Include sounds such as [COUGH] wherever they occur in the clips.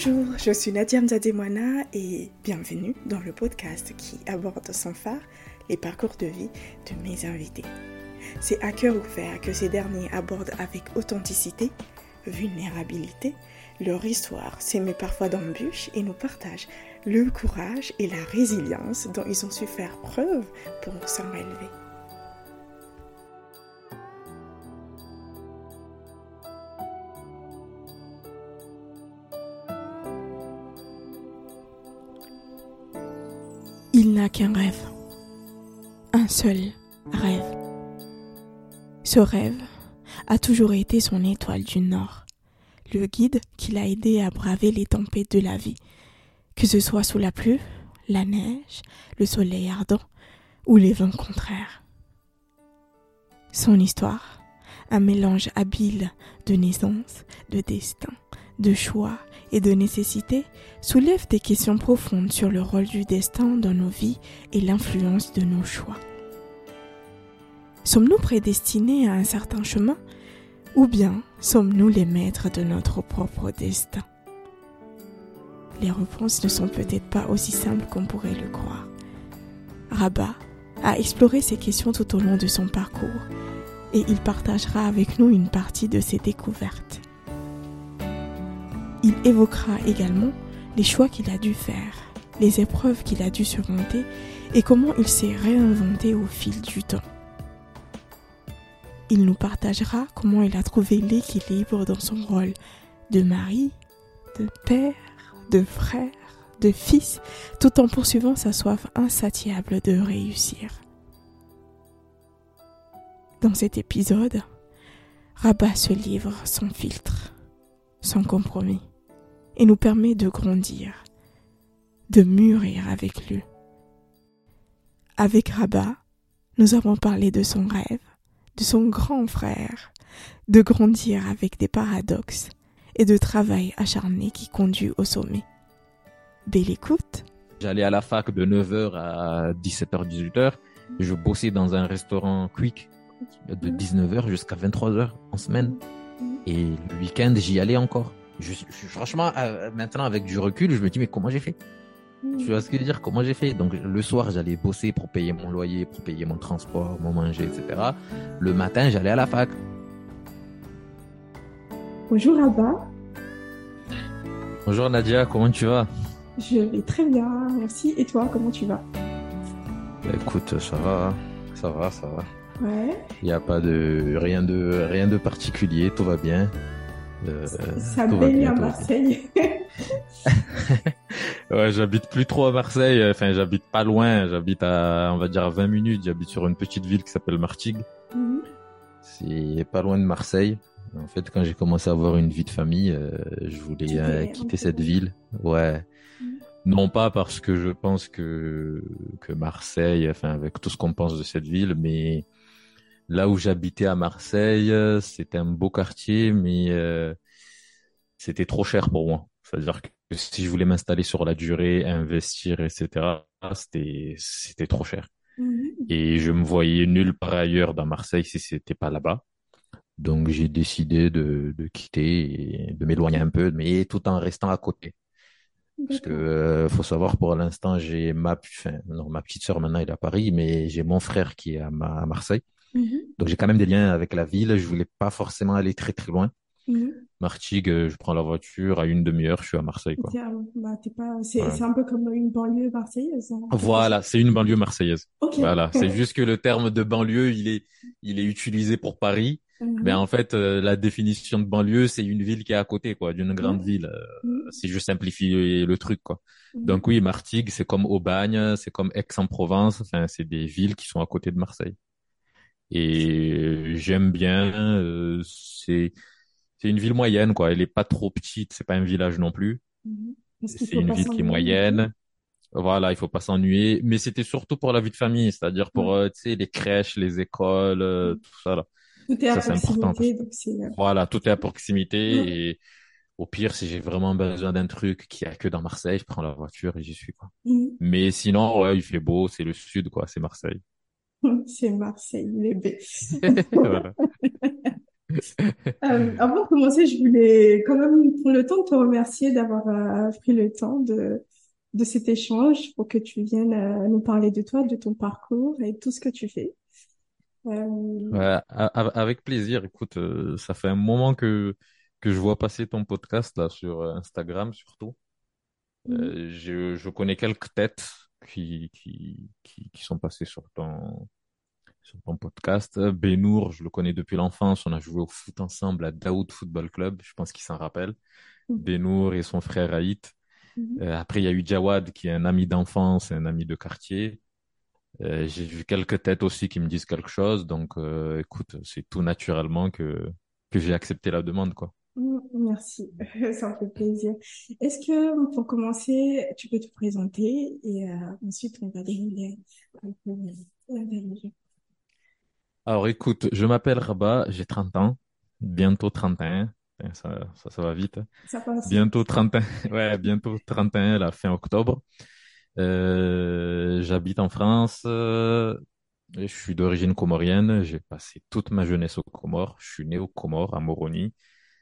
Bonjour, je suis Nadia Mzademwana et bienvenue dans le podcast qui aborde sans phare les parcours de vie de mes invités. C'est à cœur ouvert que ces derniers abordent avec authenticité, vulnérabilité, leur histoire s'émet parfois d'embûches et nous partagent le courage et la résilience dont ils ont su faire preuve pour s'en relever. Il n'a qu'un rêve. Un seul rêve. Ce rêve a toujours été son étoile du Nord, le guide qui l'a aidé à braver les tempêtes de la vie, que ce soit sous la pluie, la neige, le soleil ardent ou les vents contraires. Son histoire, un mélange habile de naissance, de destin, de choix et de nécessité soulève des questions profondes sur le rôle du destin dans nos vies et l'influence de nos choix. Sommes-nous prédestinés à un certain chemin ou bien sommes-nous les maîtres de notre propre destin? Les réponses ne sont peut-être pas aussi simples qu'on pourrait le croire. Rabat a exploré ces questions tout au long de son parcours et il partagera avec nous une partie de ses découvertes. Il évoquera également les choix qu'il a dû faire, les épreuves qu'il a dû surmonter et comment il s'est réinventé au fil du temps. Il nous partagera comment il a trouvé l'équilibre dans son rôle de mari, de père, de frère, de fils, tout en poursuivant sa soif insatiable de réussir. Dans cet épisode, Rabat se livre sans filtre, sans compromis, et nous permet de grandir, de mûrir avec lui. Avec Rabat, nous avons parlé de son rêve, de son grand frère, de grandir avec des paradoxes et de travail acharné qui conduit au sommet. Belle écoute. J'allais à la fac de 9h à 17h, 18h. Je bossais dans un restaurant quick de 19h jusqu'à 23h en semaine. Et le week-end, j'y allais encore. Je, franchement, euh, maintenant, avec du recul, je me dis, mais comment j'ai fait? Tu vois ce que je veux dire? Comment j'ai fait? Donc, le soir, j'allais bosser pour payer mon loyer, pour payer mon transport, mon manger, etc. Le matin, j'allais à la fac. Bonjour, Abba. Bonjour, Nadia. Comment tu vas? Je vais très bien, merci. Et toi, comment tu vas? Bah, Écoute, ça va. Ça va, ça va. Ouais. Il n'y a pas de rien de rien de particulier, tout va bien. Euh, ça baigne à Marseille. [LAUGHS] ouais, j'habite plus trop à Marseille. Enfin, j'habite pas loin. J'habite à, on va dire, à 20 minutes. J'habite sur une petite ville qui s'appelle Martigues. Mhm. C'est pas loin de Marseille. En fait, quand j'ai commencé à avoir une vie de famille, euh, je voulais euh, quitter cette ville. Ouais. Mhm. Non pas parce que je pense que que Marseille, enfin avec tout ce qu'on pense de cette ville, mais là où j'habitais à Marseille, c'était un beau quartier, mais euh, c'était trop cher pour moi. C'est-à-dire que si je voulais m'installer sur la durée, investir, etc., c'était c'était trop cher. Mhm. Et je me voyais nulle part ailleurs dans Marseille si c'était pas là-bas. Donc j'ai décidé de, de quitter et de m'éloigner un peu, mais tout en restant à côté. Parce que euh, faut savoir pour l'instant j'ai ma enfin, non, ma petite sœur maintenant elle est à Paris, mais j'ai mon frère qui est à, à Marseille. Mhm. Donc j'ai quand même des liens avec la ville. Je voulais pas forcément aller très très loin. Mhm. Martigues, euh, je prends la voiture à une demi-heure, je suis à Marseille. Quoi. Bah, c'est, un peu comme une banlieue marseillaise. Hein. Voilà, c'est une banlieue marseillaise. Voilà, [LAUGHS] c'est juste que le terme de banlieue, il est, il est utilisé pour Paris. Mhm. Mais en fait, euh, la définition de banlieue, c'est une ville qui est à côté, quoi, d'une grande ville. Euh, si je simplifie le truc, quoi. Donc oui, Martigues, c'est comme Aubagne, c'est comme Aix-en-Provence. Enfin, c'est des villes qui sont à côté de Marseille et j'aime bien. Euh, c'est c'est une ville moyenne quoi. Elle est pas trop petite, c'est pas un village non plus. Mhm. C'est une ville qui est moyenne. Voilà, il faut pas s'ennuyer. Mais c'était surtout pour la vie de famille, c'est-à-dire pour euh, tu sais les crèches, les écoles, euh, tout ça là. Tout est à proximité, donc c'est. Voilà, tout est à proximité et au pire, si j'ai vraiment besoin d'un truc qui a que dans Marseille, je prends la voiture et j'y suis quoi. Mhm. Mais sinon, ouais, il fait beau, c'est le sud quoi, c'est Marseille. [LAUGHS] C'est Marseille, les B. [LAUGHS] Euh, avant de commencer, je voulais quand même prendre le temps de te remercier d'avoir euh, pris le temps de, de cet échange pour que tu viennes euh, nous parler de toi, de ton parcours et de tout ce que tu fais. Euh, ouais, avec plaisir. Écoute, euh, ça fait un moment que que je vois passer ton podcast là sur Instagram surtout. Mm. je, je connais quelques têtes qui, qui, qui, qui sont passées sur ton, sur ton podcast. Benour, je le connais depuis l'enfance. On a joué au foot ensemble à Daoud Football Club. Je pense qu'il s'en rappelle. Mm. Benour et son frère Haït. Mm-hmm. Euh, après, il y a eu Jawad, qui est un ami d'enfance, un ami de quartier. Euh, j'ai vu quelques têtes aussi qui me disent quelque chose. Donc, euh, écoute, c'est tout naturellement que, que j'ai accepté la demande, quoi. Mm, merci, [LAUGHS] ça me fait plaisir. Est-ce que pour commencer, tu peux te présenter et ensuite on va dérouler peu alors écoute, je m'appelle Rabat, j'ai 30 ans, bientôt 31. Ça, ça, ça va vite. Ça passe. Bientôt 31, [LAUGHS] ouais, bientôt 31, la fin octobre. Euh, j'habite en France. Euh, je suis d'origine comorienne. J'ai passé toute ma jeunesse aux Comores. Je suis né aux Comores, à Moroni.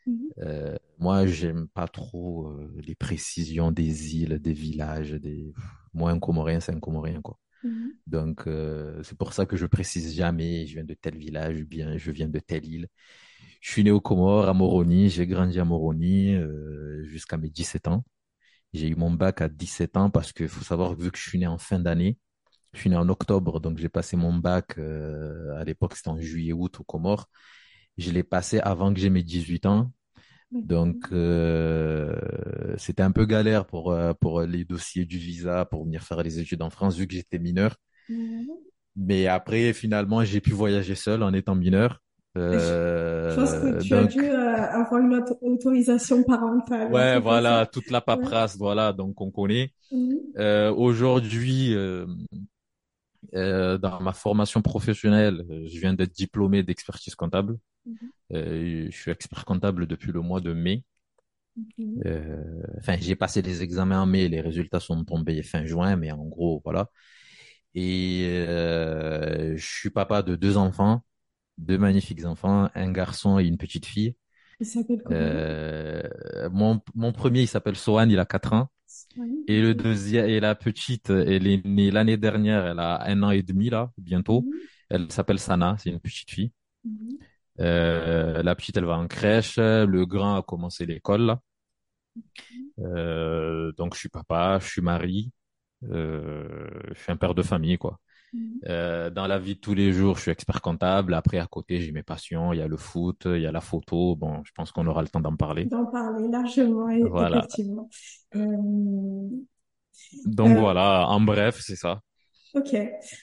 Mhm. Euh, moi, j'aime pas trop euh, les précisions des îles, des villages, des. Moi, un Comorien, c'est un Comorien, quoi. Mhm. Donc, euh, c'est pour ça que je précise jamais, je viens de tel village, ou bien je viens de telle île. Je suis né au Comores, à Moroni, j'ai grandi à Moroni euh, jusqu'à mes 17 ans. J'ai eu mon bac à 17 ans parce qu'il faut savoir, vu que je suis né en fin d'année, je suis né en octobre, donc j'ai passé mon bac, euh, à l'époque c'était en juillet-août au Comores. Je l'ai passé avant que j'ai mes 18 ans. Donc, euh, c'était un peu galère pour, euh, pour les dossiers du visa, pour venir faire les études en France, vu que j'étais mineur. Mhm. Mais après, finalement, j'ai pu voyager seul en étant mineur. [LAUGHS] Euh, je pense que tu as dû euh, avoir une autorisation parentale. Ouais, voilà, toute la paperasse, voilà, donc on connaît. Mhm. Euh, Aujourd'hui, euh, euh, dans ma formation professionnelle, je viens d'être diplômé d'expertise comptable. Mhm. Euh, je suis expert comptable depuis le mois de mai. Euh, enfin, j'ai passé les examens en mai, les résultats sont tombés fin juin, mais en gros, voilà. Et euh, je suis papa de deux enfants, deux magnifiques enfants, un garçon et une petite fille. Euh, mon, mon premier, il s'appelle Sohan, il a quatre ans. Et le deuxième, et la petite, elle est née l'année dernière, elle a un an et demi là, bientôt. Elle s'appelle Sana, c'est une petite fille. Euh, la petite, elle va en crèche. Le grand a commencé l'école là. Euh, donc je suis papa, je suis mari, euh, je suis un père de famille quoi. Mhm. Euh, dans la vie de tous les jours, je suis expert comptable. Après, à côté, j'ai mes passions. Il y a le foot, il y a la photo. Bon, je pense qu'on aura le temps d'en parler. D'en parler largement, voilà. effectivement. Euh... Donc euh, voilà, en bref, c'est ça. Ok.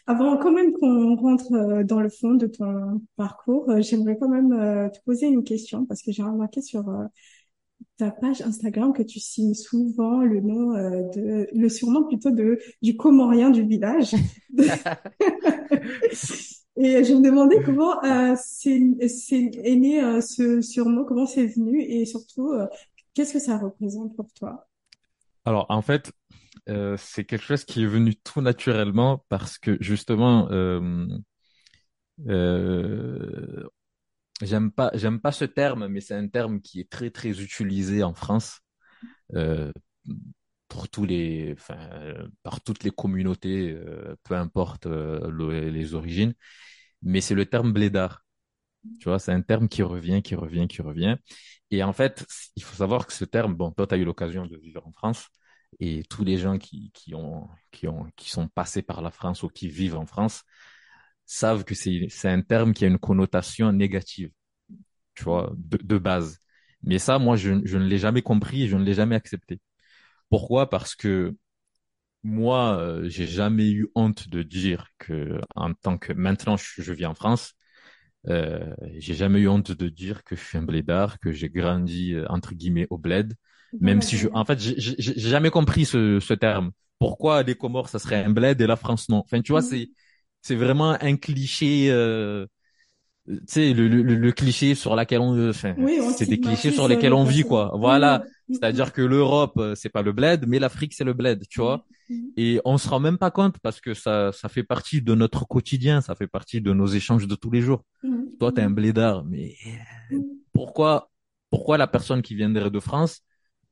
Avant quand même qu'on rentre dans le fond de ton parcours, j'aimerais quand même te poser une question parce que j'ai remarqué sur ta page Instagram que tu signes souvent le nom de, le surnom plutôt de du Comorien du village. [LAUGHS] et je me demandais comment c'est est né ce surnom, comment c'est venu et surtout qu'est-ce que ça représente pour toi? Alors en fait, euh, c'est quelque chose qui est venu tout naturellement parce que justement, euh, euh, j'aime pas, j'aime pas ce terme, mais c'est un terme qui est très très utilisé en France euh, pour tous les, enfin, par toutes les communautés, euh, peu importe le, les origines. Mais c'est le terme blédard. Tu vois, c'est un terme qui revient, qui revient, qui revient. Et en fait, il faut savoir que ce terme, bon, toi, tu as eu l'occasion de vivre en France et tous les gens qui, qui, ont, qui, ont, qui sont passés par la France ou qui vivent en France savent que c'est, c'est un terme qui a une connotation négative, tu vois, de, de base. Mais ça, moi, je, je ne l'ai jamais compris je ne l'ai jamais accepté. Pourquoi? Parce que moi, euh, j'ai jamais eu honte de dire que, en tant que maintenant, je, je vis en France, euh, j'ai jamais eu honte de dire que je suis un blédard, que j'ai grandi euh, entre guillemets au bled, même si je, en fait, j'ai jamais compris ce, ce terme. Pourquoi les Comores, ça serait un bled et la France non? Enfin, tu vois, mm. c'est c'est vraiment un cliché. Euh, tu sais, le, le, le, cliché sur lequel on, enfin, c'est des clichés sur lesquels on vit, quoi. Voilà. C'est-à-dire que l'Europe, euh, c'est pas le bled, mais l'Afrique, c'est le bled, tu vois. Et on se rend même pas compte parce que ça, ça fait partie de notre quotidien, ça fait partie de nos échanges de tous les jours. Toi, t'es un blédard, mais pourquoi, pourquoi la personne qui viendrait de France,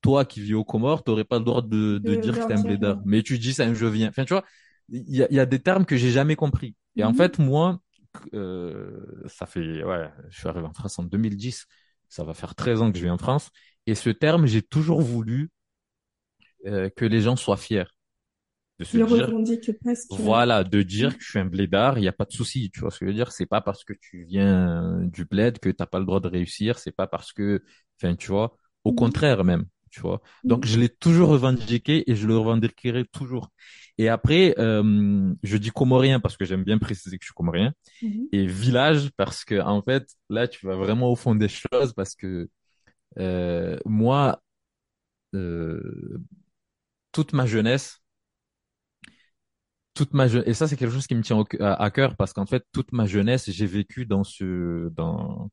toi qui vis au Comores, t'aurais pas le droit de, de, dire que t'es un blédard? Mais tu dis c'est un je viens. Enfin, tu vois, il y a, y a des termes que j'ai jamais compris. Et en fait, moi, euh, ça fait, ouais, je suis arrivé en France en 2010. Ça va faire 13 ans que je vis en France. Et ce terme, j'ai toujours voulu euh, que les gens soient fiers. De se dire, voilà, de dire que je suis un blédard, il n'y a pas de souci. Tu vois ce que je veux dire? C'est pas parce que tu viens du bled que t'as pas le droit de réussir. C'est pas parce que, enfin, tu vois, au mhm. contraire même tu vois. Donc je l'ai toujours revendiqué et je le revendiquerai toujours. Et après, euh, je dis comorien parce que j'aime bien préciser que je suis comorien mhm. et village parce que en fait là tu vas vraiment au fond des choses parce que euh, moi euh, toute ma jeunesse toute ma et ça c'est quelque chose qui me tient à, cœur parce qu'en fait toute ma jeunesse j'ai vécu dans ce dans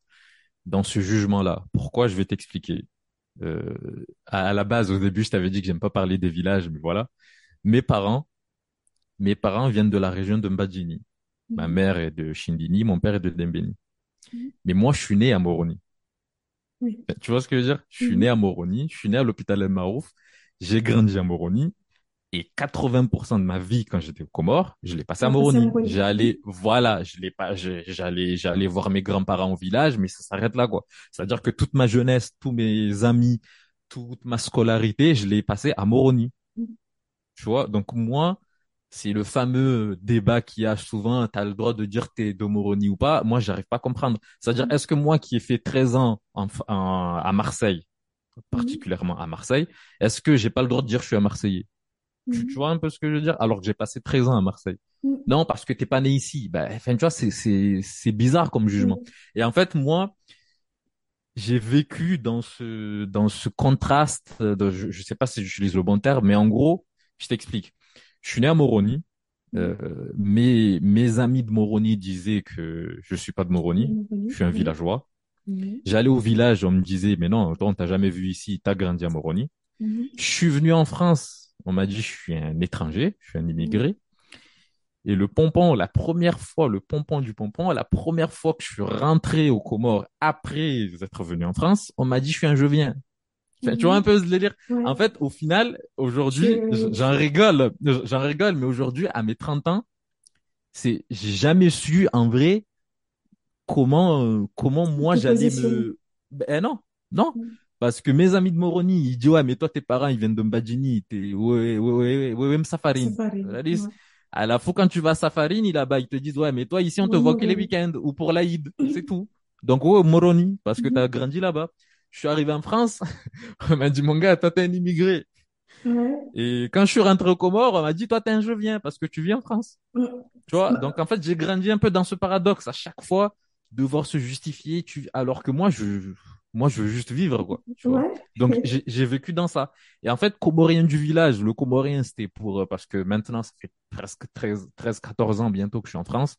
dans ce jugement là. Pourquoi? Je vais t'expliquer euh, à, la base, au début, je t'avais dit que j'aime pas parler des villages, mais voilà. Mes parents, mes parents viennent de la région de Mbadjini. Ma mhm. mère est de Shindini, mon père est de Dembeni. Mhm. Mais moi, je suis né à Moroni. Tu vois ce que je veux dire? Je suis mhm. né à Moroni, je suis né à l'hôpital El Marouf, j'ai grandi à Moroni, et 80% de ma vie, quand j'étais au Comores, je l'ai passé à Moroni. J'allais, voilà, je l'ai pas, j'allais, j'allais voir mes grands-parents au village, mais ça s'arrête là, quoi. C'est-à-dire que toute ma jeunesse, tous mes amis, toute ma scolarité, je l'ai passé à Moroni. Tu vois? Donc, moi, c'est le fameux débat qu'il y a souvent, tu as le droit de dire que t'es de Moroni ou pas. Moi, j'arrive pas à comprendre. C'est-à-dire, mm. est-ce que moi qui ai fait 13 ans à Marseille, mm. particulièrement à Marseille, est-ce que j'ai pas le droit de dire que je suis un Marseillais? Tu, tu, vois un peu ce que je veux dire? Alors que j'ai passé 13 ans à Marseille. Mm. Non, parce que t'es pas né ici. Ben, enfin, tu vois, c'est c'est c'est bizarre comme jugement. Mm. Et en fait, moi, j'ai vécu dans ce dans ce contraste. De, je, je sais pas si j'utilise le bon terme, mais en gros, je t'explique. Je suis né à Moroni. Mm. Euh, mes mes amis de Moroni disaient que je suis pas de Moroni. Je suis un villageois. J'allais au village, on me disait mais non, toi on t'a jamais vu ici, t'as grandi à Moroni. Je suis venu en France on m'a dit, je suis un étranger, je suis un immigré. Et le pompon, la première fois, le pompon du pompon, la première fois que je suis rentré aux Comores après être venu en France, on m'a dit, je suis un je viens. Tu vois un peu ce délire? En fait, au final, aujourd'hui, j'en rigole, j'en rigole, mais aujourd'hui, à mes 30 ans, c'est, j'ai jamais su, en vrai, comment, euh, comment moi j'allais me, ben non, non. Parce que mes amis de Moroni, ils disent, ouais, mais toi, tes parents, ils viennent de Mbadjini, t'es, ouais, ouais, ouais, ouais, ouais, Safarine. Safarine. À la fois, quand tu vas à Safarine, là-bas, ils te disent, ouais, mais toi, ici, on te voit que les week-ends ou pour l'Aïd. [CLEARS THROAT] C'est tout. Donc, ouais, Moroni, parce que t'as mhm. grandi là-bas. Je suis arrivé en France, [LAUGHS] on m'a dit, mon gars, toi, t'es un immigré. Ouais. Et quand je suis rentré au Comores, on m'a dit, toi, t'es un je viens parce que tu vis en France. Tu vois, donc en fait, j'ai grandi un peu dans ce paradoxe à chaque fois, devoir se justifier, tu... alors que moi, je, moi, je veux juste vivre, quoi. Donc, [LAUGHS] j'ai vécu dans ça. Et en fait, Comorien du village, le Comorien, c'était pour, euh, parce que maintenant, ça fait presque 13, 13, 14 ans bientôt que je suis en France.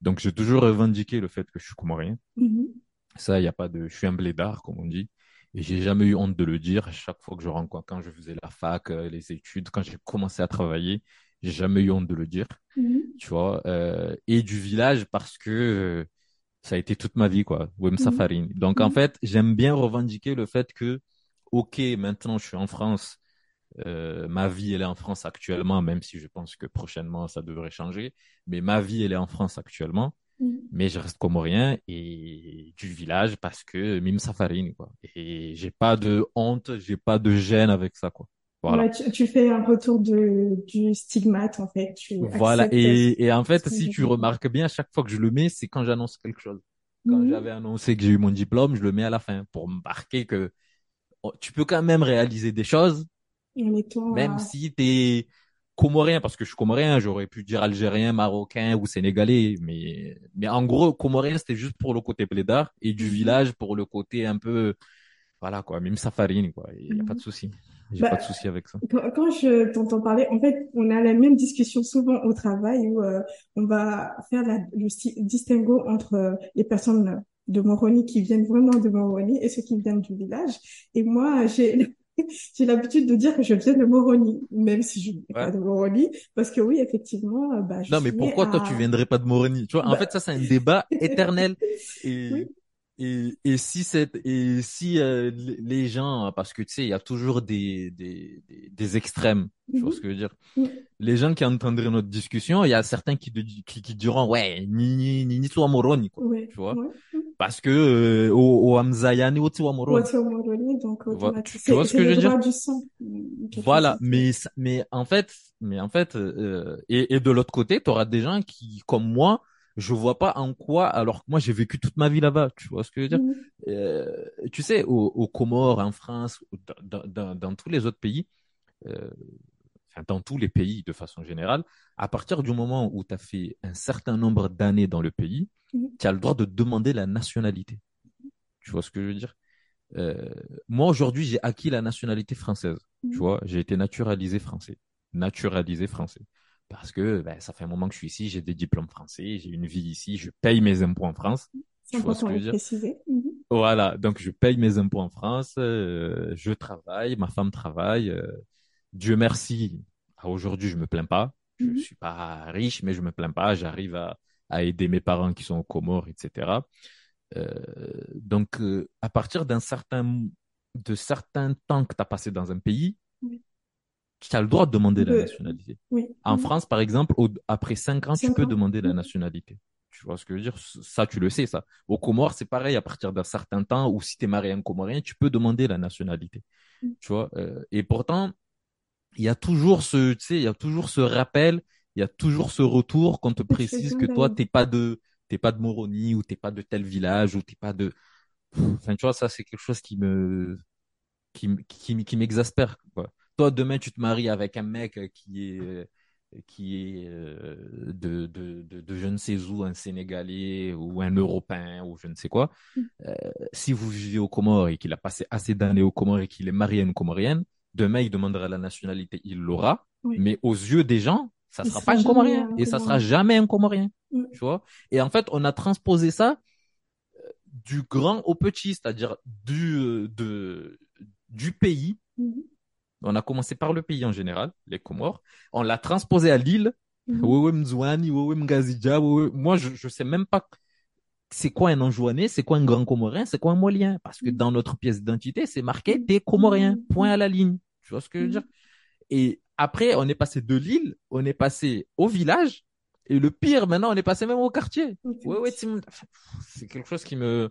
Donc, j'ai toujours revendiqué le fait que je suis Comorien. Mm-hmm. Ça, il n'y a pas de, je suis un blédard, comme on dit. Et j'ai jamais eu honte de le dire. Chaque fois que je rencontre, quand je faisais la fac, euh, les études, quand j'ai commencé à travailler, j'ai jamais eu honte de le dire. Mm-hmm. Tu vois, euh, et du village parce que, ça a été toute ma vie, quoi. Wim mhm. Donc, en mhm. fait, j'aime bien revendiquer le fait que, OK, maintenant, je suis en France. Euh, ma vie, elle est en France actuellement, même si je pense que prochainement, ça devrait changer. Mais ma vie, elle est en France actuellement. Mhm. Mais je reste comorien et du village parce que Mim Safarini, quoi. Et j'ai pas de honte, j'ai pas de gêne avec ça, quoi. Voilà. tu, fais un retour de, du stigmate, en fait. Tu voilà. Et, et en fait, si tu remarques bien, à chaque fois que je le mets, c'est quand j'annonce quelque chose. Quand mhm. j'avais annoncé que j'ai eu mon diplôme, je le mets à la fin pour marquer que oh, tu peux quand même réaliser des choses. même euh, si t'es comorien, parce que je suis comorien, j'aurais pu dire algérien, marocain ou sénégalais, mais, mais en gros, comorien, c'était juste pour le côté plaidard et du mhm. village pour le côté un peu, voilà, quoi, même safarine, quoi. Il n'y a pas de mhm. souci. J'ai bah, pas de souci avec ça. Quand, je t'entends parler, en fait, on a la même discussion souvent au travail où euh, on va faire la, le distinguo entre euh, les personnes de Moroni qui viennent vraiment de Moroni et ceux qui viennent du village. Et moi, j'ai [LAUGHS] j'ai l'habitude de dire que je viens de Moroni, même si je ne viens pas de Moroni, parce que oui, effectivement, bah, je Non, mais pourquoi toi tu viendrais pas de Moroni? Tu vois, en bah fait, ça c'est un débat éternel. [LAUGHS] Et et, et si cette et si euh, les gens parce que tu sais il y a toujours des des des, extrêmes tu vois ce que je veux dire? Mhm. les gens qui entendraient notre discussion il y a certains qui qui, qui diront ouais ni ni ni ni toi moroni quoi. Tu vois? parce que euh, au au amzayani au toi moroni. Donc tu, vois ce que je veux dire? voilà mais mais en fait mais en fait euh, et et de l'autre côté tu auras des gens qui comme moi je vois pas en quoi, alors que moi j'ai vécu toute ma vie là-bas, tu vois ce que je veux dire? Mhm. euh, Tu sais, aux, Comores, en France, dans, dans, dans, tous les autres pays, euh, dans tous les pays de façon générale, à partir du moment où tu as fait un certain nombre d'années dans le pays, mhm. tu as le droit de demander la nationalité. Tu vois ce que je veux dire? Euh, Moi aujourd'hui j'ai acquis la nationalité française, tu mhm. vois, j'ai été naturalisé français, naturalisé français parce que ben, ça fait un moment que je suis ici, j'ai des diplômes français, j'ai une vie ici, je paye mes impôts en France. C'est important de préciser. Mhm. Voilà, donc je paye mes impôts en France, euh, je travaille, ma femme travaille. Euh, Dieu merci, aujourd'hui je me plains pas. Je ne mhm. suis pas riche, mais je me plains pas. J'arrive à, à, aider mes parents qui sont aux Comores, etc. Euh, donc, à partir d'un certain de certains temps que tu as passé dans un pays, tu as le droit de demander la nationalité. En mhm. France, par exemple, après cinq ans, tu peux demander la nationalité. Tu vois ce que je veux dire? Ça, tu le sais, ça. Au Comores, c'est pareil, à partir d'un certain temps, ou si tu es marié un Comorien, tu peux demander la nationalité. Mhm. Tu vois euh, Et pourtant, il y a toujours ce, tu sais, il y a toujours ce rappel, il y a toujours ce retour qu'on te précise que toi, t'es pas de, t'es pas de Moroni, ou t'es pas de tel village, ou t'es pas de, enfin, tu vois, ça, c'est quelque chose qui me, qui, qui, qui m'exaspère, quoi toi demain tu te maries avec un mec qui est qui est euh, de, de, de, de, je ne sais où, un Sénégalais ou un Européen ou je ne sais quoi, mm. euh, si vous vivez au Comores et qu'il a passé assez d'années au Comores et qu'il est marié à une Comorienne, demain il demandera la nationalité, il l'aura, mais aux yeux des gens, ça ne sera pas un Comorien et ça sera jamais un Comorien, mm. tu vois. Et en fait, on a transposé ça euh, du grand au petit, c'est-à-dire du de du pays mm-hmm. On a commencé par le pays en général, les Comores. On l'a transposé à l'île. Mhm. Moi, je, je sais même pas c'est quoi un Anjouanais, c'est quoi un Grand Comorien, c'est quoi un Molien. Parce que mhm. dans notre pièce d'identité, c'est marqué des mhm. Comoriens, point à la ligne. Tu vois ce que je veux dire? Et après, on est passé de l'île, on est passé au village. Et le pire, maintenant, on est passé même au quartier. Ouais, ouais, c'est quelque chose qui me,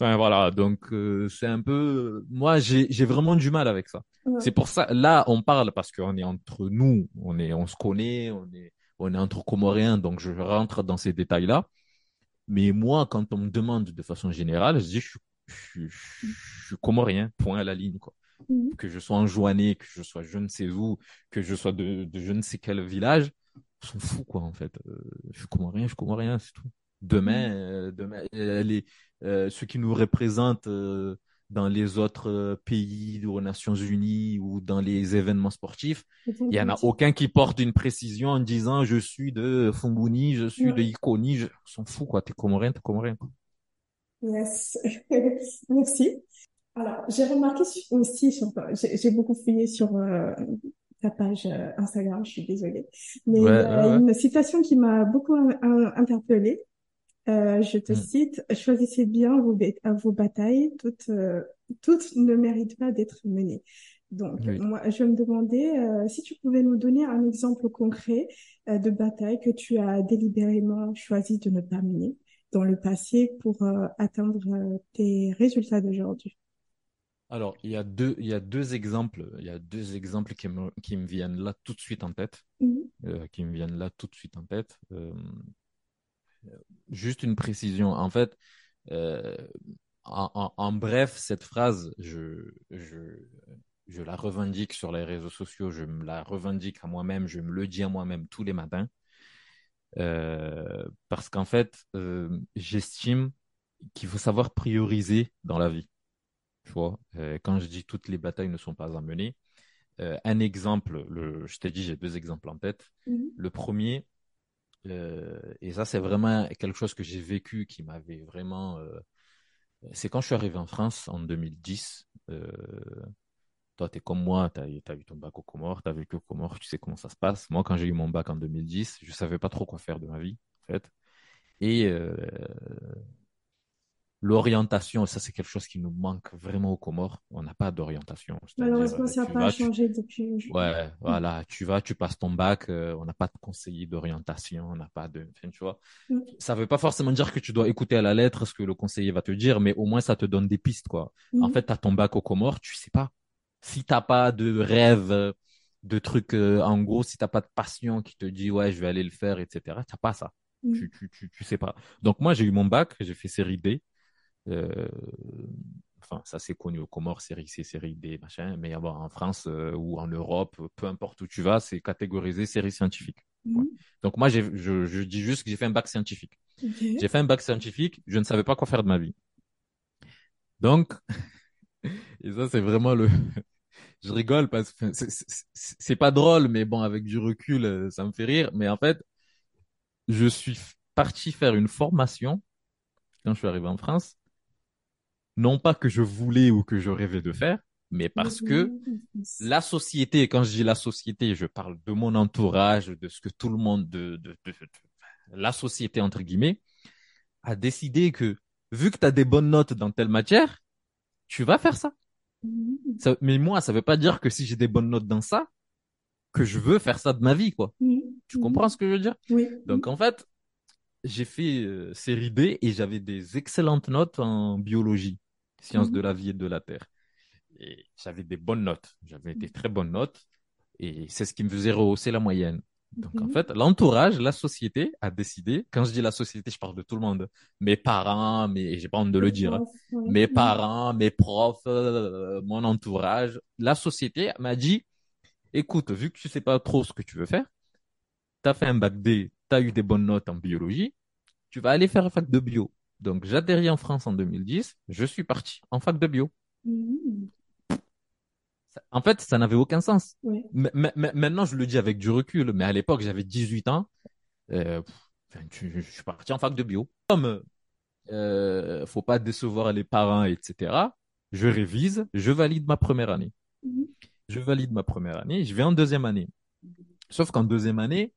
Enfin voilà, donc euh, c'est un peu moi j'ai vraiment du mal avec ça. C'est pour ça là on parle parce qu'on est entre nous, on est on se connaît, on est on est entre Comoriens donc je rentre dans ces détails là. Mais moi quand on me demande de façon générale, je dis je, je, je, suis comorien, point à la ligne quoi. Mhm. Que je sois en Joannée, que je sois je ne sais où, que je sois de, de je ne sais quel village, on s'en fout quoi en fait. Euh, je suis comorien, je suis comorien, c'est tout. Demain, mhm. euh, demain les euh, ceux qui nous représentent euh, dans les autres euh, pays aux Nations Unies ou dans les événements sportifs, il y en a aucun qui porte une précision en disant je suis de Funguni, je suis de Ikoni, je s'en fout quoi, t'es comorien, t'es comorien. Yes, [LAUGHS] merci. Alors j'ai remarqué aussi, j'ai beaucoup fouillé sur ta page Instagram, je suis désolée, mais une citation qui m'a beaucoup interpellée euh, je te mm. cite, choisissez bien vos, vos batailles, toutes, euh, toutes ne méritent pas d'être menées. Donc, moi, je me demandais euh, si tu pouvais nous donner un exemple concret de bataille que tu as délibérément choisi de ne pas mener dans le passé pour atteindre tes résultats d'aujourd'hui. Alors, il y a deux, il y a deux exemples, il y a deux exemples qui me, qui me viennent là tout de suite en tête, qui me viennent là tout de suite en tête juste une précision. En fait, euh, en, bref, cette phrase, je, je, je la revendique sur les réseaux sociaux, je me la revendique à moi-même, je me le dis à moi-même tous les matins. Euh, parce qu'en fait, euh, j'estime qu'il faut savoir prioriser dans la vie. Tu vois, quand je dis toutes les batailles ne sont pas à mener, un exemple, le, je t'ai dit, j'ai deux exemples en tête. Mm-hmm. Le premier, euh, et ça, c'est vraiment quelque chose que j'ai vécu qui m'avait vraiment. Euh, c'est quand je suis arrivé en France en 2010. Euh, toi, tu es comme moi, tu as, eu ton bac au Comores, tu as vécu au Comores, tu sais comment ça se passe. Moi, quand j'ai eu mon bac en 2010, je savais pas trop quoi faire de ma vie, en fait. Et l'orientation, ça c'est quelque chose qui nous manque vraiment aux Comores. On n'a pas d'orientation. Malheureusement, ça n'a pas changé depuis. Ouais, voilà, tu vas, tu passes ton bac, euh, on n'a pas de conseiller d'orientation, on n'a pas de, enfin, tu vois. Mm. Ça veut pas forcément dire que tu dois écouter à la lettre ce que le conseiller va te dire, mais au moins ça te donne des pistes, quoi. En mm. fait, tu as ton bac aux Comores, tu sais pas. Si t'as pas de rêve, de trucs, euh, en gros, si t'as pas de passion qui te dit ouais, je vais aller le faire, etc. T'as pas ça. Mm. Tu, tu, tu, tu sais pas. Donc moi, j'ai eu mon bac, j'ai fait série D. Euh, enfin, ça c'est connu au Comores, série C, série D, machin, mais en France euh, ou en Europe, peu importe où tu vas, c'est catégorisé série scientifique. Mhm. Donc moi, je, je, dis juste que j'ai fait un bac scientifique. J'ai fait un bac scientifique, je ne savais pas quoi faire de ma vie. Donc, [LAUGHS] et ça c'est vraiment le... [LAUGHS] je rigole parce que c'est pas drôle, mais bon, avec du recul, euh, ça me fait rire. Mais en fait, je suis parti faire une formation quand je suis arrivé en France non pas que je voulais ou que je rêvais de faire, mais parce que la société, quand je dis la société, je parle de mon entourage, de ce que tout le monde, de, la société entre guillemets, a décidé que vu que tu as des bonnes notes dans telle matière, tu vas faire ça. mais moi, ça veut pas dire que si j'ai des bonnes notes dans ça, que je veux faire ça de ma vie, quoi. Tu comprends ce que je veux dire? Oui. Donc en fait, j'ai fait euh, série et j'avais des excellentes notes en biologie sciences de mhm. la vie et de la terre. Et j'avais des bonnes notes, j'avais des très bonnes notes, et c'est ce qui me faisait rehausser la moyenne. Donc en mhm. fait, l'entourage, la société a décidé, quand je dis la société, je parle de tout le monde, mes parents, mais j'ai pas honte de le dire, hein. mes mhm. parents, mes profs, euh, mon entourage, la société m'a dit, écoute, vu que tu sais pas trop ce que tu veux faire, tu as fait un bac D, tu as eu des bonnes notes en biologie, tu vas aller faire un fac de bio. Donc, j'atterris en France en 2010. Je suis parti en fac de bio. Mmh. En fait, ça n'avait aucun sens. maintenant, je le dis avec du recul, mais à l'époque, j'avais 18 ans. Euh, je, suis parti en fac de bio. Comme euh, faut pas décevoir les parents, etc. Je révise, je valide ma première année. Mmh. Je valide ma première année, je vais en deuxième année. Sauf qu'en deuxième année,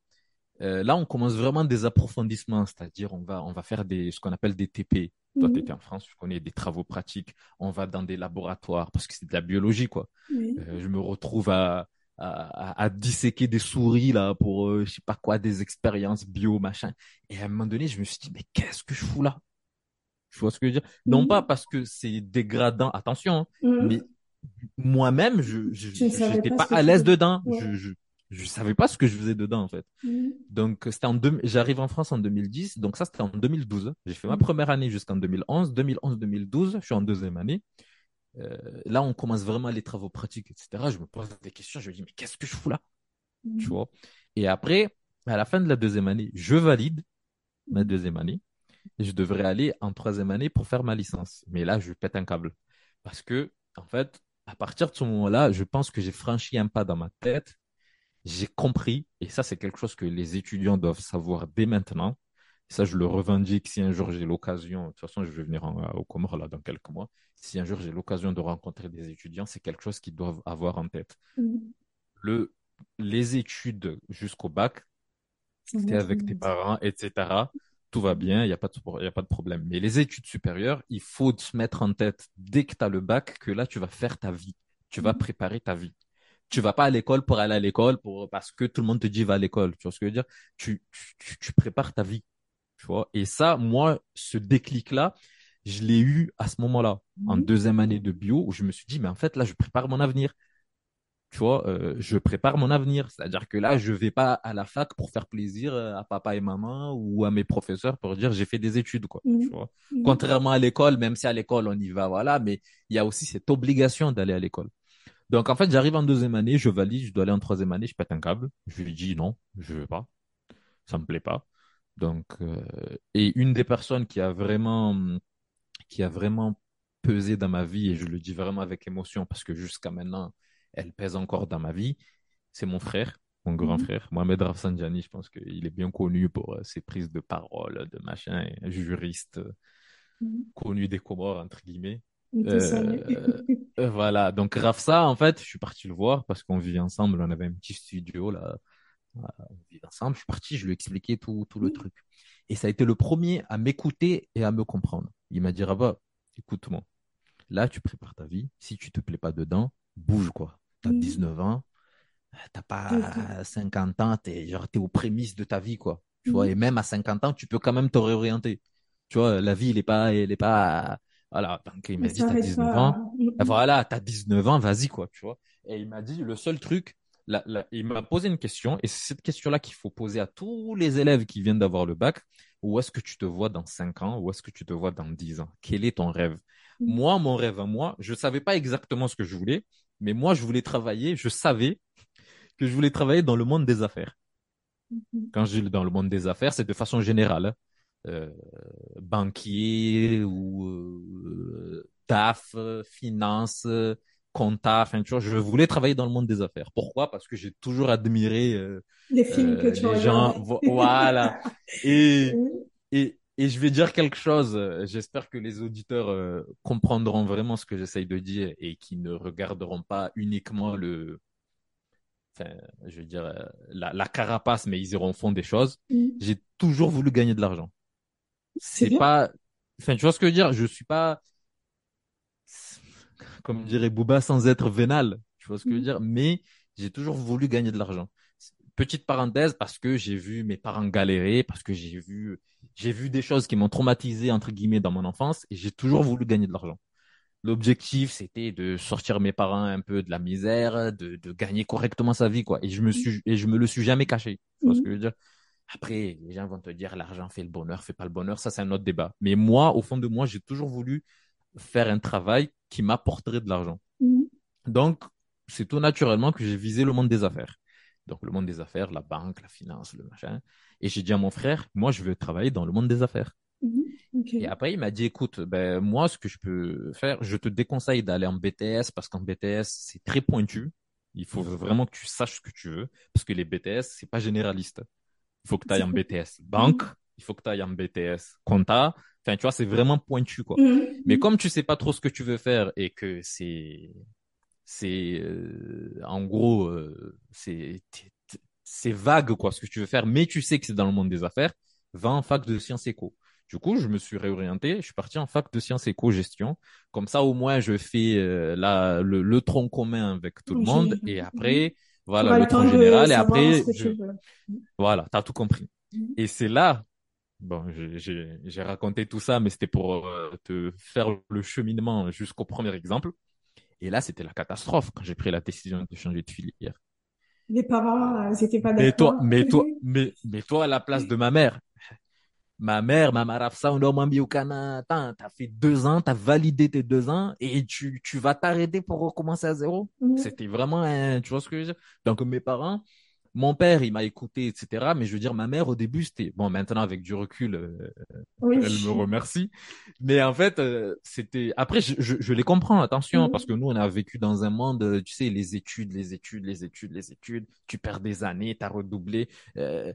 euh, là, on commence vraiment des approfondissements, c'est-à-dire on va, on va faire des, ce qu'on appelle des TP. Toi, tu étais en France, tu connais des travaux pratiques. On va dans des laboratoires parce que c'est de la biologie, quoi. Euh, je me retrouve à, à, à, disséquer des souris là pour euh, je sais pas quoi, des expériences bio, machin. Et à un moment donné, je me suis dit, mais qu'est-ce que je fous là? Tu vois ce que je veux dire? Non pas parce que c'est dégradant, attention, hein, mais moi-même, je n'étais pas, pas à l'aise dedans. Je, je, je savais pas ce que je faisais dedans en fait. Mm. Donc c'était en deux... j'arrive en France en 2010, donc ça c'était en 2012. J'ai fait ma mm. première année jusqu'en 2011, 2011-2012, je suis en deuxième année. Euh, là on commence vraiment les travaux pratiques, etc. Je me pose des questions, je me dis mais qu'est-ce que je fous là, mm. tu vois? Et après à la fin de la deuxième année, je valide ma deuxième année et je devrais aller en troisième année pour faire ma licence. Mais là je pète un câble parce que en fait à partir de ce moment-là, je pense que j'ai franchi un pas dans ma tête j'ai compris, et ça c'est quelque chose que les étudiants doivent savoir dès maintenant, ça je le revendique si un jour j'ai l'occasion, de toute façon je vais venir au Comores là dans quelques mois, si un jour j'ai l'occasion de rencontrer des étudiants, c'est quelque chose qu'ils doivent avoir en tête. Mm. Le, les études jusqu'au bac, es avec tes parents, etc., tout va bien, il n'y a, pas de, y a pas de problème. Mais les études supérieures, il faut se mettre en tête, dès que tu as le bac, que là, tu vas faire ta vie. Tu vas mm. préparer ta vie tu vas pas à l'école pour aller à l'école pour parce que tout le monde te dit va à l'école. Tu vois ce que je veux dire? Tu, tu, tu prépares ta vie. Tu vois? Et ça, moi, ce déclic-là, je l'ai eu à ce moment-là, en mhm. deuxième année de bio, où je me suis dit, mais en fait, là, je prépare mon avenir. Tu vois, euh, je prépare mon avenir. C'est-à-dire que là, je vais pas à la fac pour faire plaisir euh, à papa et maman ou à mes professeurs pour dire j'ai fait des études, quoi. Tu mhm. vois? Mhm. Contrairement à l'école, même si à l'école on y va, voilà, mais il y a aussi cette obligation d'aller à l'école. Donc, en fait, j'arrive en deuxième année, je valide, je dois aller en troisième année, je pète un câble. Je lui dis non, je veux pas. Ça me plaît pas. Donc, euh, et une des personnes qui a vraiment, qui a vraiment pesé dans ma vie, et je le dis vraiment avec émotion parce que jusqu'à maintenant, elle pèse encore dans ma vie, c'est mon frère, mon grand mhm. frère, Mohamed Rafsanjani. Je pense qu'il est bien connu pour euh, ses prises de parole, de machin, juriste, mhm. connu des Comores, entre guillemets. Euh, euh, [LAUGHS] voilà, donc Rafsa, en fait, je suis parti le voir parce qu'on vit ensemble, on avait un petit studio là, on vit ensemble. Je suis parti, je lui ai expliqué tout, tout le truc. Et ça a été le premier à m'écouter et à me comprendre. Il m'a dit, Rabat, écoute-moi, là, tu prépares ta vie. Si tu te plais pas dedans, bouge quoi. Tu as 19 ans, t'as pas 50 ans, t'es genre t'es aux prémices de ta vie quoi. Tu vois, et même à 50 ans, tu peux quand même te réorienter. Tu vois, la vie, elle est pas, elle est pas, voilà. Donc, il m'a dit, t'as 19 ans. Voilà, t'as 19 ans, vas-y, quoi, tu vois. Et il m'a dit, le seul truc, là, il m'a posé une question, et c'est cette question-là qu'il faut poser à tous les élèves qui viennent d'avoir le bac. Où est-ce que tu te vois dans 5 ans? Où est-ce que tu te vois dans 10 ans? Quel est ton rêve? Mm. Moi, mon rêve à moi, je savais pas exactement ce que je voulais, mais moi, je voulais travailler, je savais que je voulais travailler dans le monde des affaires. Mm-hmm. Quand je dis dans le monde des affaires, c'est de façon générale. Euh, banquier ou euh, DAF, finance, compta, enfin tu vois, je voulais travailler dans le monde des affaires. Pourquoi? Parce que j'ai toujours admiré euh, les films que tu les gens, voilà. [LAUGHS] Et, et et je vais dire quelque chose. J'espère que les auditeurs comprendront vraiment ce que j'essaye de dire et qui ne regarderont pas uniquement le enfin, je veux dire, la, la, carapace, mais ils iront au fond des choses. Mm. J'ai toujours voulu gagner de l'argent. C'est pas, enfin, tu vois ce que je veux dire? Je suis pas, comme dirait Booba, sans être vénal. Tu vois ce que je veux mhm. dire? Mais j'ai toujours voulu gagner de l'argent. Petite parenthèse, parce que j'ai vu mes parents galérer, parce que j'ai vu, j'ai vu des choses qui m'ont traumatisé, entre guillemets, dans mon enfance, et j'ai toujours voulu gagner de l'argent. L'objectif, c'était de sortir mes parents un peu de la misère, de, de gagner correctement sa vie, quoi. Et je me suis, et je me le suis jamais caché. Tu vois ce mhm. que je veux dire? Après, les gens vont te dire l'argent fait le bonheur, fait pas le bonheur. Ça, c'est un autre débat. Mais moi, au fond de moi, j'ai toujours voulu faire un travail qui m'apporterait de l'argent. Mhm. Donc, c'est tout naturellement que j'ai visé le monde des affaires. Donc, le monde des affaires, la banque, la finance, le machin. Et j'ai dit à mon frère, moi, je veux travailler dans le monde des affaires. Mhm. Et après, il m'a dit, écoute, ben, moi, ce que je peux faire, je te déconseille d'aller en BTS parce qu'en BTS, c'est très pointu. Il faut vraiment que tu saches ce que tu veux parce que les BTS, c'est pas généraliste il faut que tu ailles en BTS banque, il faut que tu ailles en BTS compta. Enfin, tu vois, c'est vraiment pointu, quoi. Mm-hmm. Mais comme tu sais pas trop ce que tu veux faire et que c'est, c'est, euh, en gros, euh, c'est, c'est vague, quoi, ce que tu veux faire, mais tu sais que c'est dans le monde des affaires, va en fac de sciences éco. Du coup, je me suis réorienté, je suis parti en fac de sciences éco gestion. Comme ça, au moins, je fais euh, la, le, tronc commun avec tout le monde. Et après, voilà, le tronc général. Et après, je... voilà, t'as tout compris. Mm-hmm. Et c'est là, bon, j'ai raconté tout ça, mais c'était pour euh, te faire le cheminement jusqu'au premier exemple. Et là, c'était la catastrophe quand j'ai pris la décision de changer de filière. Les parents, ils étaient pas d'accord. Mais toi, mais [LAUGHS] toi, mais, mais toi, à la place de ma mère, ma mère, ma marafsa, on a au t'as fait deux ans, t'as validé tes deux ans et tu, tu vas t'arrêter pour recommencer à zéro? Mm. C'était vraiment un, tu vois ce que je veux dire? Donc, mes parents, mon père, il m'a écouté, etc. Mais je veux dire, ma mère, au début, c'était bon. Maintenant, avec du recul, euh, elle me remercie. Mais en fait, euh, c'était. Après, je, je, je, les comprends. Attention, parce que nous, on a vécu dans un monde, euh, tu sais, les études, les études, les études, les études. Tu perds des années, t'as redoublé. Euh,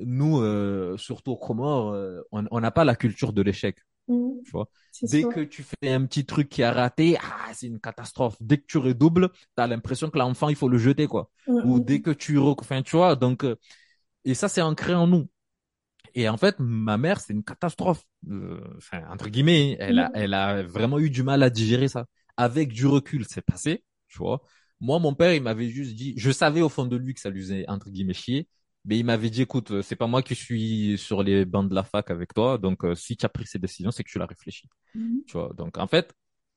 nous, surtout au Comores, on n'a pas la culture de l'échec. Mmh. Tu vois? Dès que tu fais un petit truc qui a raté, ah, c'est une catastrophe. Dès que tu redoubles, tu as l'impression que l'enfant, il faut le jeter, quoi. Mmh, Ou mmh, dès que tu... Enfin, tu vois, donc... Euh, et ça, c'est ancré en nous. Et en fait, ma mère, c'est une catastrophe. Euh, enfin, entre guillemets, elle a, elle a vraiment eu du mal à digérer ça. Avec du recul, c'est passé, tu vois. Moi, mon père, il m'avait juste dit, je savais au fond de lui que ça lui faisait, entre guillemets, chier. Mais il m'avait dit, écoute, c'est pas moi qui suis sur les bancs de la fac avec toi, donc euh, si tu as pris ces décisions, c'est que tu l'as réfléchi. Mhm. Tu vois, donc en fait,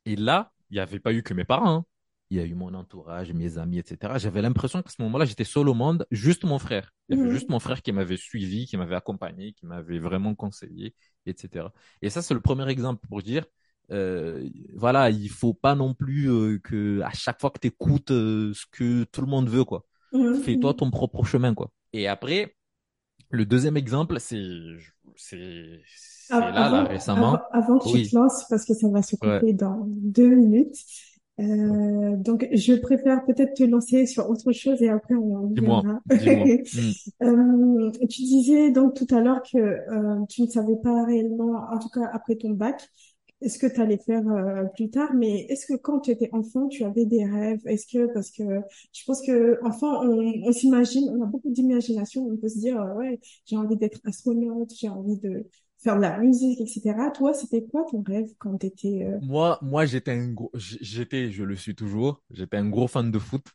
et là, il n'y avait pas eu que mes parents, hein. il y a eu mon entourage, mes amis, etc. J'avais l'impression qu'à ce moment-là, j'étais seul au monde, juste mon frère. Il y avait mhm. juste mon frère qui m'avait suivi, qui m'avait accompagné, qui m'avait vraiment conseillé, etc. Et ça, c'est le premier exemple pour dire, euh, voilà, il faut pas non plus euh, que à chaque fois que tu écoutes euh, ce que tout le monde veut, quoi. Mhm. Fais-toi ton propre chemin, quoi. Et après, le deuxième exemple, c'est c'est là, là, récemment. Avant, que tu te lances, parce que ça va se couper dans deux minutes. Euh, donc, je préfère peut-être te lancer sur autre chose et après on verra. [LAUGHS] euh, tu disais donc tout à l'heure que euh, tu ne savais pas réellement, en tout cas après ton bac, est-ce que tu allais faire euh, plus tard, mais est-ce que quand tu étais enfant, tu avais des rêves? Est-ce que, parce que je pense que enfant, on, s'imagine, on a beaucoup d'imagination, on peut se dire, ouais, j'ai envie d'être astronaute, j'ai envie de faire de la musique, etc. Toi, c'était quoi ton rêve quand tu étais... Euh, moi, moi, j'étais un gros, j'étais, je le suis toujours, j'étais un gros fan de foot.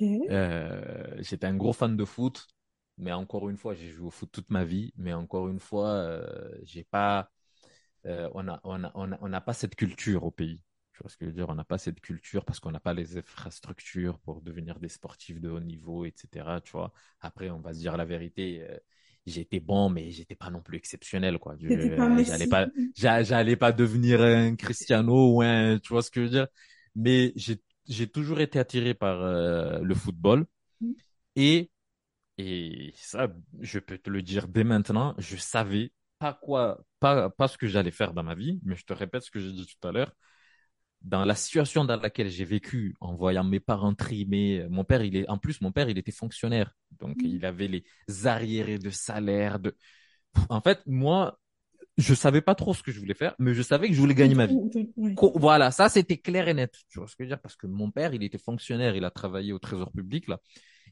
Euh, j'étais un gros fan de foot, mais encore une fois, j'ai joué au foot toute ma vie, mais encore une fois, euh, j'ai pas, euh, on n'a on a, on a, on a pas cette culture au pays. Tu vois ce que je veux dire? On n'a pas cette culture parce qu'on n'a pas les infrastructures pour devenir des sportifs de haut niveau, etc. Tu vois Après, on va se dire la vérité. j'étais bon, mais j'étais pas non plus exceptionnel, quoi. J'allais pas, [LAUGHS] j'allais pas devenir un Cristiano ou un, tu vois ce que je veux dire? Mais j'ai j'ai toujours été attiré par euh, le football mm. et et ça je peux te le dire dès maintenant je savais pas quoi pas pas ce que j'allais faire dans ma vie mais je te répète ce que j'ai dit tout à l'heure dans la situation dans laquelle j'ai vécu en voyant mes parents trimer mon père il est en plus mon père il était fonctionnaire donc mm. il avait les arriérés de salaire de en fait moi je savais pas trop ce que je voulais faire, mais je savais que je voulais gagner ma vie. Voilà, ça c'était clair et net. Tu vois ce que je veux dire? Parce que mon père, il était fonctionnaire, il a travaillé au Trésor public là.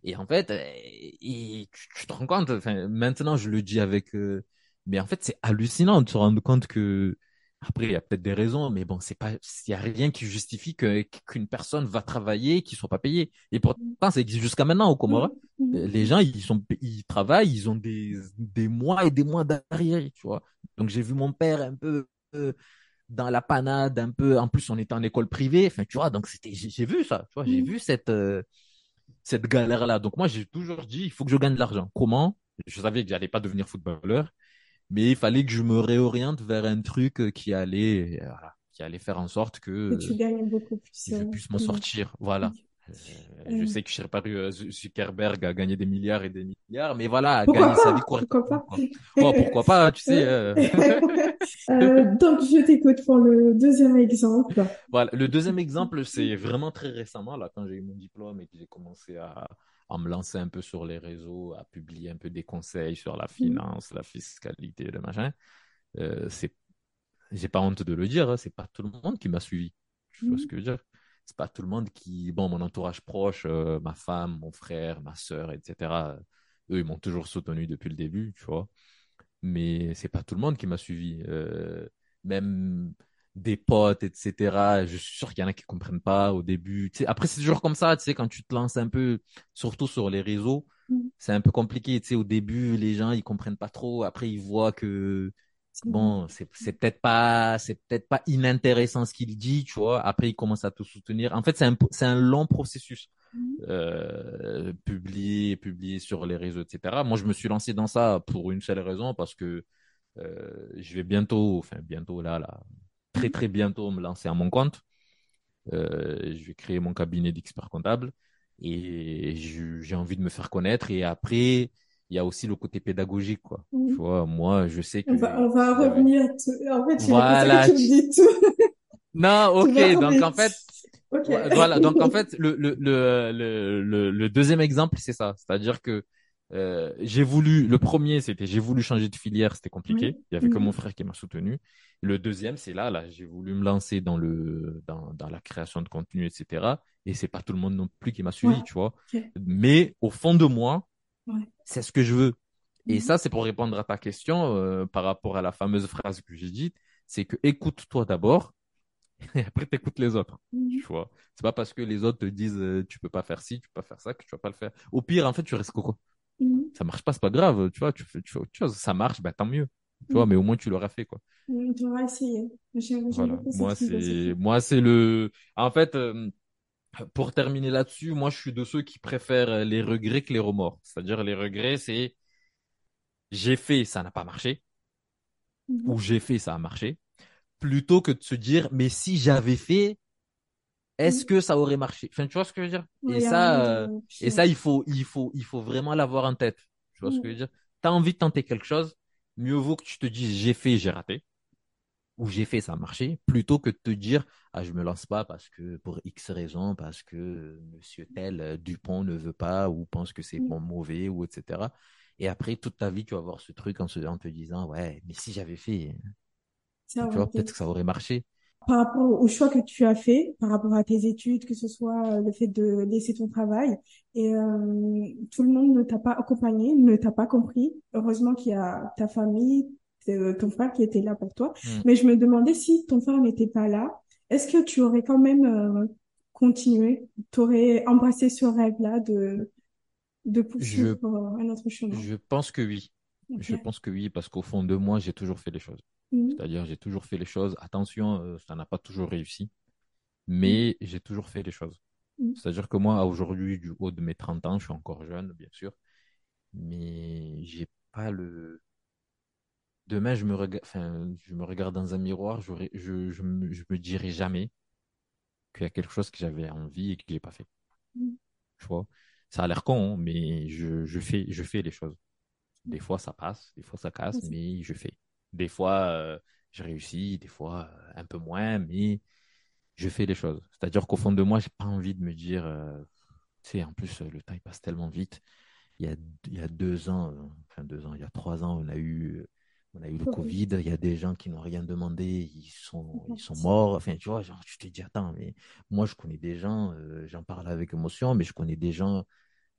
Et en fait, et, euh, tu, te rends compte. Enfin, maintenant, je le dis avec, euh, mais en fait, c'est hallucinant de se rendre compte que après, il y a peut-être des raisons, mais bon, c'est pas, il y a rien qui justifie qu'une personne va travailler qui soit pas payée. Et pourtant, ça existe jusqu'à maintenant au Comores. Mm-hmm. Mm-hmm. Les gens, ils sont, ils travaillent, ils ont des des mois et des mois d'arrière, tu vois. Donc j'ai vu mon père un peu euh, dans la panade, un peu. En plus, on était en école privée, enfin, tu vois. Donc c'était, j'ai vu ça, tu vois. J'ai mm-hmm. vu cette euh, cette galère là. Donc moi, j'ai toujours dit, il faut que je gagne de l'argent. Comment? Je savais que j'allais pas devenir footballeur mais il fallait que je me réoriente vers un truc euh, qui allait, euh, qui allait faire en sorte que, que tu gagnes beaucoup plus. je euh, puisse m'en sortir. Voilà. je sais que je serais pas Zuckerberg à gagner des milliards et des milliards, mais voilà, à gagner sa vie Pourquoi pas oh, Pourquoi pas, tu sais. [LAUGHS] donc, je t'écoute pour le deuxième exemple. Voilà, le deuxième exemple, c'est vraiment très récemment, là, quand j'ai eu mon diplôme et que j'ai commencé à, à me lancer un peu sur les réseaux, à publier un peu des conseils sur la mm. finance, la fiscalité, le machin. Euh, c'est, j'ai pas honte de le dire, hein, c'est pas tout le monde qui m'a suivi. Tu vois ce mm. que je veux dire? C'est pas tout le monde qui, bon, mon entourage proche, euh, ma femme, mon frère, ma sœur, etc. Eux, ils m'ont toujours soutenu depuis le début, tu vois. Mais c'est pas tout le monde qui m'a suivi. Euh, même des potes, etc. Je suis sûr qu'il y en a qui comprennent pas au début. Après, c'est toujours comme ça, tu sais, quand tu te lances un peu, surtout sur les réseaux, mm. c'est un peu compliqué. Tu sais, au début, les gens, ils comprennent pas trop. Après, ils voient que, bon, c'est, c'est peut-être pas, c'est peut-être pas inintéressant ce qu'il dit, tu vois. Après, ils commencent à te soutenir. En fait, c'est un, c'est un long processus. Mm. Euh, publier, publier sur les réseaux, etc. Moi, je me suis lancé dans ça pour une seule raison, parce que euh, je vais bientôt, enfin bientôt là, là, très très bientôt me lancer à mon compte. Euh, je vais créer mon cabinet d'expert comptable et j'ai envie de me faire connaître. Et après, il y a aussi le côté pédagogique, quoi. Tu vois, moi, je sais que. On va, on va [LAUGHS] revenir. En fait, voilà. Tu dis tout. non, ok. Donc en fait, voilà. Donc en fait, le le le le, le deuxième exemple, c'est ça. C'est-à-dire que euh, j'ai voulu, le premier, c'était j'ai voulu changer de filière, c'était compliqué. Il y avait que mon frère qui m'a soutenu. Le deuxième, c'est là, là, j'ai voulu me lancer dans le, dans, dans la création de contenu, etc. Et c'est pas tout le monde non plus qui m'a suivi, tu vois. Mais au fond de moi, c'est ce que je veux. Et mhm. ça, c'est pour répondre à ta question euh, par rapport à la fameuse phrase que j'ai dite, c'est que écoute-toi d'abord [LAUGHS] et après t'écoutes les autres. Mhm. Tu vois, c'est pas parce que les autres te disent euh, tu peux pas faire ci, tu peux pas faire ça que tu vas pas le faire. Au pire, en fait, tu restes coco. Mhm. Ça marche pas, c'est pas grave, tu vois, tu fais, tu fais autre chose, ça marche, bah tant mieux. Tu vois, mhm. mais au moins tu l'auras fait, quoi. Mhm, tu auras essayé. Voilà. Moi, c'est, moi, c'est le, en fait, euh, pour terminer là-dessus, moi, je suis de ceux qui préfèrent les regrets que les remords. C'est-à-dire, les regrets, c'est, j'ai fait, ça n'a pas marché. Ou j'ai fait, ça a marché. Plutôt que de se dire, mais si j'avais fait, est-ce mm. que ça aurait marché? Enfin, tu vois ce que je veux dire? Et ça, euh, et ça, il faut, il faut, il faut vraiment l'avoir en tête. Tu vois ce que je veux dire? T'as envie de tenter quelque chose, mieux vaut que tu te dises j'ai fait, j'ai raté, ou j'ai fait, ça a marché, plutôt que de te dire ah je me lance pas parce que pour X raisons, parce que Monsieur tel euh, Dupont ne veut pas ou pense que c'est bon mauvais ou etc. Et après toute ta vie tu vas avoir ce truc en, te disant ouais mais si j'avais fait, tu vois peut-être que ça aurait marché. Par rapport au choix que tu as fait, par rapport à tes études, que ce soit le fait de laisser ton travail, et euh, tout le monde ne t'a pas accompagné, ne t'a pas compris. Heureusement qu'il y a ta famille, ton frère qui était là pour toi. Mm. Mais je me demandais si ton frère n'était pas là, est-ce que tu aurais quand même euh, continué, tu aurais embrassé ce rêve-là de de poursuivre je, un autre chemin? Je pense que oui. Je pense que oui, parce qu'au fond de moi, j'ai toujours fait les choses. Mhm. C'est-à-dire, j'ai toujours fait les choses. Attention, euh, ça n'a pas toujours réussi, mais mhm. j'ai toujours fait les choses. Mhm. C'est-à-dire que moi, aujourd'hui, du haut de mes 30 ans, je suis encore jeune, bien sûr, mais j'ai pas le. Demain, je me, enfin, je me regarde dans un miroir, je, je, je, me, je me dirai jamais qu'il y a quelque chose que j'avais envie et que j'ai pas fait. Tu vois? Ça a l'air con, hein, mais je, je, fais, je fais les choses. Des fois, ça passe, des fois, ça casse, mais je fais. Des fois, euh, je réussis, des fois, euh, un peu moins, mais je fais les choses. C'est-à-dire qu'au fond de moi, j'ai pas envie de me dire, euh, tu sais, en plus, le temps, il passe tellement vite. Il y a, il y a deux ans, enfin deux ans, il y a trois ans, on a eu, on a eu le Covid. Il y a des gens qui n'ont rien demandé, ils sont, ils sont morts. Enfin, tu vois, genre, tu te dis, attends, mais moi, je connais des gens, j'en parle avec émotion, mais je connais des gens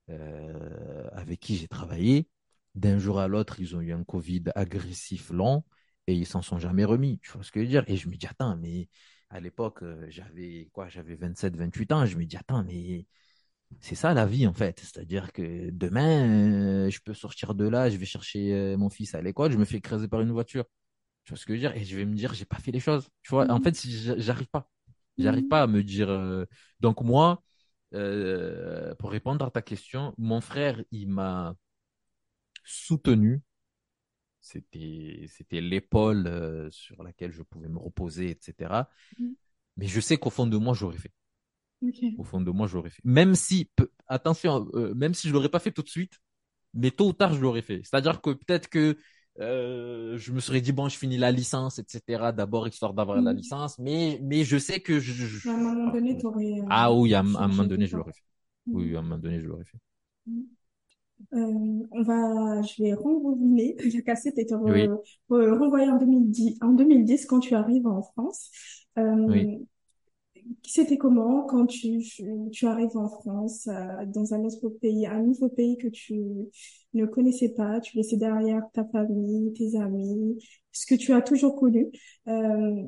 euh, avec qui j'ai travaillé, d'un jour à l'autre, ils ont eu un Covid agressif long et ils s'en sont jamais remis. Tu vois ce que je veux dire? Et je me dis, attends, mais à l'époque, euh, j'avais quoi? J'avais 27, 28 ans. Je me dis, attends, mais c'est ça la vie en fait. C'est-à-dire que demain, euh, je peux sortir de là, je vais chercher mon fils à l'école, je me fais écraser par une voiture. Tu vois ce que je veux dire? Et je vais me dire, j'ai pas fait les choses. Tu vois? En mmh. fait, j'arrive pas. J'arrive mmh. pas à me dire. Donc moi, euh, pour répondre à ta question, mon frère, il m'a soutenu. C'était, c'était l'épaule euh, sur laquelle je pouvais me reposer, etc. Mm. Mais je sais qu'au fond de moi, j'aurais fait. Au fond de moi, j'aurais fait. Même si, attention, euh, même si je l'aurais pas fait tout de suite, mais tôt ou tard, je l'aurais fait. C'est-à-dire que peut-être que euh, je me serais dit bon je finis la licence etc d'abord histoire d'avoir la mm. licence mais mais je sais que je, à un moment donné t'aurais ah oui à, un moment donné je l'aurais fait oui à un moment donné je l'aurais fait mm. On va je vais rembobiner la [LAUGHS] cassette renvoyée en 2010 en 2010 quand tu arrives en France. Euh, oui c'était comment quand tu, tu arrives en France, euh, dans un autre pays, un nouveau pays que tu ne connaissais pas, tu laissais derrière ta famille, tes amis, ce que tu as toujours connu. Euh,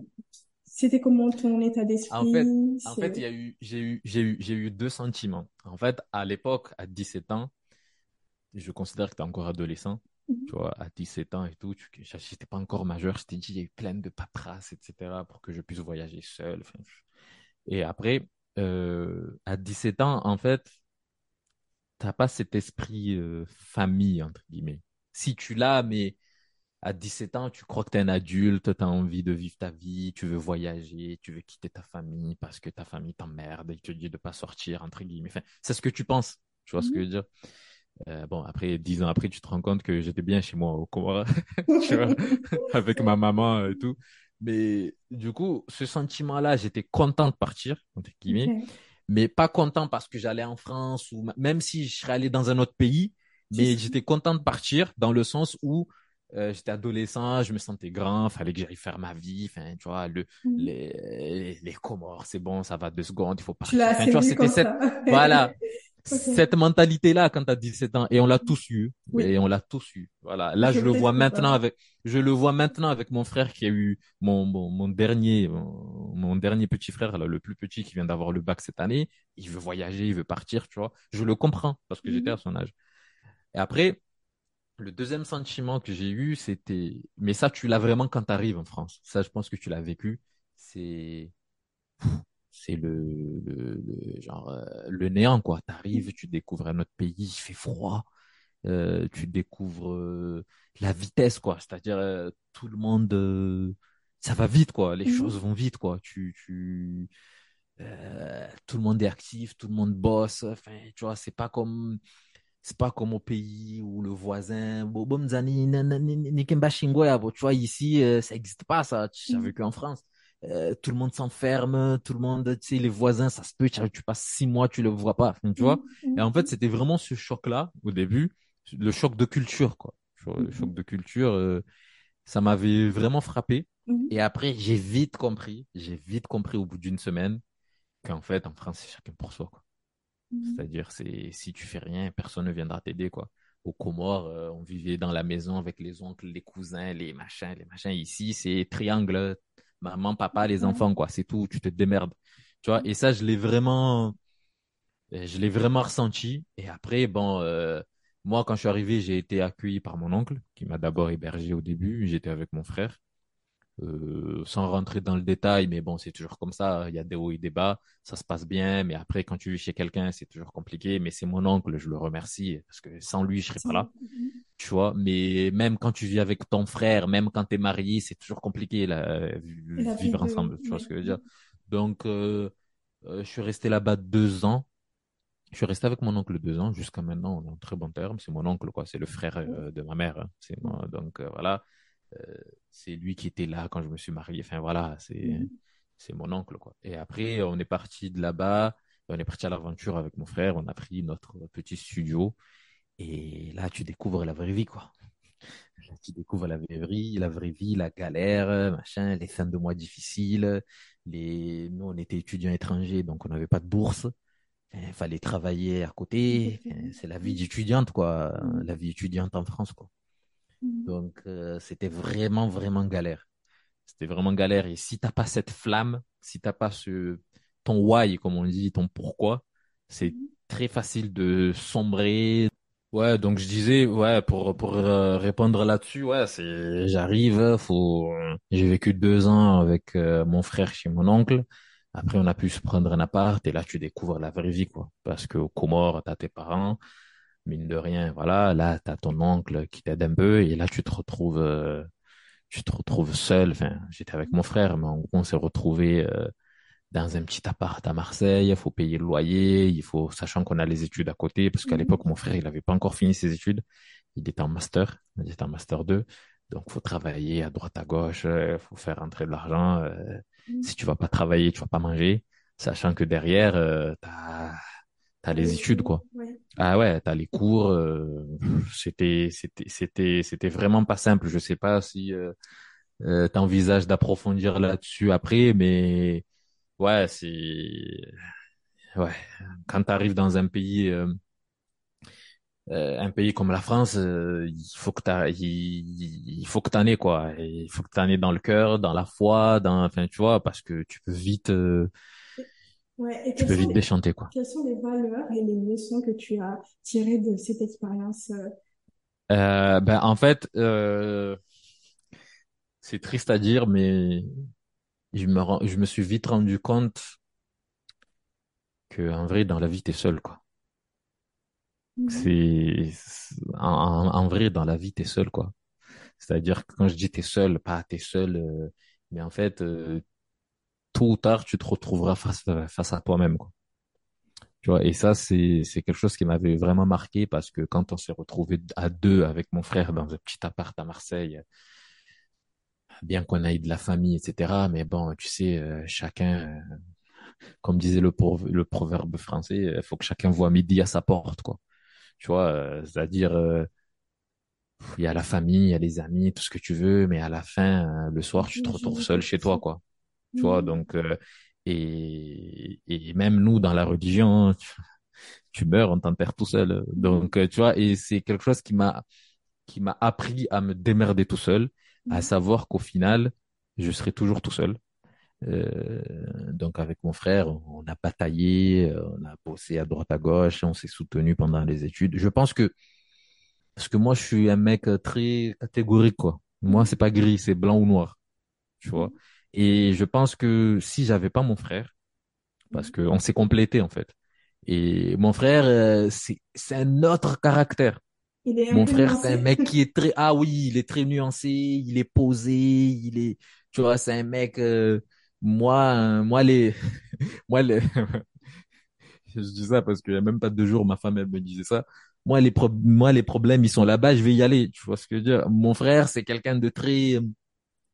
c'était comment ton état d'esprit En fait, en fait, il y a eu, j'ai eu, j'ai eu, j'ai eu deux sentiments. En fait, à l'époque, à 17 ans, je considère que tu es encore adolescent. Mhm. Tu vois, à 17 ans et tout, j'étais pas encore majeur. Je t'ai dit, il y a eu plein de paperasses, etc., pour que je puisse voyager seul. Enfin, et après, euh, à 17 ans, en fait, t'as pas cet esprit euh, famille, entre guillemets. Si tu l'as, mais à 17 ans, tu crois que tu es un adulte, tu as envie de vivre ta vie, tu veux voyager, tu veux quitter ta famille parce que ta famille t'emmerde et te dit de pas sortir, entre guillemets. Enfin, c'est ce que tu penses. Tu vois ce que je veux dire? Euh, bon, après, dix ans après, tu te rends compte que j'étais bien chez moi au [LAUGHS] [LAUGHS] vois, avec ma maman et tout. Mais du coup, ce sentiment-là, j'étais content de partir, entre guillemets, mais pas content parce que j'allais en France ou même si je serais allé dans un autre pays, mais j'étais content de partir dans le sens où euh, j'étais adolescent, je me sentais grand, fallait que j'aille faire ma vie, enfin, tu vois, le, mmh. les, les, Comores, c'est bon, ça va deux secondes, il faut partir. tu vois, c'était cette, voilà, cette mentalité-là quand tu as 17 ans et on l'a tous eu et on l'a tous eu. Voilà. Là, je, le vois maintenant avec, je le vois maintenant avec mon frère qui a eu mon, mon, dernier, mon, dernier petit frère, le plus petit qui vient d'avoir le bac cette année. Il veut voyager, il veut partir, tu vois. Je le comprends parce que j'étais à son âge. Et après, le deuxième sentiment que j'ai eu, c'était, mais ça, tu l'as vraiment quand tu arrives en France. Ça, je pense que tu l'as vécu. C'est, c'est le, le, genre euh, le néant quoi. T'arrives, tu découvres un autre pays, il fait froid, euh, tu découvres euh, la vitesse quoi. C'est-à-dire tout le monde, ça va vite quoi. Les mhm. choses vont vite quoi. Tu, tu, tout le monde est actif, tout le monde bosse. Enfin, tu vois, c'est pas comme c'est pas comme au pays où le voisin, tu vois, ici, ça n'existe pas, ça. Mhm. vécu en France. Euh, tout le monde s'enferme, tout le monde, tu sais, les voisins, ça se peut, tu, passes six mois, tu le vois pas, tu vois. Mm-hmm. Et en fait, c'était vraiment ce choc-là, au début, le choc de culture, quoi. Le choc de culture, euh, ça m'avait vraiment frappé. Et après, j'ai vite compris, j'ai vite compris au bout d'une semaine qu'en fait, en France, c'est chacun pour soi. Quoi. C'est-à-dire, c'est si tu fais rien, personne ne viendra t'aider. quoi. Aux Comores, euh, on vivait dans la maison avec les oncles, les cousins, les machins, les machins. Ici, c'est triangle, maman, papa, les enfants, quoi. C'est tout, tu te démerdes. Tu vois, et ça, je l'ai vraiment, je l'ai vraiment ressenti. Et après, bon, euh, moi, quand je suis arrivé, j'ai été accueilli par mon oncle, qui m'a d'abord hébergé au début. J'étais avec mon frère. Euh, sans rentrer dans le détail, mais bon, c'est toujours comme ça. Il y a des hauts et des bas. Ça se passe bien, mais après, quand tu vis chez quelqu'un, c'est toujours compliqué. Mais c'est mon oncle, je le remercie parce que sans lui, je serais pas là. Tu vois. Mais même quand tu vis avec ton frère, même quand tu es marié, c'est toujours compliqué là, vivre ensemble. Tu vois ce que je veux dire? Donc, euh, euh, je suis resté là-bas deux ans. Je suis resté avec mon oncle deux ans jusqu'à maintenant. On est en très bon terme. C'est mon oncle, quoi. C'est le frère de ma mère. Hein. C'est moi. Donc voilà. C'est lui qui était là quand je me suis marié. Enfin voilà, c'est mhm. c'est mon oncle quoi. Et après, on est parti de là-bas, on est parti à l'aventure avec mon frère. On a pris notre petit studio et là, tu découvres la vraie vie quoi. Là, [LAUGHS] tu découvres la vraie vie, la vraie vie, la galère, machin, les fins de mois difficiles. Les... Nous, on était étudiants étrangers, donc on n'avait pas de bourse. Il fallait travailler à côté. C'est la vie d'étudiante, quoi. La vie étudiante en France, quoi. Mm. Donc, euh, c'était vraiment, vraiment galère. C'était vraiment galère. Et si t'as pas cette flamme, si t'as pas ce, ton why, comme on dit, ton pourquoi, c'est mm. très facile de sombrer. Ouais, donc je disais, ouais, pour, pour euh, répondre là-dessus, ouais, c'est, j'arrive, faut, j'ai vécu deux ans avec euh, mon frère chez mon oncle. Après, on a pu se prendre un appart et là, tu découvres la vraie vie, quoi. Parce que au Comores, t'as tes parents, mine de rien, voilà, là, tu as ton oncle qui t'aide un peu, et là, tu te retrouves, euh, tu te retrouves seul. Enfin, j'étais avec mon frère, mais on s'est retrouvé euh, dans un petit appart à Marseille. Il faut payer le loyer, il faut, sachant qu'on a les études à côté, parce qu'à mhm. l'époque, mon frère, il n'avait pas encore fini ses études. Il était en master, il était en master 2. Donc, faut travailler à droite, à gauche, il euh, faut faire rentrer de l'argent. Mhm. Si tu vas pas travailler, tu vas pas manger, sachant que derrière, tu as t'as les études quoi. Ah ouais, t'as les cours. Euh, c'était c'était c'était c'était vraiment pas simple. Je sais pas si euh, euh t'envisages d'approfondir là-dessus après, mais ouais, c'est ouais. Quand t'arrives dans un pays euh, euh un pays comme la France, il faut que t'as, il, il, faut que t'en aies quoi. il faut que t'en aies dans le cœur, dans la foi, dans, enfin tu vois, parce que tu peux vite Ouais, et tu peux vite déchanter, quoi. Quelles sont les valeurs et les leçons que tu as tirées de cette expérience euh? euh, ben, En fait, euh, c'est triste à dire, mais je me, rends, je me suis vite rendu compte que en vrai, dans la vie, t'es seul, quoi. C'est en, en, vrai, dans la vie, t'es seul, quoi. C'est-à-dire que quand je dis t'es seul, pas t'es seul, euh, mais en fait, euh, tôt ou tard, tu te retrouveras face, face à toi-même, quoi. Tu vois, et ça, c'est, c'est quelque chose qui m'avait vraiment marqué parce que quand on s'est retrouvé à deux avec mon frère dans un petit appart à Marseille, bien qu'on ait de la famille, etc., mais bon, tu sais, euh, chacun, euh, comme disait le, le proverbe français, il faut que chacun voit midi à sa porte, quoi. Tu vois, euh, c'est-à-dire, il y a la famille, il y a les amis, tout ce que tu veux, mais à la fin, le soir, tu te retrouves seul chez toi, quoi tu vois. Mhm. Donc, euh, et, et même nous, dans la religion, [LAUGHS] tu, meurs, on t'enterre tout seul. Donc, euh, tu vois, et c'est quelque chose qui m'a qui m'a appris à me démerder tout seul, à mhm. savoir qu'au final, je serai toujours tout seul. Euh, donc avec mon frère, on a bataillé, on a bossé à droite à gauche, on s'est soutenu pendant les études. Je pense que parce que moi je suis un mec très catégorique quoi. Moi c'est pas gris, c'est blanc ou noir. Tu vois. Mhm. Et je pense que si j'avais pas mon frère, parce que on s'est complété en fait. Et mon frère, euh, c'est c'est un autre caractère. mon frère, c'est un mec qui est très [LAUGHS] ah oui, il est très nuancé, il est posé, il est tu vois, c'est un mec euh, moi moi les [LAUGHS] moi les [LAUGHS] je dis ça parce qu'il y a même pas deux jours ma femme elle me disait ça. Moi les moi les problèmes ils sont là-bas, je vais y aller, tu vois ce que je veux dire? Mon frère, c'est quelqu'un de très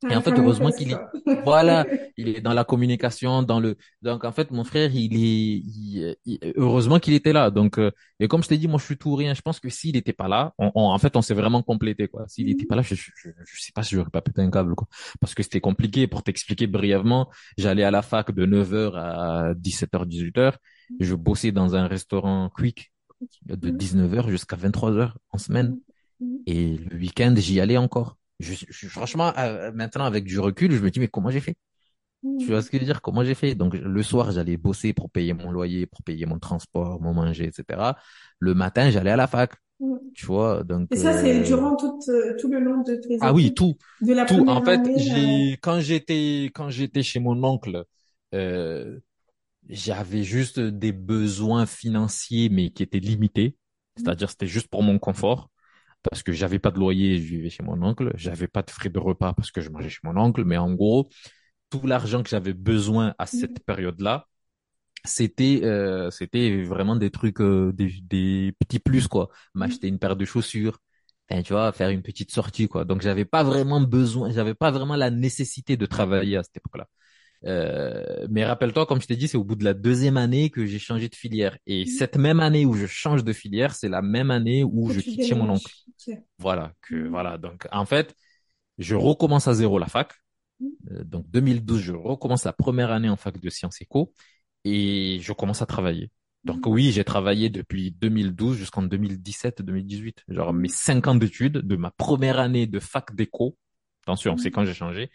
Et en fait, heureusement qu'il est, [LAUGHS] voilà, il est dans la communication, dans le, donc en fait, mon frère, il est, heureusement qu'il était là. Donc, euh, et comme je t'ai dit, moi, je suis tout rien. Je pense que s'il n'était pas là, on, en fait, on s'est vraiment complété, quoi. S'il n'était pas là, je, je, je, sais pas si j'aurais pas pété un câble, quoi. Parce que c'était compliqué. Pour t'expliquer brièvement, j'allais à la fac de 9h à 17h, 18h. Je bossais dans un restaurant quick de 19h jusqu'à 23h en semaine. Et le week-end, j'y allais encore. Je, franchement, euh, maintenant, avec du recul, je me dis, mais comment j'ai fait? Tu vois ce que je veux dire? Comment j'ai fait? Donc, le soir, j'allais bosser pour payer mon loyer, pour payer mon transport, mon manger, etc. Le matin, j'allais à la fac. Tu vois, donc. Et ça, c'est euh, durant tout, euh, tout le long de tes Ah oui, tout. De la tout. En fait, j'ai quand j'étais quand j'étais chez mon oncle, euh, j'avais juste des besoins financiers, mais qui étaient limités. C'est-à-dire, c'était juste pour mon confort parce que j'avais pas de loyer, je vivais chez mon oncle, j'avais pas de frais de repas parce que je mangeais chez mon oncle, mais en gros, tout l'argent que j'avais besoin à cette mhm. période-là, c'était euh, c'était vraiment des trucs euh, des, des petits plus quoi, m'acheter une paire de chaussures, tu vois, faire une petite sortie quoi. Donc j'avais pas vraiment besoin, j'avais pas vraiment la nécessité de travailler à cette époque-là. Euh, mais rappelle-toi, comme je t'ai dit, c'est au bout de la deuxième année que j'ai changé de filière. Et mhm. cette même année où je change de filière, c'est la même année où je quitte chez mon oncle. Voilà, que mhm. voilà. Donc en fait, je recommence à zéro la fac. Mhm. Euh, donc 2012, je recommence la première année en fac de sciences éco et je commence à travailler. Donc oui, j'ai travaillé depuis 2012 jusqu'en 2017-2018. Genre mes cinq ans d'études de ma première année de fac d'éco. Attention, c'est quand j'ai changé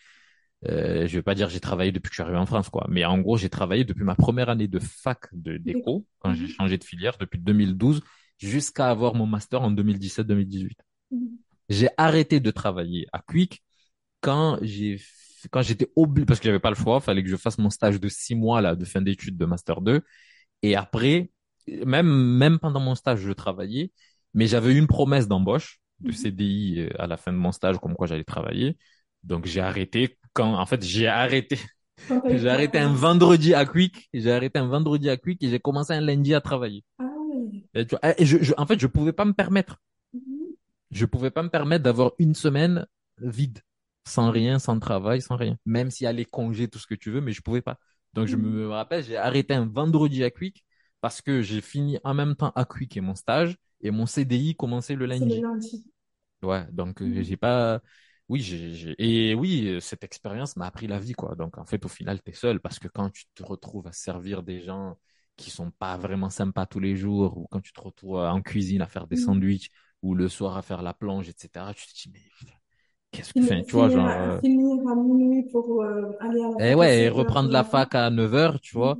euh, je vais pas dire j'ai travaillé depuis que je suis arrivé en France, quoi. Mais en gros, j'ai travaillé depuis ma première année de fac de déco, quand j'ai mhm. changé de filière, depuis 2012, jusqu'à avoir mon master en 2017-2018. Mhm. J'ai arrêté de travailler à Quick quand j'ai quand j'étais obligé, parce que j'avais pas le choix, fallait que je fasse mon stage de six mois là de fin d'études de master 2. Et après, même même pendant mon stage, je travaillais, mais j'avais une promesse d'embauche de mhm. CDI euh, à la fin de mon stage, comme quoi j'allais travailler. Donc j'ai arrêté quand, en fait, j'ai arrêté. [LAUGHS] J'ai arrêté un vendredi à Quick. J'ai arrêté un vendredi à Quick et j'ai commencé un lundi à travailler. Ah et, je, en fait, je pouvais pas me permettre. Mm-hmm. Je pouvais pas me permettre d'avoir une semaine vide, sans rien, sans travail, sans rien. Même s'il y a les congés, tout ce que tu veux, mais je pouvais pas. Donc, je me mm-hmm. rappelle, j'ai arrêté un vendredi à Quick parce que j'ai fini en même temps à Quick et mon stage et mon CDI commençait le lundi. Le lundi. Ouais, donc euh, mm-hmm. j'ai pas, oui, j'ai, et oui, cette expérience m'a appris la vie, quoi. Donc, en fait, au final, tu es seul parce que quand tu te retrouves à servir des gens qui sont pas vraiment sympas tous les jours, ou quand tu te retrouves en cuisine à faire des mmh. sandwichs, ou le soir à faire la plonge, etc., tu te dis, mais qu'est-ce que, enfin, tu vois, genre. Euh... Finir à minuit pour euh, aller à la Et eh ouais, et reprendre la fac à 9 h tu vois.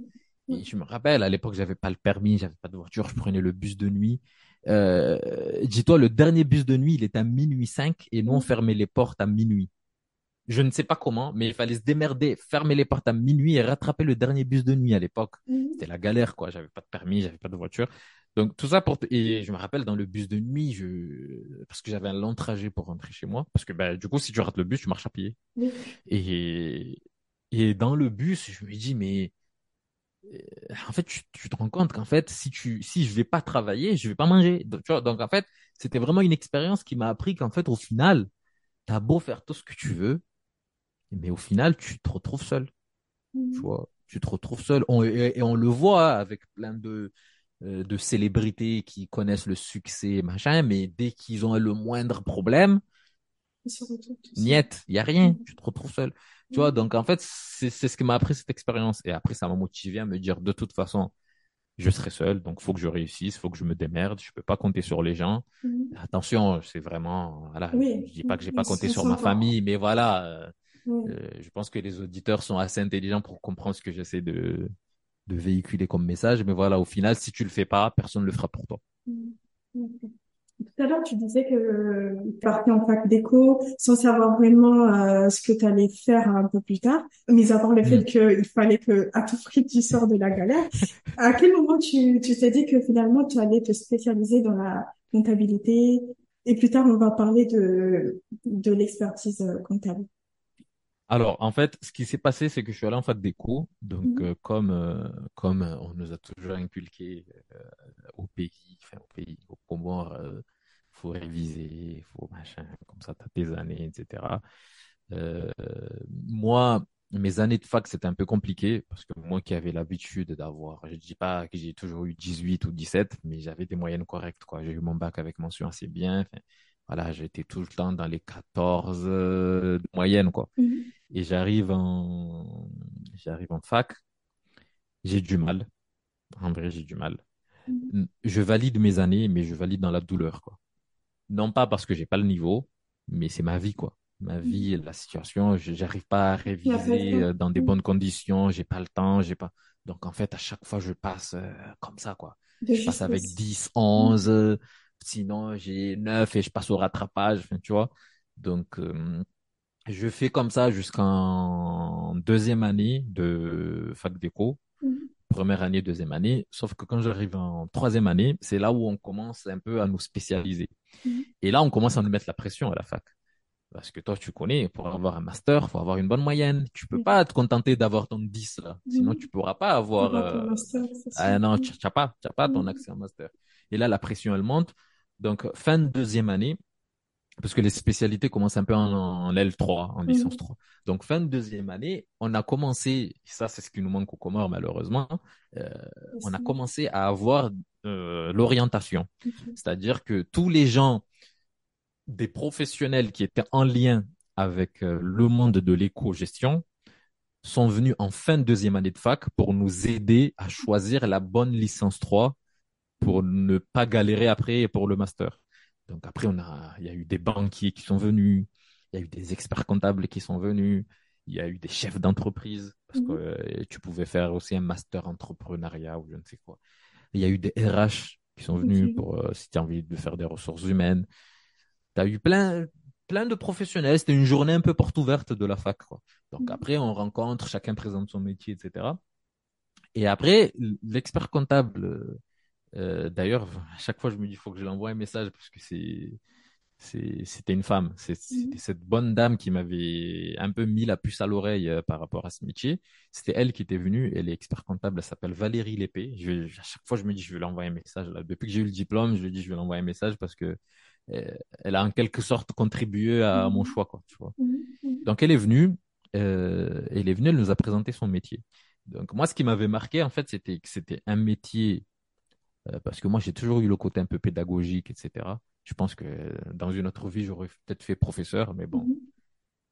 Mmh. Et je me rappelle, à l'époque, j'avais pas le permis, j'avais pas de voiture, je prenais le bus de nuit. Euh, dis-toi, le dernier bus de nuit, il est à minuit 5 et nous, on fermait les portes à minuit. Je ne sais pas comment, mais il fallait se démerder, fermer les portes à minuit et rattraper le dernier bus de nuit à l'époque. Mhm. C'était la galère, quoi. J'avais pas de permis, j'avais pas de voiture. Donc, tout ça pour, et je me rappelle dans le bus de nuit, je, parce que j'avais un long trajet pour rentrer chez moi. Parce que, bah, du coup, si tu rates le bus, tu marches à pied. Et, et dans le bus, je me dis, mais, en fait, tu, te rends compte qu'en fait, si tu, si je vais pas travailler, je vais pas manger. Donc, tu vois, donc en fait, c'était vraiment une expérience qui m'a appris qu'en fait, au final, tu as beau faire tout ce que tu veux, mais au final, tu te retrouves seul. Tu mmh. vois, tu te retrouves seul. et, on le voit avec plein de, euh, de célébrités qui connaissent le succès, machin, mais dès qu'ils ont le moindre problème, niet, il y a rien, mmh. tu te retrouves seul. Tu vois, donc en fait, c'est ce qui m'a appris cette expérience. Et après, ça m'a motivé à me dire, de toute façon, je serai seul, donc faut que je réussisse, faut que je me démerde, je peux pas compter sur les gens. Mhm. Attention, c'est vraiment, voilà, je dis pas que j'ai pas compté sur ma famille, mais voilà, euh, euh, je pense que les auditeurs sont assez intelligents pour comprendre ce que j'essaie de, de véhiculer comme message, mais voilà, au final, si tu le fais pas, personne ne le fera pour toi. Tout à l'heure, tu disais que tu partais en fac d'éco sans savoir vraiment euh, ce que tu allais faire un peu plus tard, mis à part le fait mm. qu'il fallait que à tout prix tu sors de la galère. [LAUGHS] à quel moment tu tu t'es dit que finalement tu allais te spécialiser dans la comptabilité? Et plus tard on va parler de de l'expertise euh, comptable. Alors, en fait, ce qui s'est passé, c'est que je suis allé en fac d'éco. Donc, mm-hmm. euh, comme comme on nous a toujours inculqué au pays, enfin au pays, au Comores, faut réviser, faut machin, comme ça, t'as tes années, etc. Euh, moi, mes années de fac, c'était un peu compliqué parce que moi qui avais l'habitude d'avoir, je dis pas que j'ai toujours eu 18 ou 17, mais j'avais des moyennes correctes, quoi. J'ai eu mon bac avec mention assez bien. voilà, j'étais tout le temps dans les 14 euh, de moyenne, quoi. Mhm. Et j'arrive en, j'arrive en fac, j'ai du mal. En vrai, j'ai du mal. Mhm. Je valide mes années, mais je valide dans la douleur, quoi. Non pas parce que j'ai pas le niveau, mais c'est ma vie, quoi ma vie, la situation, j'arrive pas à réviser euh, dans des bonnes conditions, j'ai pas le temps, j'ai pas. Donc en fait, à chaque fois, je passe euh, comme ça, quoi. je passe avec 10, 11, euh, sinon j'ai 9 et je passe au rattrapage, tu vois. Donc je fais comme ça jusqu'en deuxième année de fac d'éco. Mmh. Première année, deuxième année. Sauf que quand j'arrive en troisième année, c'est là où on commence un peu à nous spécialiser. Mmh. Et là, on commence à nous mettre la pression à la fac. Parce que toi, tu connais, pour avoir un master, faut avoir une bonne moyenne. Tu peux pas te contenter d'avoir ton 10, là. Sinon, tu pourras pas avoir, euh... ah non, tu n'as pas, tu pas ton accès en master. Et là, la pression, elle monte. Donc, fin de deuxième année, parce que les spécialités commencent un peu en, L3, en licence 3. Donc, fin de deuxième année, on a commencé, ça, c'est ce qui nous manque au Comores, malheureusement, euh, on a commencé à avoir euh, l'orientation. C'est-à-dire que tous les gens des professionnels qui étaient en lien avec euh, le monde de l'éco-gestion sont venus en fin de deuxième année de fac pour nous aider à choisir la bonne licence 3 pour ne pas galérer après pour le master. Donc après, on a, il y a eu des banquiers qui sont venus, il y a eu des experts comptables qui sont venus, il y a eu des chefs d'entreprise parce que mhm. euh, tu pouvais faire aussi un master entrepreneuriat ou je ne sais quoi. Il y a eu des RH qui sont venus pour euh, si tu as envie de faire des ressources humaines tu as eu plein, plein de professionnels. C'était une journée un peu porte ouverte de la fac. Quoi. Donc mhm. après, on rencontre, chacun présente son métier, etc. Et après, l'expert comptable, euh, d'ailleurs, à chaque fois, je me dis, il faut que je l'envoie un message parce que c'est, c'était une femme. Mhm. C'était cette bonne dame qui m'avait un peu mis la puce à l'oreille euh, par rapport à ce métier. C'était elle qui était venue. Elle est expert comptable. Elle s'appelle Valérie Lépée. Je, à chaque fois, je me dis, je vais l'envoyer un message. Là. Depuis que j'ai eu le diplôme, je lui dis, je vais l'envoyer un message parce que euh, elle a en quelque sorte contribué à mon mhm. choix, quoi, tu vois. Mhm. Donc elle est venue, euh, elle est venue, elle nous a présenté son métier. Donc moi, ce qui m'avait marqué, en fait, c'était que c'était un métier, parce que moi, j'ai toujours eu le côté un peu pédagogique, etc. Je pense que dans une autre vie, j'aurais peut-être fait professeur, mais bon,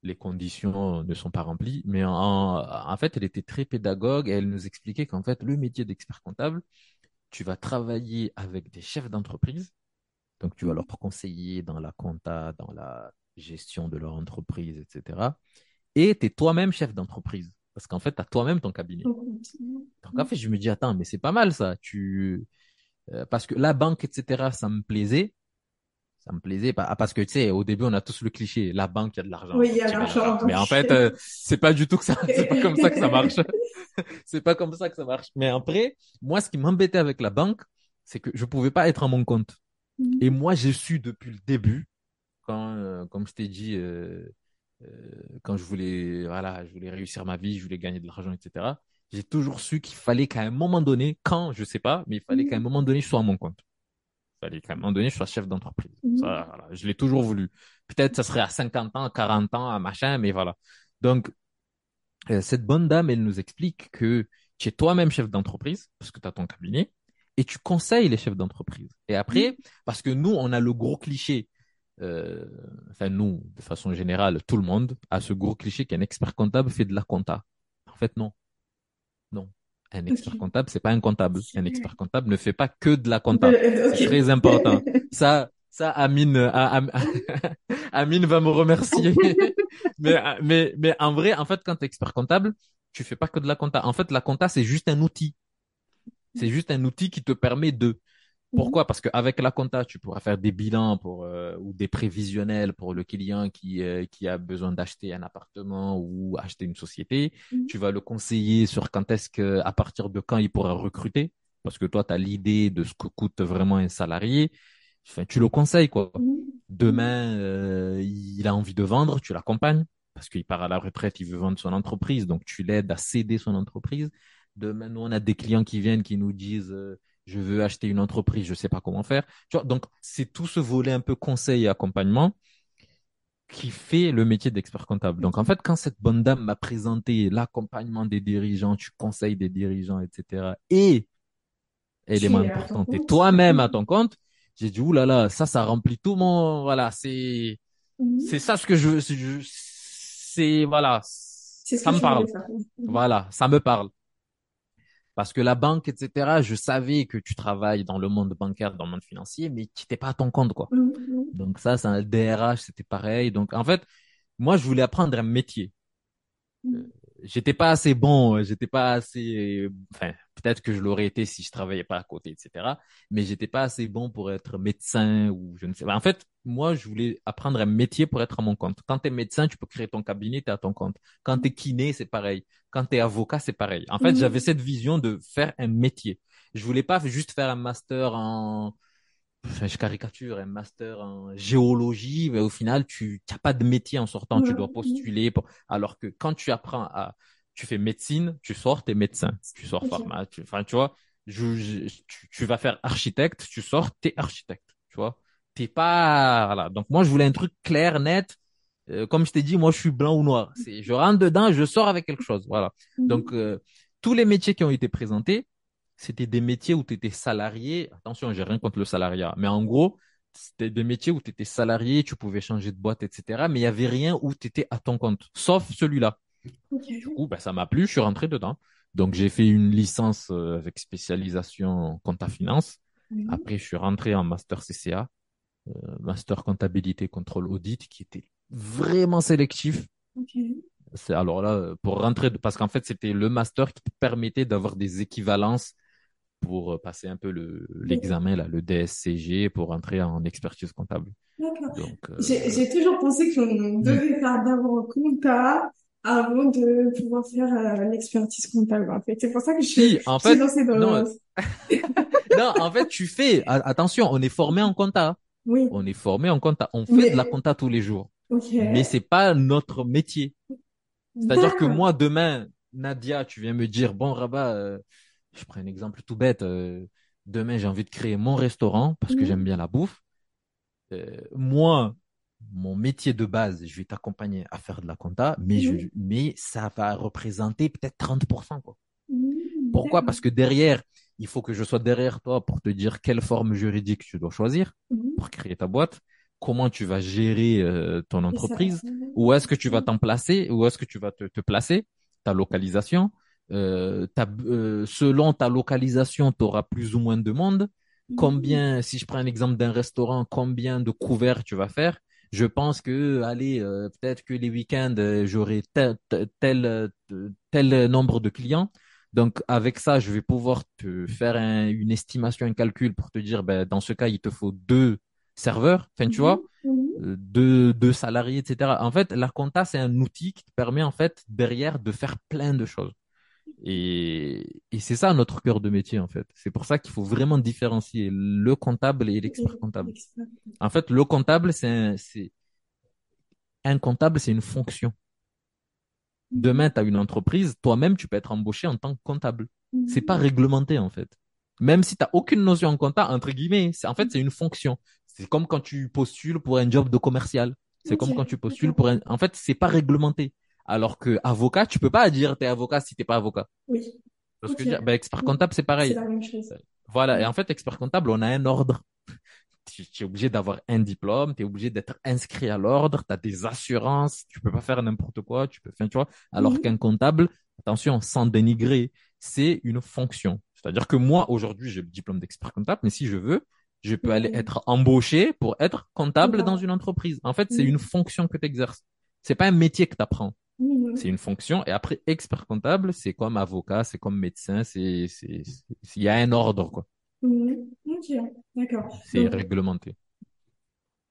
les conditions ne sont pas remplies. Mais en, en, fait, elle était très pédagogue et elle nous expliquait qu'en fait, le métier d'expert comptable, tu vas travailler avec des chefs d'entreprise donc, tu vas leur conseiller dans la compta, dans la gestion de leur entreprise, etc. Et tu es toi-même chef d'entreprise. Parce qu'en fait, tu as toi-même ton cabinet. Donc, en fait, je me dis, attends, mais c'est pas mal ça. Tu... Euh, parce que la banque, etc., ça me plaisait. Ça me plaisait parce que tu sais, au début, on a tous le cliché, la banque, il y a de l'argent. Oui, il y a de l'argent. Mais en fait, euh, c'est pas du tout que ça, [LAUGHS] c'est pas comme ça que ça marche. [LAUGHS] [LAUGHS] c'est pas comme ça que ça marche. Mais après, moi, ce qui m'embêtait avec la banque, c'est que je pouvais pas être à mon compte. Mm. Et moi, j'ai su depuis le début, quand, euh, comme je t'ai dit, euh, euh, quand je voulais, voilà, je voulais réussir ma vie, je voulais gagner de l'argent, etc. J'ai toujours su qu'il fallait qu'à un moment donné, quand, je sais pas, mais il fallait qu'à un moment donné, je sois à mon compte. Il fallait qu'à un moment donné, je sois chef d'entreprise. Mm. voilà, je l'ai toujours voulu. Peut-être ça serait à 50 ans, 40 ans, à machin, mais voilà. Donc, cette bonne dame, elle nous explique que tu es toi-même chef d'entreprise, parce que tu as ton cabinet, et tu conseilles les chefs d'entreprise. Et après, parce que nous, on a le gros cliché, euh, enfin nous, de façon générale, tout le monde a ce gros cliché qu'un expert comptable fait de la compta. En fait, non. Non. Un expert comptable, c'est pas un comptable. Un expert comptable ne fait pas que de la compta. C'est très important. [LAUGHS] Ça, ça, Amine, [LAUGHS] Amine va me remercier. [LAUGHS] mais, mais, mais en vrai, en fait, quand tu es expert comptable, tu fais pas que de la compta. En fait, la compta, c'est juste un outil. C'est juste un outil qui te permet de. Pourquoi? Parce qu'avec la compta, tu pourras faire des bilans pour, euh, ou des prévisionnels pour le client qui, euh, qui a besoin d'acheter un appartement ou acheter une société. Mhm. Tu vas le conseiller sur quand est-ce que, à partir de quand il pourra recruter. Parce que toi, tu as l'idée de ce que coûte vraiment un salarié. Enfin, tu le conseilles, quoi. Mhm. Demain, euh, il a envie de vendre, tu l'accompagnes. Parce qu'il part à la retraite, il veut vendre son entreprise. Donc, tu l'aides à céder son entreprise. Demain, nous, on a des clients qui viennent, qui nous disent euh, je veux acheter une entreprise, je ne sais pas comment faire. Tu vois, donc, c'est tout ce volet un peu conseil et accompagnement. qui fait le métier d'expert comptable. Donc, en fait, quand cette bonne dame m'a présenté l'accompagnement des dirigeants, tu conseilles des dirigeants, etc., et, élément important, t'es toi-même à ton compte, j'ai dit, oulala, là là, ça, ça remplit tout mon, voilà, c'est, mhm. c'est ça ce que je, c'est, voilà, ça me parle. Voilà, ça me parle. Parce que la banque, etc., je savais que tu travailles dans le monde bancaire, dans le monde financier, mais tu n'étais pas à ton compte, quoi. Mmh, mmh. Donc ça, c'est un DRH, c'était pareil. Donc en fait, moi, je voulais apprendre un métier. Mmh. Euh, j'étais pas assez bon, j'étais pas assez, enfin, peut-être que je l'aurais été si je travaillais pas à côté, etc. Mais j'étais pas assez bon pour être médecin ou je ne sais pas. En fait, moi, je voulais apprendre un métier pour être à mon compte. Quand tu es médecin, tu peux créer ton cabinet, tu es à ton compte. Quand tu es kiné, c'est pareil. Quand tu es avocat, c'est pareil. En fait, j'avais cette vision de faire un métier. Je voulais pas juste faire un master en enfin, je caricature, un master en géologie, mais au final, tu n'as pas de métier en sortant, tu dois postuler. Pour... Alors que quand tu apprends à, tu fais médecine, tu sors, t'es médecin, tu sors pharma, tu, enfin, tu vois, tu, tu, vas faire architecte, tu sors, t'es architecte, tu vois. T'es pas, voilà. Donc moi, je voulais un truc clair, net. Euh, comme je t'ai dit, moi, je suis blanc ou noir. C'est, je rentre dedans, je sors avec quelque chose, voilà. Mhm. Donc euh, tous les métiers qui ont été présentés, c'était des métiers où tu étais salarié. Attention, j'ai rien contre le salariat, mais en gros, c'était des métiers où tu étais salarié, tu pouvais changer de boîte, etc. Mais il y avait rien où tu étais à ton compte, sauf celui-là. Du coup, ben, ça m'a plu, je suis rentré dedans. Donc, j'ai fait une licence euh, avec spécialisation compta finance. Après, je suis rentré en master CCA, euh, master comptabilité, contrôle audit, qui était vraiment sélectif. C'est alors là pour rentrer parce qu'en fait c'était le master qui permettait d'avoir des équivalences pour euh, passer un peu l'examen, là, le DSCG, pour entrer en expertise comptable. D'accord. Euh, j'ai toujours pensé qu'on devait faire d'abord compta avant de pouvoir faire euh, l'expertise comptable. En fait, c'est pour ça que je suis, en fait, dans non, [LAUGHS] non, en fait, tu fais. Attention, on est formé en compta. Oui. On est formé en compta. On fait de la compta tous les jours. Okay. Mais c'est pas notre métier. C'est-à-dire que moi, demain, Nadia, tu viens me dire, bon, Rabat, je prends un exemple tout bête. Euh, demain, j'ai envie de créer mon restaurant parce que mhm. j'aime bien la bouffe. Euh, moi, mon métier de base, je vais t'accompagner à faire de la compta, mais, je, mhm. mais ça va représenter peut-être 30%. Quoi. Mhm. Pourquoi? Parce que derrière, il faut que je sois derrière toi pour te dire quelle forme juridique tu dois choisir pour créer ta boîte, comment tu vas gérer euh, ton entreprise, où est-ce que tu vas t'en placer, où est-ce que tu vas te, te placer, ta localisation, euh, euh, selon ta localisation, tu auras plus ou moins de monde. Combien, si je prends un exemple d'un restaurant, combien de couverts tu vas faire? Je pense que, allez, euh, peut-être que les week-ends, j'aurai tel, tel, tel, nombre de clients. Donc, avec ça, je vais pouvoir te faire une estimation, un calcul pour te dire, ben, dans ce cas, il te faut deux serveurs, enfin, tu vois, deux, deux salariés, etc. En fait, la compta, c'est un outil qui te permet, en fait, derrière, de faire plein de choses. Et, et c'est ça notre cœur de métier, en fait. C'est pour ça qu'il faut vraiment différencier le comptable et l'expert comptable. En fait, le comptable, c'est un, un comptable, c'est une fonction. Demain, tu as une entreprise, toi-même, tu peux être embauché en tant que comptable. C'est pas réglementé, en fait. Même si tu n'as aucune notion en comptable, entre guillemets, en fait, c'est une fonction. C'est comme quand tu postules pour un job de commercial. C'est comme quand tu postules pour un, en fait, c'est pas réglementé. Alors que avocat, tu peux pas dire t'es avocat si t'es pas avocat. Oui. Parce que ben, expert comptable, c'est pareil. C'est la même chose. Voilà. Et en fait, expert comptable, on a un ordre. [LAUGHS] tu, es obligé d'avoir un diplôme, tu es obligé d'être inscrit à l'ordre, tu as des assurances, tu peux pas faire n'importe quoi, tu peux faire, tu vois. Alors qu'un comptable, attention, sans dénigrer, c'est une fonction. C'est-à-dire que moi, aujourd'hui, j'ai le diplôme d'expert comptable, mais si je veux, je peux aller être embauché pour être comptable dans une entreprise. En fait, c'est une fonction que tu exerces. C'est pas un métier que tu apprends. C'est une fonction. Et après, expert comptable, c'est comme avocat, c'est comme médecin, c'est, c'est, il y a un ordre, quoi. Ok, d'accord. C'est réglementé.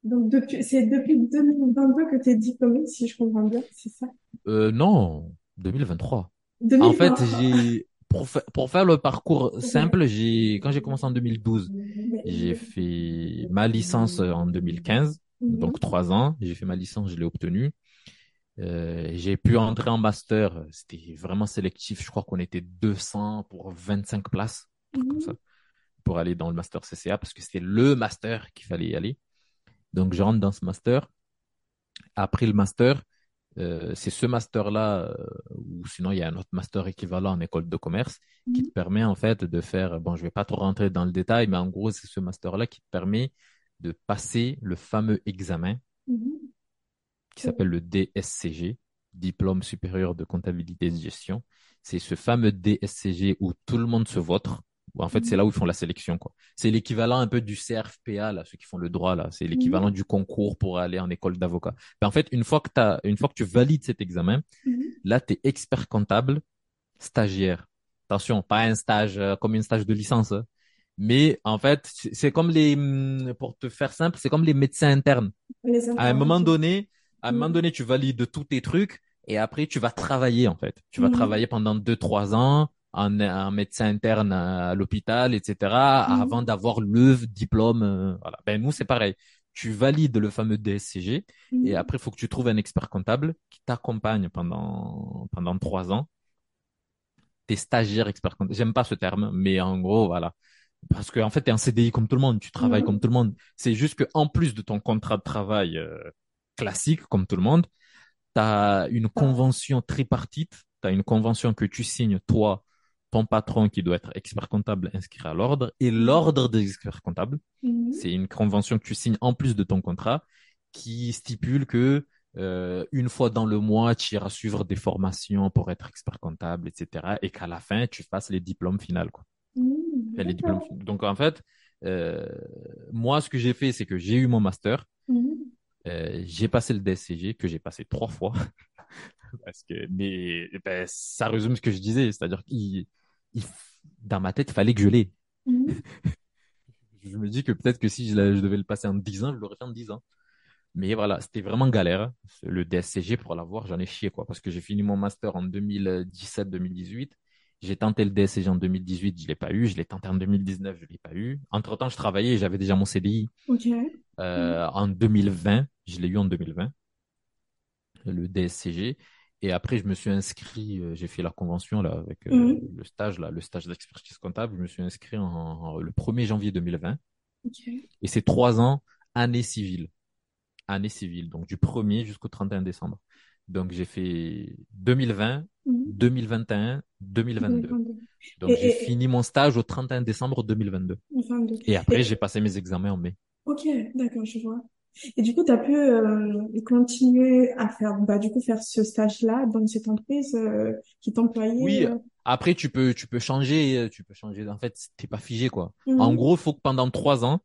Donc, depuis, c'est depuis 2022 que tu es diplômé, si je comprends bien, c'est ça? Euh, non, 2023. En fait, j'ai, pour, pour faire le parcours simple, j'ai, quand j'ai commencé en 2012, j'ai fait ma licence en 2015, donc trois ans. J'ai fait ma licence, je l'ai obtenue. Euh, j'ai pu entrer en master, c'était vraiment sélectif. Je crois qu'on était 200 pour 25 places, comme ça, pour aller dans le master CCA parce que c'était le master qu'il fallait y aller. Donc, je rentre dans ce master. après le master, euh, c'est ce master-là, euh, ou sinon il y a un autre master équivalent en école de commerce, qui te permet en fait de faire, bon, je vais pas trop rentrer dans le détail, mais en gros, c'est ce master-là qui te permet de passer le fameux examen mhm. Qui s'appelle le DSCG, Diplôme supérieur de comptabilité et de gestion. C'est ce fameux DSCG où tout le monde se vote en fait, c'est là où ils font la sélection, quoi. C'est l'équivalent un peu du CRFPA, là, ceux qui font le droit, là. C'est l'équivalent du concours pour aller en école d'avocat. Ben, en fait, une fois que t'as, une fois que tu valides cet examen, mhm. là, tu es expert comptable, stagiaire. Attention, pas un stage euh, comme un stage de licence. Hein. Mais en fait, c'est comme les, hum, pour te faire simple, c'est comme les médecins internes. à un moment donné, à un moment mhm. donné, tu valides tous tes trucs et après tu vas travailler en fait. Tu vas travailler pendant deux trois ans un, médecin interne à l'hôpital, etc., mhm. avant d'avoir le diplôme. Euh, voilà. Ben nous c'est pareil. Tu valides le fameux DSCG et mhm. après il faut que tu trouves un expert comptable qui t'accompagne pendant pendant trois ans. T'es stagiaire expert comptable. J'aime pas ce terme, mais en gros voilà. Parce qu'en en fait, tu es un CDI comme tout le monde, tu travailles mhm. comme tout le monde. C'est juste que en plus de ton contrat de travail euh, classique, comme tout le monde, tu as une convention tripartite, tu as une convention que tu signes toi ton patron qui doit être expert comptable inscrit à l'ordre et l'ordre des experts comptables. Mhm. C'est une convention que tu signes en plus de ton contrat qui stipule que euh, une fois dans le mois, tu iras suivre des formations pour être expert comptable, etc. Et qu'à la fin, tu fasses les diplômes finaux. Quoi. Les diplômes. Donc en fait, euh, moi, ce que j'ai fait, c'est que j'ai eu mon master. Euh, j'ai passé le DSCG que j'ai passé trois fois. [LAUGHS] Parce que, mais ben, ça résume ce que je disais, c'est-à-dire qu'il dans ma tête, il fallait que je l'ai. Mhm. [LAUGHS] je me dis que peut-être que si je, devais le passer en 10 ans, je l'aurais fait en 10 ans. Mais voilà, c'était vraiment galère. Le DSCG, pour l'avoir, j'en ai chié, quoi. Parce que j'ai fini mon master en 2017-2018. J'ai tenté le DSCG en 2018, je l'ai pas eu. Je l'ai tenté en 2019, je l'ai pas eu. Entre temps, je travaillais, j'avais déjà mon CDI. Euh, en 2020, je l'ai eu en 2020, le DSCG. Et après, je me suis inscrit, euh, j'ai fait la convention là avec euh, mhm. le stage là, le stage d'expertise comptable. Je me suis inscrit en, le 1er janvier 2020. Et c'est trois ans année civile, année civile, donc du 1er jusqu'au 31 décembre. Donc j'ai fait 2020, 2021, 2022. Donc j'ai fini mon stage au 31 décembre 2022. Et après, j'ai passé mes examens en mai. Ok, d'accord, je vois. Et du coup, tu as pu euh, continuer à faire, bah, du coup, faire ce stage-là dans cette entreprise euh, qui t'employait. Oui. Euh? Après, tu peux, tu peux changer, tu peux changer. En fait, t'es pas figé, quoi. En mhm. gros, il faut que pendant trois ans,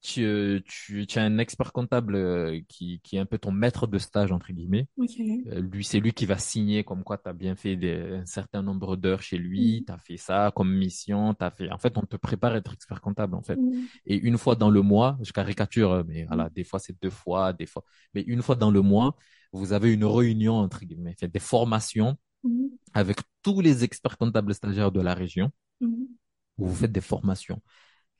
tu, euh, tu, tu as un expert comptable euh, qui, qui est un peu ton maître de stage, entre guillemets. Euh, lui, c'est lui qui va signer comme quoi tu as bien fait des, un certain nombre d'heures chez lui, mhm. tu as fait ça comme mission, tu fait... En fait, on te prépare à être expert comptable, en fait. Mhm. Et une fois dans le mois, je caricature, mais voilà, mhm. des fois c'est deux fois, des fois... Mais une fois dans le mois, vous avez une réunion, entre guillemets, fait des formations avec tous les experts comptables stagiaires de la région, où vous faites des formations.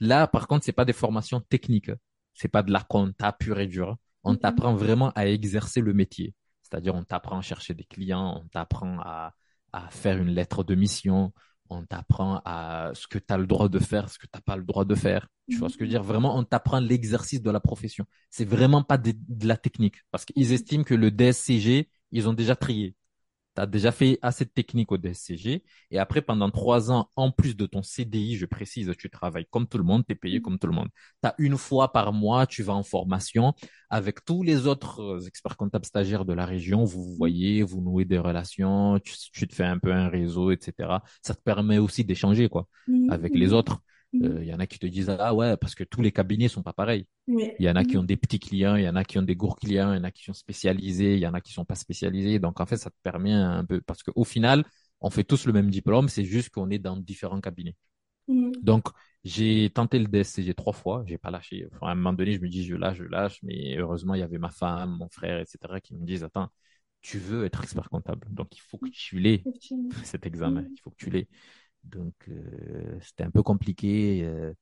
Là, par contre, c'est pas des formations techniques. C'est pas de la compta pure et dure. On t'apprend vraiment à exercer le métier. C'est-à-dire, on t'apprend à chercher des clients, on t'apprend à, à faire une lettre de mission, on t'apprend à ce que tu as le droit de faire, ce que tu n'as pas le droit de faire. Tu vois ce que je veux dire? Vraiment, on t'apprend l'exercice de la profession. C'est vraiment pas de, de la technique. Parce qu'ils estiment que le DSCG, ils ont déjà trié tu as déjà fait assez de techniques au DSCG. Et après, pendant trois ans, en plus de ton CDI, je précise, tu travailles comme tout le monde, tu es payé comme tout le monde. Tu as une fois par mois, tu vas en formation avec tous les autres euh, experts comptables stagiaires de la région. Vous vous voyez, vous nouez des relations, tu, te fais un peu un réseau, etc. Ça te permet aussi d'échanger quoi avec les autres. Il euh, y en a qui te disent ah ouais parce que tous les cabinets sont pas pareils. Il y en a qui ont des petits clients, il y en a qui ont des gros clients, il y en a qui sont spécialisés, il y en a qui sont pas spécialisés. Donc en fait ça te permet un peu parce qu'au final on fait tous le même diplôme, c'est juste qu'on est dans différents cabinets. Donc j'ai tenté le DSCG trois fois, j'ai pas lâché. à un moment donné je me dis je lâche, je lâche, mais heureusement il y avait ma femme, mon frère, etc. qui me disent attends tu veux être expert comptable, donc il faut que tu l'aies [LAUGHS] cet examen, il faut que tu l'aies. Donc, euh, c'était un peu compliqué. Euh,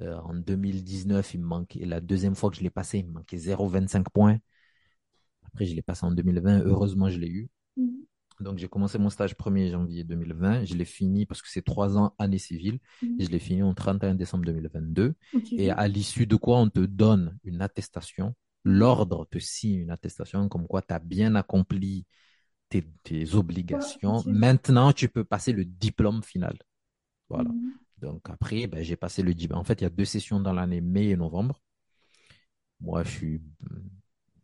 euh, en 2019, il me manquait, la deuxième fois que je l'ai passé, il me manquait 0,25 points. Après, je l'ai passé en 2020. Heureusement, je l'ai eu. Mhm. Donc, j'ai commencé mon stage 1er janvier 2020. Je l'ai fini parce que c'est trois ans année civile. Mhm. Je l'ai fini au 31 décembre 2022. Et à l'issue de quoi, on te donne une attestation l'ordre te signe une attestation comme quoi tu as bien accompli tes, obligations. Maintenant, tu peux passer le diplôme final. Voilà. Mhm. Donc après, ben, j'ai passé le diplôme. En fait, il y a deux sessions dans l'année, mai et novembre. Moi, je suis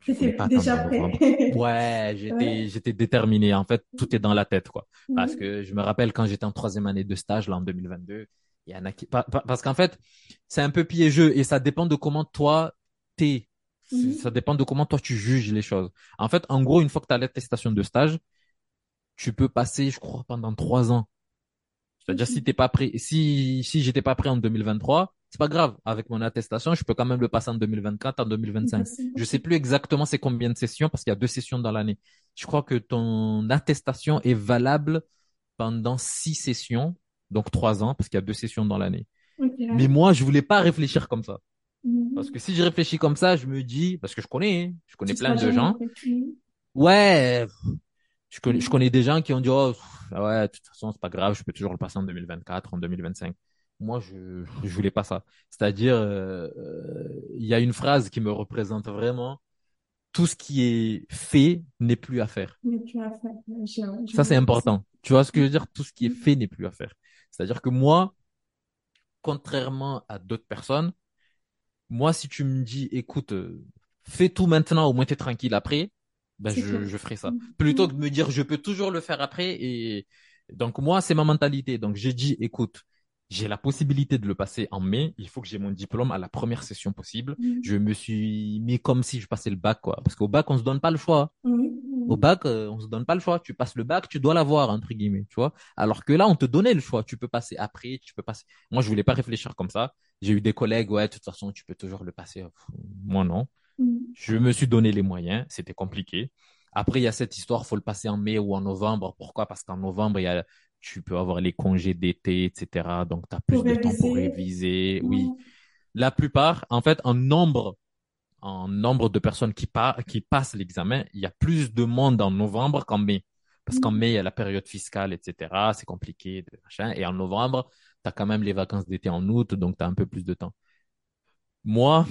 J'étais déjà prêt. [LAUGHS] ouais, j'étais, j'étais déterminé. En fait, tout est dans la tête, quoi. Mhm. Parce que je me rappelle quand j'étais en troisième année de stage, là, en 2022, il y en a qui, parce qu'en fait, c'est un peu piégeux et ça dépend de comment toi t'es. Ça dépend de comment toi tu juges les choses. En fait, en gros, une fois que tu as l'attestation de stage, tu peux passer, je crois, pendant trois ans. C'est-à-dire, si t'es pas prêt, si, si j'étais pas prêt en 2023, c'est pas grave. Avec mon attestation, je peux quand même le passer en 2024, en 2025. Je sais plus exactement c'est combien de sessions parce qu'il y a deux sessions dans l'année. Je crois que ton attestation est valable pendant six sessions, donc trois ans parce qu'il y a deux sessions dans l'année. Mais moi, je voulais pas réfléchir comme ça. Mhm. Parce que si je réfléchis comme ça, je me dis, parce que je connais, hein, je connais plein de gens. Ouais, je connais, je connais des gens qui ont dit, oh, ouais, de toute façon, c'est pas grave, je peux toujours le passer en 2024, en 2025 moi, je je voulais pas ça. C'est-à-dire, euh, il y a une phrase qui me représente vraiment. Tout ce qui est fait n'est plus à faire. Ça, c'est important. Tu vois ce que je veux dire? Tout ce qui est fait n'est plus à faire. C'est-à-dire que moi, contrairement à d'autres personnes, moi, si tu me dis, écoute, euh, fais tout maintenant, au moins tu es tranquille après, ben je, je ferai ça. Mm. Plutôt que de me dire, je peux toujours le faire après. Et donc moi, c'est ma mentalité. Donc j'ai dit, écoute, j'ai la possibilité de le passer en mai. Il faut que j'ai mon diplôme à la première session possible. Mm. Je me suis mis comme si je passais le bac, quoi. Parce qu'au bac, on se donne pas le choix. Au bac, euh, on se donne pas le choix. Tu passes le bac, tu dois l'avoir, entre guillemets, tu vois. Alors que là, on te donnait le choix. Tu peux passer après, tu peux passer. Moi, je voulais pas réfléchir comme ça. J'ai eu des collègues, ouais, de toute façon, tu peux toujours le passer. Moi, non. Mm. Je me suis donné les moyens. C'était compliqué. Après, il y a cette histoire, faut le passer en mai ou en novembre. Pourquoi? Parce qu'en novembre, il y a tu peux avoir les congés d'été, etc. Donc, tu as plus de temps pour réviser. Oui. La plupart, en fait, en nombre, en nombre de personnes qui, qui passent l'examen, il y a plus de monde en novembre qu'en mai. Parce qu'en mm. mai, il y a la période fiscale, etc. C'est compliqué, machin. Et en novembre, tu as quand même les vacances d'été en août, donc tu as un peu plus de temps. Moi,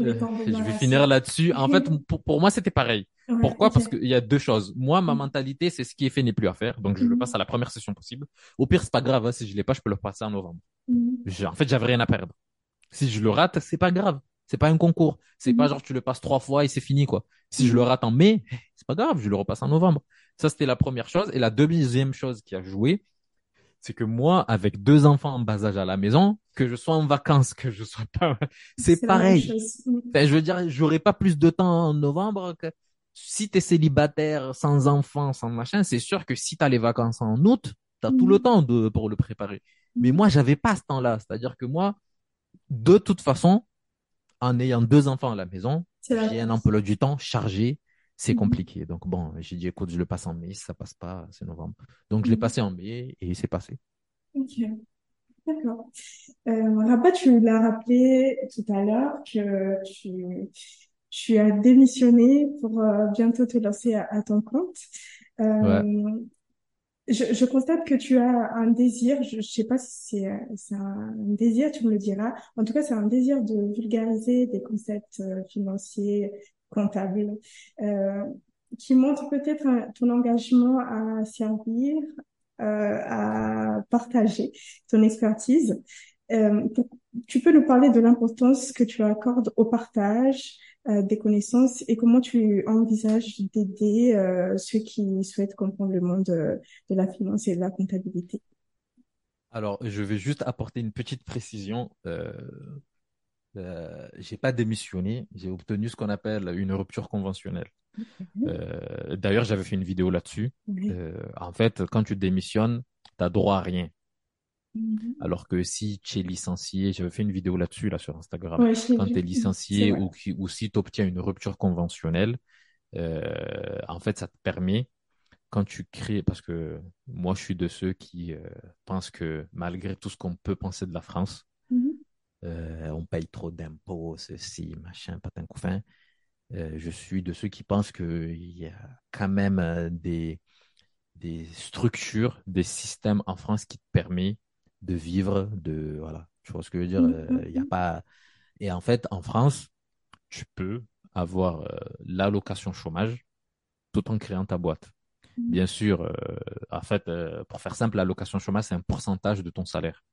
euh, [LAUGHS] je vais finir là-dessus. En fait, [LAUGHS] pour, pour moi, c'était pareil. Pourquoi? Parce qu'il y a deux choses. Moi, ma mm. mentalité, c'est ce qui est fait n'est plus à faire. Donc, je le mm. passe à la première session possible. Au pire, c'est pas grave. Hein, si je l'ai pas, je peux le passer en novembre. Mm. En fait, j'avais rien à perdre. Si je le rate, c'est pas grave. C'est pas un concours. C'est pas genre tu le passes trois fois et c'est fini quoi. Si je le rate en mai, c'est pas grave, je le repasse en novembre. Ça c'était la première chose. Et la deuxième chose qui a joué, c'est que moi, avec deux enfants en bas âge à la maison, que je sois en vacances, que je sois pas, [LAUGHS] c'est pareil. je veux dire, j'aurais pas plus de temps en novembre que si tu es célibataire, sans enfant, sans machin, c'est sûr que si tu as les vacances en août, tu as tout le mhm. temps de, pour le préparer. Mais moi, j'avais pas ce temps-là. C'est-à-dire que moi, de toute façon, en ayant deux enfants à la maison, j'ai un emploi du temps chargé, c'est mhm. compliqué. Donc bon, j'ai dit, écoute, je le passe en mai, si ça passe pas, c'est novembre. Donc je l'ai mhm. passé en mai et c'est passé. Ok. D'accord. Euh, tu l'as rappelé tout à l'heure que tu tu as démissionné pour euh, bientôt te lancer à, ton compte. Euh, je, je, constate que tu as un désir, je, ne sais pas si c'est un désir, tu me le diras. En tout cas, c'est un désir de vulgariser des concepts euh, financiers, comptables, euh, qui montre peut-être ton engagement à servir, euh, à partager ton expertise. tu peux nous parler de l'importance que tu accordes au partage, euh, des connaissances et comment tu envisages d'aider euh, ceux qui souhaitent comprendre le monde de, la finance et de la comptabilité? Alors, je vais juste apporter une petite précision. Euh, euh j'ai pas démissionné, j'ai obtenu ce qu'on appelle une rupture conventionnelle. Euh, D'ailleurs, j'avais fait une vidéo là-dessus. en fait, quand tu démissionnes, tu droit à rien. Mhm. Alors que si tu es licencié, j'avais fait une vidéo là-dessus là sur Instagram. Quand tu es [LAUGHS] licencié ou, ou si tu obtiens une rupture conventionnelle, euh, en fait, ça te permet quand tu crées, parce que moi je suis de ceux qui euh, pensent que malgré tout ce qu'on peut penser de la France, mhm. euh, on paye trop d'impôts, ceci, machin, patin couffin. je suis de ceux qui pensent qu'il y a quand même des, des structures, des systèmes en France qui te permettent de vivre, de voilà. Tu vois ce que je veux dire? Mm, euh, Il y a mm, mm. pas. Et en fait, en France, tu peux avoir l'allocation chômage tout en créant ta boîte. Bien sûr, en fait, pour faire simple, l'allocation chômage, c'est un pourcentage de ton salaire.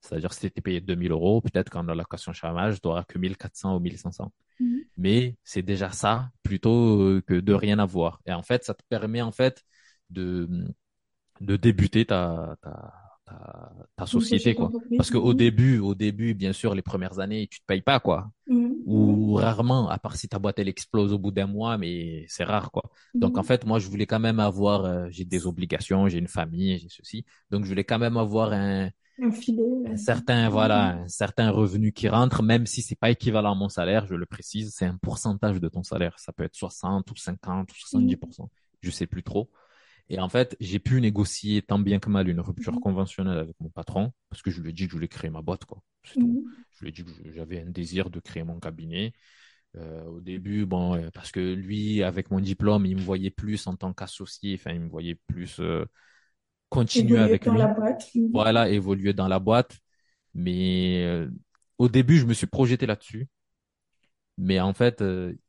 C'est-à-dire, si tu étais payé 2000 euros, peut-être qu'en allocation chômage, tu n'auras que 1400 ou 1500. Mmh. Mais c'est déjà ça plutôt que de rien avoir. Et en fait, ça te permet en fait de, de débuter ta, ta, ta, société, quoi. Parce qu'au début, au début, bien sûr, les premières années, tu te payes pas, quoi. Ou rarement, à part si ta boîte, elle explose au bout d'un mois, mais c'est rare, quoi. Donc, en fait, moi, je voulais quand même avoir, euh, j'ai des obligations, j'ai une famille, j'ai ceci. Donc, je voulais quand même avoir un, un, filet, un certain, voilà, un certain revenu qui rentre, même si c'est pas équivalent à mon salaire, je le précise, c'est un pourcentage de ton salaire. Ça peut être 60 ou 50 ou 70%. Je sais plus trop. Et en fait, j'ai pu négocier tant bien que mal une rupture mhm. conventionnelle avec mon patron parce que je lui ai dit que je voulais créer ma boîte, quoi. Mhm. Je lui ai dit que j'avais un désir de créer mon cabinet. Euh, au début, bon, euh, parce que lui, avec mon diplôme, il me voyait plus en tant qu'associé. Enfin, il me voyait plus euh, continuer avec dans lui. La boîte. Voilà, évoluer dans la boîte. Mais au début, je me suis projeté là-dessus. Mais en fait,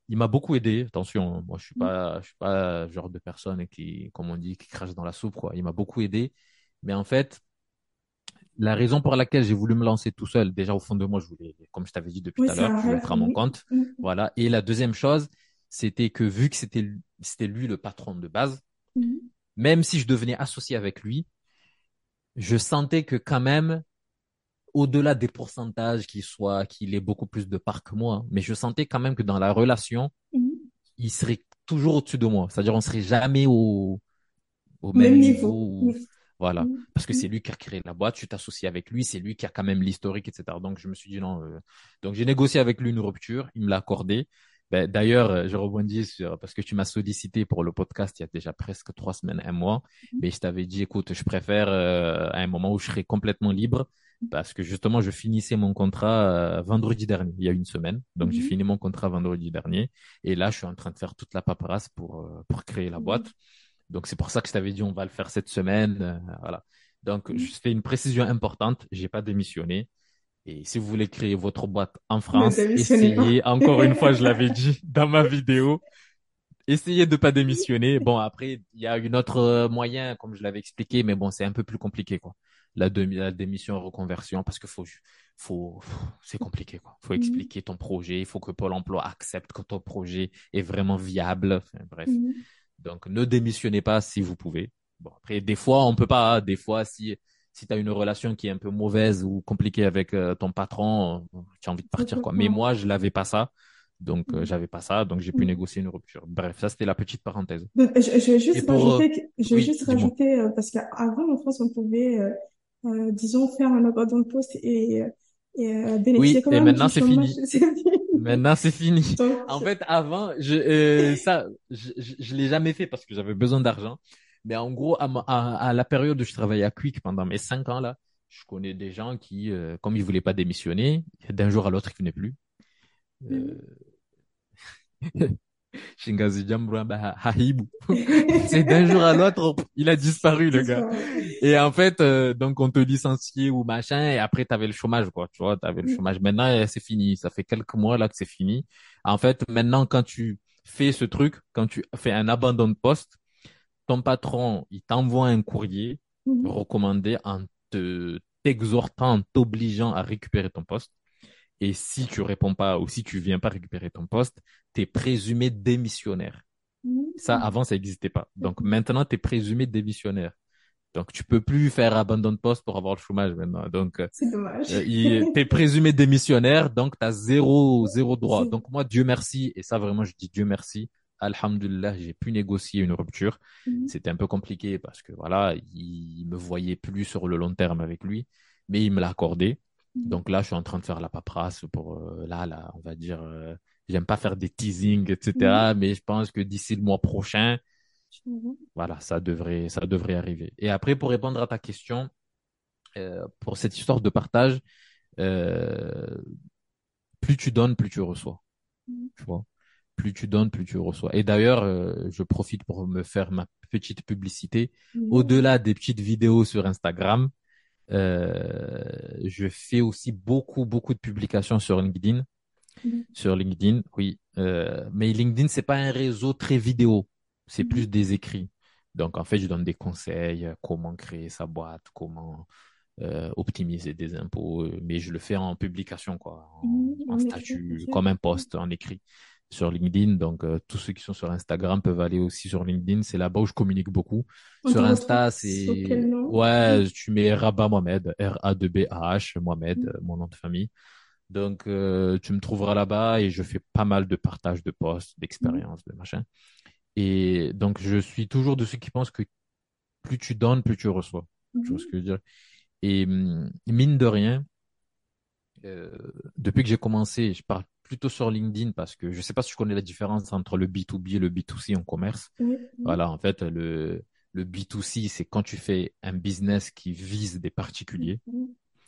il m'a beaucoup aidé. Attention, hein. moi je suis mm. pas, je suis pas le genre de personne qui, comme on dit, qui crache dans la soupe quoi. Il m'a beaucoup aidé, mais en fait, la raison pour laquelle j'ai voulu me lancer tout seul, déjà au fond de moi, je voulais, comme je t'avais dit depuis tout à l'heure, je voulais être à mon compte, mm. voilà. Et la deuxième chose, c'était que vu que c'était c'était lui le patron de base, mm. même si je devenais associé avec lui, je sentais que quand même au-delà des pourcentages qu'il soit, qu'il ait beaucoup plus de parts que moi, mais je sentais quand même que dans la relation, mhm. il serait toujours au-dessus de moi. C'est-à-dire, on serait jamais au, au même, niveau. Voilà. Mhm. Parce que c'est lui qui a créé la boîte, tu t'associes avec lui, c'est lui qui a quand même l'historique, etc. Donc, je me suis dit non. Euh. Donc, j'ai négocié avec lui une rupture, il me l'a accordé. Ben, d'ailleurs, euh, je rebondis sur, parce que tu m'as sollicité pour le podcast il y a déjà presque trois semaines, un mois. Mhm. Mais je t'avais dit, écoute, je préfère euh, à un moment où je serai complètement libre parce que justement, je finissais mon contrat euh, vendredi dernier, il y a une semaine. Donc, j'ai mhm. fini mon contrat vendredi dernier. Et là, je suis en train de faire toute la paperasse pour, euh, pour créer la boîte. Donc, c'est pour ça que je t'avais dit, on va le faire cette semaine. Euh, voilà. Donc, mhm. je fais une précision importante. J'ai pas démissionné. Et si vous voulez créer votre boîte en France, essayez, [LAUGHS] encore une fois, je l'avais dit dans ma vidéo, essayez de pas démissionner. [LAUGHS] Bon, après, il y a une autre moyen, comme je l'avais expliqué, mais bon, c'est un peu plus compliqué, quoi la, la démission reconversion parce que faut, faut, c'est compliqué quoi. Faut mhm. expliquer ton projet, il faut que Pôle Emploi accepte que ton projet est vraiment viable. bref. Mhm. Donc ne démissionnez pas si vous pouvez. Bon après des fois on peut pas, des fois si si tu as une relation qui est un peu mauvaise ou compliquée avec euh, ton patron, tu as envie de partir quoi. Mais moi je l'avais pas ça. Donc, euh, mhm. j'avais pas ça, donc j'ai pu négocier une rupture. Bref, ça, c'était la petite parenthèse. Je, je vais juste rajouter, je vais juste rajouter euh, parce qu'avant, en France, on pouvait euh, disons, faire un abandon de poste et, et euh, bénéficier oui, et maintenant [LAUGHS] c'est fini. maintenant c'est fini. en fait, avant, je, euh, ça, je, je, l'ai jamais fait parce que j'avais besoin d'argent. Mais en gros, à, à, la période où je travaillais à Quick pendant mes cinq ans là, je connais des gens qui, comme ils voulaient pas démissionner, d'un jour à l'autre, ils venaient plus. Euh... [LAUGHS] Shingazi [LAUGHS] C'est d'un jour à l'autre, il a disparu, le gars. Et en fait, euh, donc on te licencie ou machin, et après t'avais le chômage, quoi. Tu vois, t'avais le chômage. Maintenant, eh, c'est fini. Ça fait quelques mois là que c'est fini. En fait, maintenant, quand tu fais ce truc, quand tu fais un abandon de poste, ton patron, il t'envoie un courrier mhm. recommandé en te t'exhortant, t'obligeant à récupérer ton poste. Et si tu réponds pas ou si tu viens pas récupérer ton poste, tu es présumé démissionnaire. Ça, mmh. avant, ça n'existait pas. Donc maintenant, tu es présumé démissionnaire. Donc tu peux plus faire abandon de poste pour avoir le chômage maintenant. Donc c'est dommage. Euh, tu es présumé démissionnaire, donc tu as zéro zéro droit. Donc moi Dieu merci et ça vraiment je dis Dieu merci. Alhamdulillah, j'ai pu négocier une rupture. Mmh. C'était un peu compliqué parce que voilà, il me voyait plus sur le long terme avec lui, mais il me l'a accordé. Mhm. Donc là, je suis en train de faire la paperasse pour euh, là, là, on va dire, euh, j'aime pas faire des teasings, etc. Mhm. Mais je pense que d'ici le mois prochain, mhm. voilà, ça devrait, ça devrait arriver. Et après, pour répondre à ta question, euh, pour cette histoire de partage, plus tu donnes, plus tu reçois. Tu vois? Plus tu donnes, plus tu reçois. Et d'ailleurs, je profite pour me faire ma petite publicité. Au-delà des petites vidéos sur Instagram, euh, je fais aussi beaucoup, beaucoup de publications sur LinkedIn. Sur LinkedIn, oui. Euh, mais LinkedIn, c'est pas un réseau très vidéo. C'est mm. plus des écrits. Donc, en fait, je donne des conseils, euh, comment créer sa boîte, comment euh, optimiser des impôts, mais je le fais en publication, quoi, en, statut, comme un post en écrit sur LinkedIn. Donc, tous ceux qui sont sur Instagram peuvent aller aussi sur LinkedIn. C'est là-bas où je communique beaucoup. sur Insta, c'est ouais, tu mets Rabat Mohamed, R-A-2-B-A-H, Mohamed, mon nom de famille. Donc, euh, tu me trouveras là-bas et je fais pas mal de partage de postes, d'expériences, de machin. Et donc, je suis toujours de ceux qui pensent que plus tu donnes, plus tu reçois. Tu vois ce que je veux dire? Et hum, mine de rien, euh, depuis que j'ai commencé, je parle plutôt sur LinkedIn parce que je sais pas si tu connais la différence entre le B2B et le B2C en commerce. Voilà, en fait, le, le B2C, c'est quand tu fais un business qui vise des particuliers.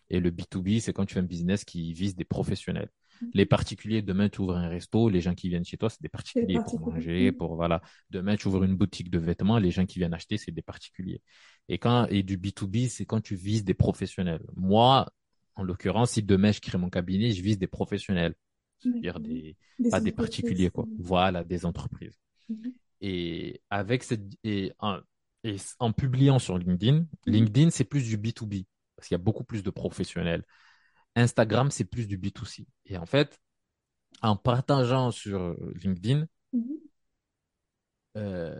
Et le B2B, c'est quand tu fais un business qui vise des professionnels. Mm-hmm. Les particuliers, demain, tu ouvres un resto, les gens qui viennent chez toi, c'est des particuliers pour manger, pour, voilà. Demain, tu ouvres une boutique de vêtements, les gens qui viennent acheter, c'est des particuliers. Et quand, et du B2B, c'est quand tu vises des professionnels. Moi, en l'occurrence, si demain je crée mon cabinet, je vise des professionnels. C'est-à-dire des, pas des particuliers, quoi. Voilà, des entreprises. Mm-hmm. Et avec cette, et en, et en publiant sur LinkedIn, mm-hmm. LinkedIn, c'est plus du B2B parce qu'il y a beaucoup plus de professionnels. Instagram, c'est plus du B2C. Et en fait, en partageant sur LinkedIn, euh,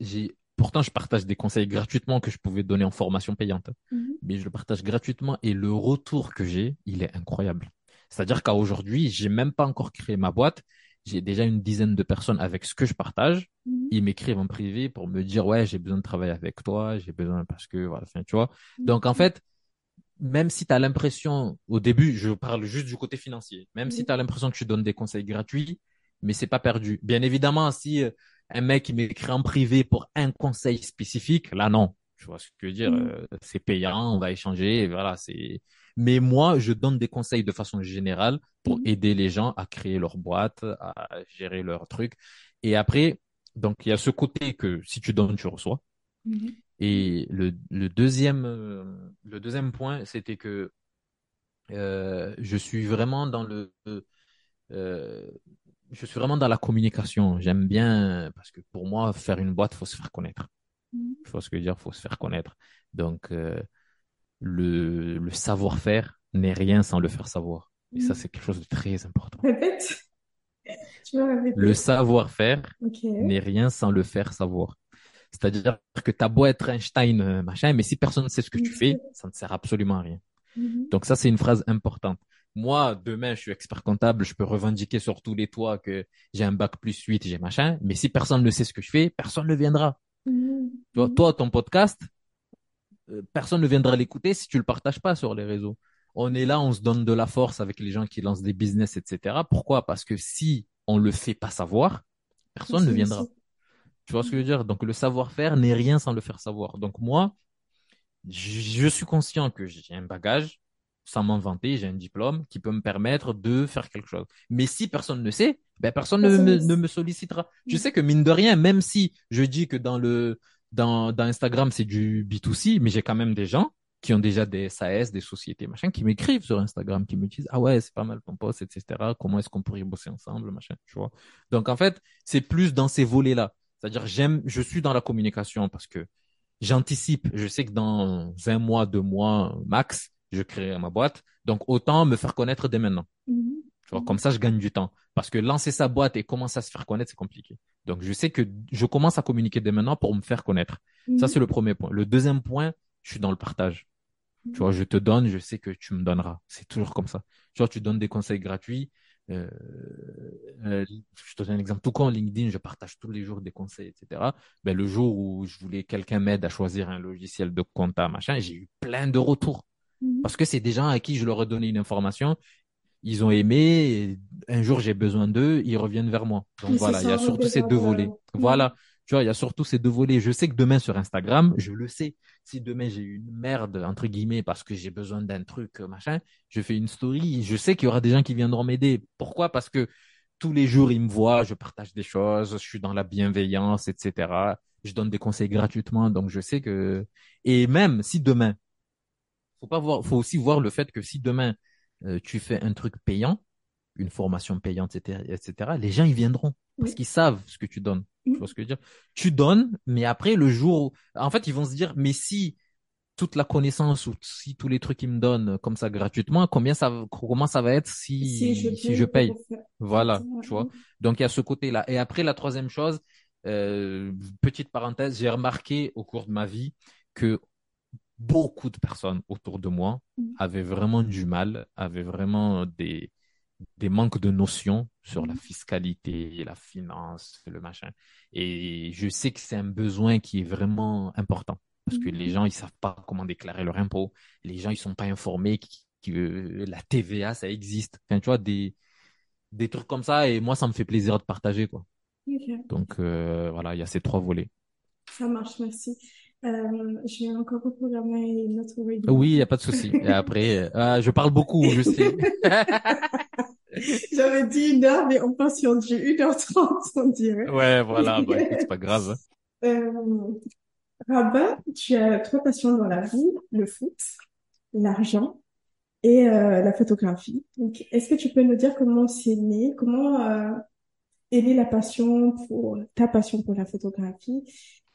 j'ai pourtant je partage des conseils gratuitement que je pouvais donner en formation payante, mm-hmm. mais je le partage gratuitement et le retour que j'ai, il est incroyable. C'est-à-dire qu'à aujourd'hui, j'ai même pas encore créé ma boîte, j'ai déjà une dizaine de personnes avec ce que je partage. Mhm. Ils m'écrivent en privé pour me dire ouais j'ai besoin de travailler avec toi, j'ai besoin parce que voilà, tu vois. Mhm. Donc en fait, même si tu as l'impression au début, je parle juste du côté financier, même si tu as l'impression que tu donnes des conseils gratuits, mais c'est pas perdu. Bien évidemment, si euh, un mec m'écrit en privé pour un conseil spécifique, là non, tu vois ce que je veux dire, mhm. euh, c'est payant, on va échanger, voilà, c'est mais moi, je donne des conseils de façon générale pour mhm. aider les gens à créer leur boîte, à gérer leurs trucs. Et après, donc, il y a ce côté que si tu donnes, tu reçois. Mhm. Et le, le, deuxième, euh, le deuxième point, c'était que euh, je suis vraiment dans le, euh, je suis vraiment dans la communication. J'aime bien parce que pour moi, faire une boîte, faut se faire connaître. Mhm. Il faut ce que dire, faut se faire connaître. Donc, euh, le, le savoir-faire n'est rien sans le faire savoir. Et ça, mm. c'est quelque chose de très important. Répète. Tu le savoir-faire n'est rien sans le faire savoir. C'est-à-dire que ta beau être Einstein, euh, machin, mais si personne ne sait ce que tu fais, ça ne sert absolument à rien. Mm-hmm. Donc ça, c'est une phrase importante. Moi, demain, je suis expert comptable, je peux revendiquer sur tous les toits que j'ai un bac plus 8, j'ai machin, mais si personne ne sait ce que je fais, personne ne viendra. Mm-hmm. toi, ton podcast, personne ne viendra l'écouter si tu le partages pas sur les réseaux. On est là, on se donne de la force avec les gens qui lancent des business, etc. Pourquoi? Parce que si on le fait pas savoir, personne ne viendra. Tu vois ce que je veux dire? Donc le savoir-faire n'est rien sans le faire savoir. Donc moi, je suis conscient que j'ai un bagage, sans m'inventer, j'ai un diplôme qui peut me permettre de faire quelque chose. Mais si personne ne sait, ben personne, ne, me, ne me sollicitera. Je sais que mine de rien, même si je dis que dans le dans, dans Instagram, c'est du B2C, mais j'ai quand même des gens qui ont déjà des SAS, des sociétés, machin, qui m'écrivent sur Instagram, qui me disent, ah ouais, c'est pas mal ton poste, etc. Comment est-ce qu'on pourrait bosser ensemble, machin, tu vois. Donc, en fait, c'est plus dans ces volets-là. C'est-à-dire, j'aime, je suis dans la communication parce que j'anticipe. Je sais que dans un mois, deux mois, max, je crée ma boîte. Donc, autant me faire connaître dès maintenant. Mm-hmm. Tu vois, comme ça, je gagne du temps. Parce que lancer sa boîte et commencer à se faire connaître, c'est compliqué. Donc, je sais que je commence à communiquer dès maintenant pour me faire connaître. Ça, c'est le premier point. Le deuxième point, je suis dans le partage. Tu vois, je te donne, je sais que tu me donneras. C'est toujours comme ça. Tu vois, tu donnes des conseils gratuits. Euh, euh, je te donne un exemple. Tout comme LinkedIn, je partage tous les jours des conseils, etc. Ben, le jour où je voulais quelqu'un m'aide à choisir un logiciel de compta, machin, j'ai eu plein de retours. Mhm. Parce que c'est des gens à qui je leur ai donné une information ils ont aimé. un jour, j'ai besoin d'eux, ils reviennent vers moi. Donc voilà, il y a surtout ces deux volets. Voilà, tu vois, il y a surtout ces deux volets. Je sais que demain sur Instagram, je le sais. Si demain j'ai une merde entre guillemets parce que j'ai besoin d'un truc machin, je fais une story. Je sais qu'il y aura des gens qui viendront m'aider. Pourquoi? Parce que tous les jours ils me voient, je partage des choses, je suis dans la bienveillance, etc. Je donne des conseils gratuitement, donc je sais que. Et même si demain, faut pas voir, faut aussi voir le fait que si demain euh, tu fais un truc payant, une formation payante, etc., etc., les gens, ils viendront parce qu'ils savent ce que tu donnes. Tu vois ce que je veux dire? Tu donnes, mais après, le jour, en fait, ils vont se dire, mais si toute la connaissance ou si tous les trucs qu'ils me donnent comme ça gratuitement, combien ça, comment ça va être si, si je paye? Voilà, tu vois? Donc, il y a ce côté-là. Et après, la troisième chose, euh, petite parenthèse, j'ai remarqué au cours de ma vie que beaucoup de personnes autour de moi mm. avaient vraiment du mal, avaient vraiment des, des manques de notions sur la mm. fiscalité, la finance, le machin. Et je sais que c'est un besoin qui est vraiment important parce que les mm. gens, ils savent pas comment déclarer leur impôt. Les gens, ils sont pas informés que, la TVA, ça existe. Enfin, tu vois, des, des trucs comme ça. Et moi, ça me fait plaisir de partager, quoi. Donc, euh, voilà, il y a ces trois volets. Ça marche, merci. Euh, je vais encore reprogrammer une autre vidéo. Oui, il n'y a pas de souci. Et après, euh, je parle beaucoup, je sais. J'avais dit une heure, mais on passe sur du 1h30, on dirait. Ouais, voilà, bah, [LAUGHS] c'est pas grave. Euh, Rabat, tu as trois passions dans la vie, le foot, l'argent et euh, la photographie. Donc, est-ce que tu peux nous dire comment c'est né, comment euh, est née la passion pour ta passion pour la photographie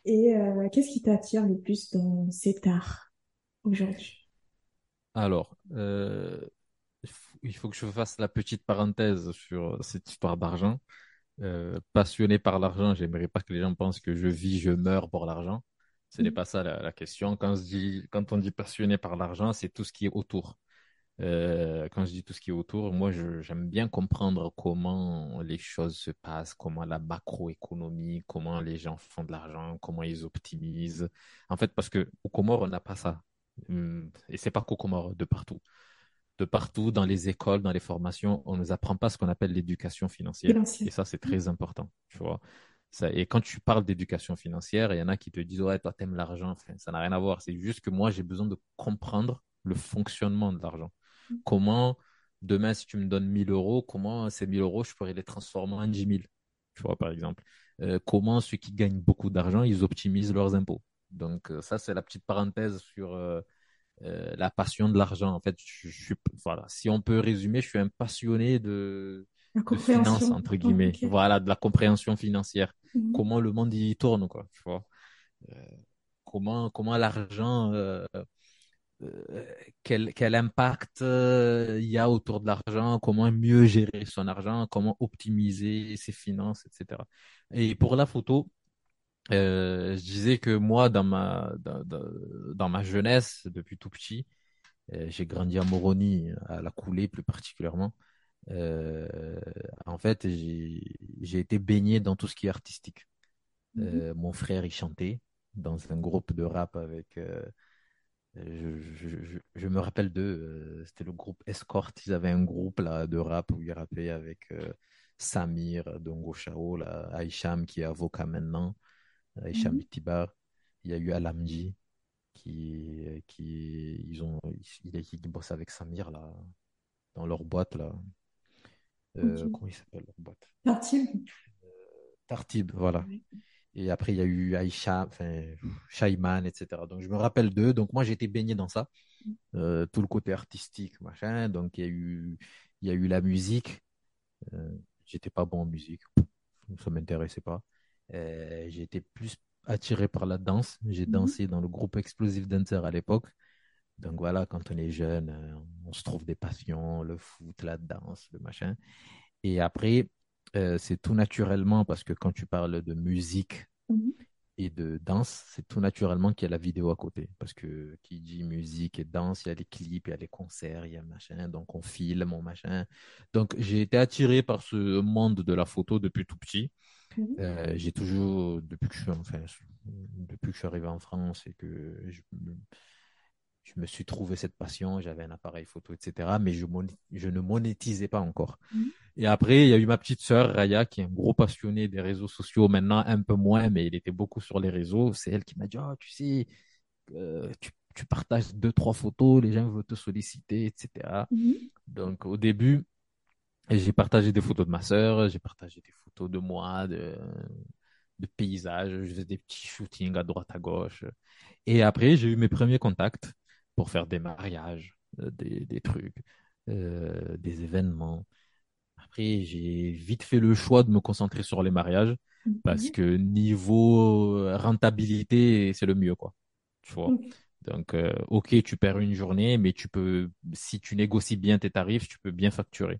et euh, qu'est-ce qui t'attire le plus dans cet art aujourd'hui? Alors, euh, il faut que je fasse la petite parenthèse sur cette histoire d'argent. Euh, passionné par l'argent, j'aimerais pas que les gens pensent que je vis, je meurs pour l'argent. Ce n'est mm. pas ça la, question. Quand, dit, quand on dit passionné par l'argent, c'est tout ce qui est autour. Euh, quand je dis tout ce qui est autour, moi, j'aime bien comprendre comment les choses se passent, comment la macroéconomie, comment les gens font de l'argent, comment ils optimisent. En fait, parce que au Comores, on n'a pas ça. Hum, et c'est pas qu'au Comores, de partout. De partout, dans les écoles, dans les formations, on ne nous apprend pas ce qu'on appelle l'éducation financière. Et ça, c'est très important, tu vois. Ça, et quand tu parles d'éducation financière, il y en a qui te disent, ouais, toi, t'aimes l'argent. Enfin, ça n'a rien à voir. C'est juste que moi, j'ai besoin de comprendre le fonctionnement de l'argent. Comment, demain, si tu me donnes 1000 euros, comment ces 1000 euros, je pourrais les transformer en 10 000, tu vois, par exemple. Euh, comment ceux qui gagnent beaucoup d'argent, ils optimisent leurs impôts. Donc, euh, ça, c'est la petite parenthèse sur euh, la passion de l'argent. En fait, je, voilà, si on peut résumer, je suis un passionné de, de finance, entre guillemets. Voilà, de la compréhension financière. Mhm. Comment le monde y tourne, quoi, tu vois. comment, comment l'argent quel, quel impact euh, il y a autour de l'argent, comment mieux gérer son argent, comment optimiser ses finances, etc. Et pour la photo, euh, je disais que moi, dans ma, dans, dans ma jeunesse, depuis tout petit, j'ai grandi à Moroni, à la Coulée plus particulièrement. Euh, en fait, j'ai été baigné dans tout ce qui est artistique. Mm-hmm. mon frère, il chantait dans un groupe de rap avec je, je, me rappelle d'eux, euh, c'était le groupe Escort, ils avaient un groupe là, de rap où ils rappaient avec euh, Samir, Dongo Chao, là, Aïcham qui est avocat maintenant, Aïcham mm il y a eu Alamji qui, qui ils ont, il, bosse avec Samir là, dans leur boîte là. Euh, comment il s'appelle leur boîte? Tartib. Tartib, voilà. Et après, il y a eu Aïcha, enfin, Shaiman, etc. Donc, je me rappelle d'eux. Donc, moi, été baigné dans ça. Euh, tout le côté artistique, machin. Donc, il y a eu, il y a eu la musique. Euh, j'étais pas bon en musique. Ça m'intéressait pas. Euh, été plus attiré par la danse. J'ai mhm. dansé dans le groupe Explosive Dancer à l'époque. Donc voilà, quand on est jeune, euh, on se trouve des passions, le foot, la danse, le machin. Et après, euh, c'est tout naturellement parce que quand tu parles de musique mhm. et de danse, c'est tout naturellement qu'il y a la vidéo à côté. Parce que qui dit musique et danse, il y a les clips, il y a les concerts, il y a machin, donc on filme, on machin. Donc j'ai été attiré par ce monde de la photo depuis tout petit. Mhm. Euh, j'ai toujours, depuis que je suis, enfin, depuis que je suis arrivé en France et que je, je me suis trouvé cette passion, j'avais un appareil photo, etc. Mais je, je ne monétisais pas encore. Mhm. Et après, il y a eu ma petite sœur, Raya, qui est un gros passionné des réseaux sociaux, maintenant un peu moins, mais il était beaucoup sur les réseaux. C'est elle qui m'a dit, oh, tu sais, euh, tu, tu, partages deux, trois photos, les gens veulent te solliciter, etc. Mhm. Donc au début, j'ai partagé des photos de ma sœur, j'ai partagé des photos de moi, de, de paysages, je faisais des petits shootings à droite, à gauche. Et après, j'ai eu mes premiers contacts pour faire des mariages, euh, des, des, trucs, euh, des événements. Après, j'ai vite fait le choix de me concentrer sur les mariages parce que niveau rentabilité, c'est le mieux, quoi. Tu vois. Donc, euh, ok, tu perds une journée, mais tu peux, si tu négocies bien tes tarifs, tu peux bien facturer.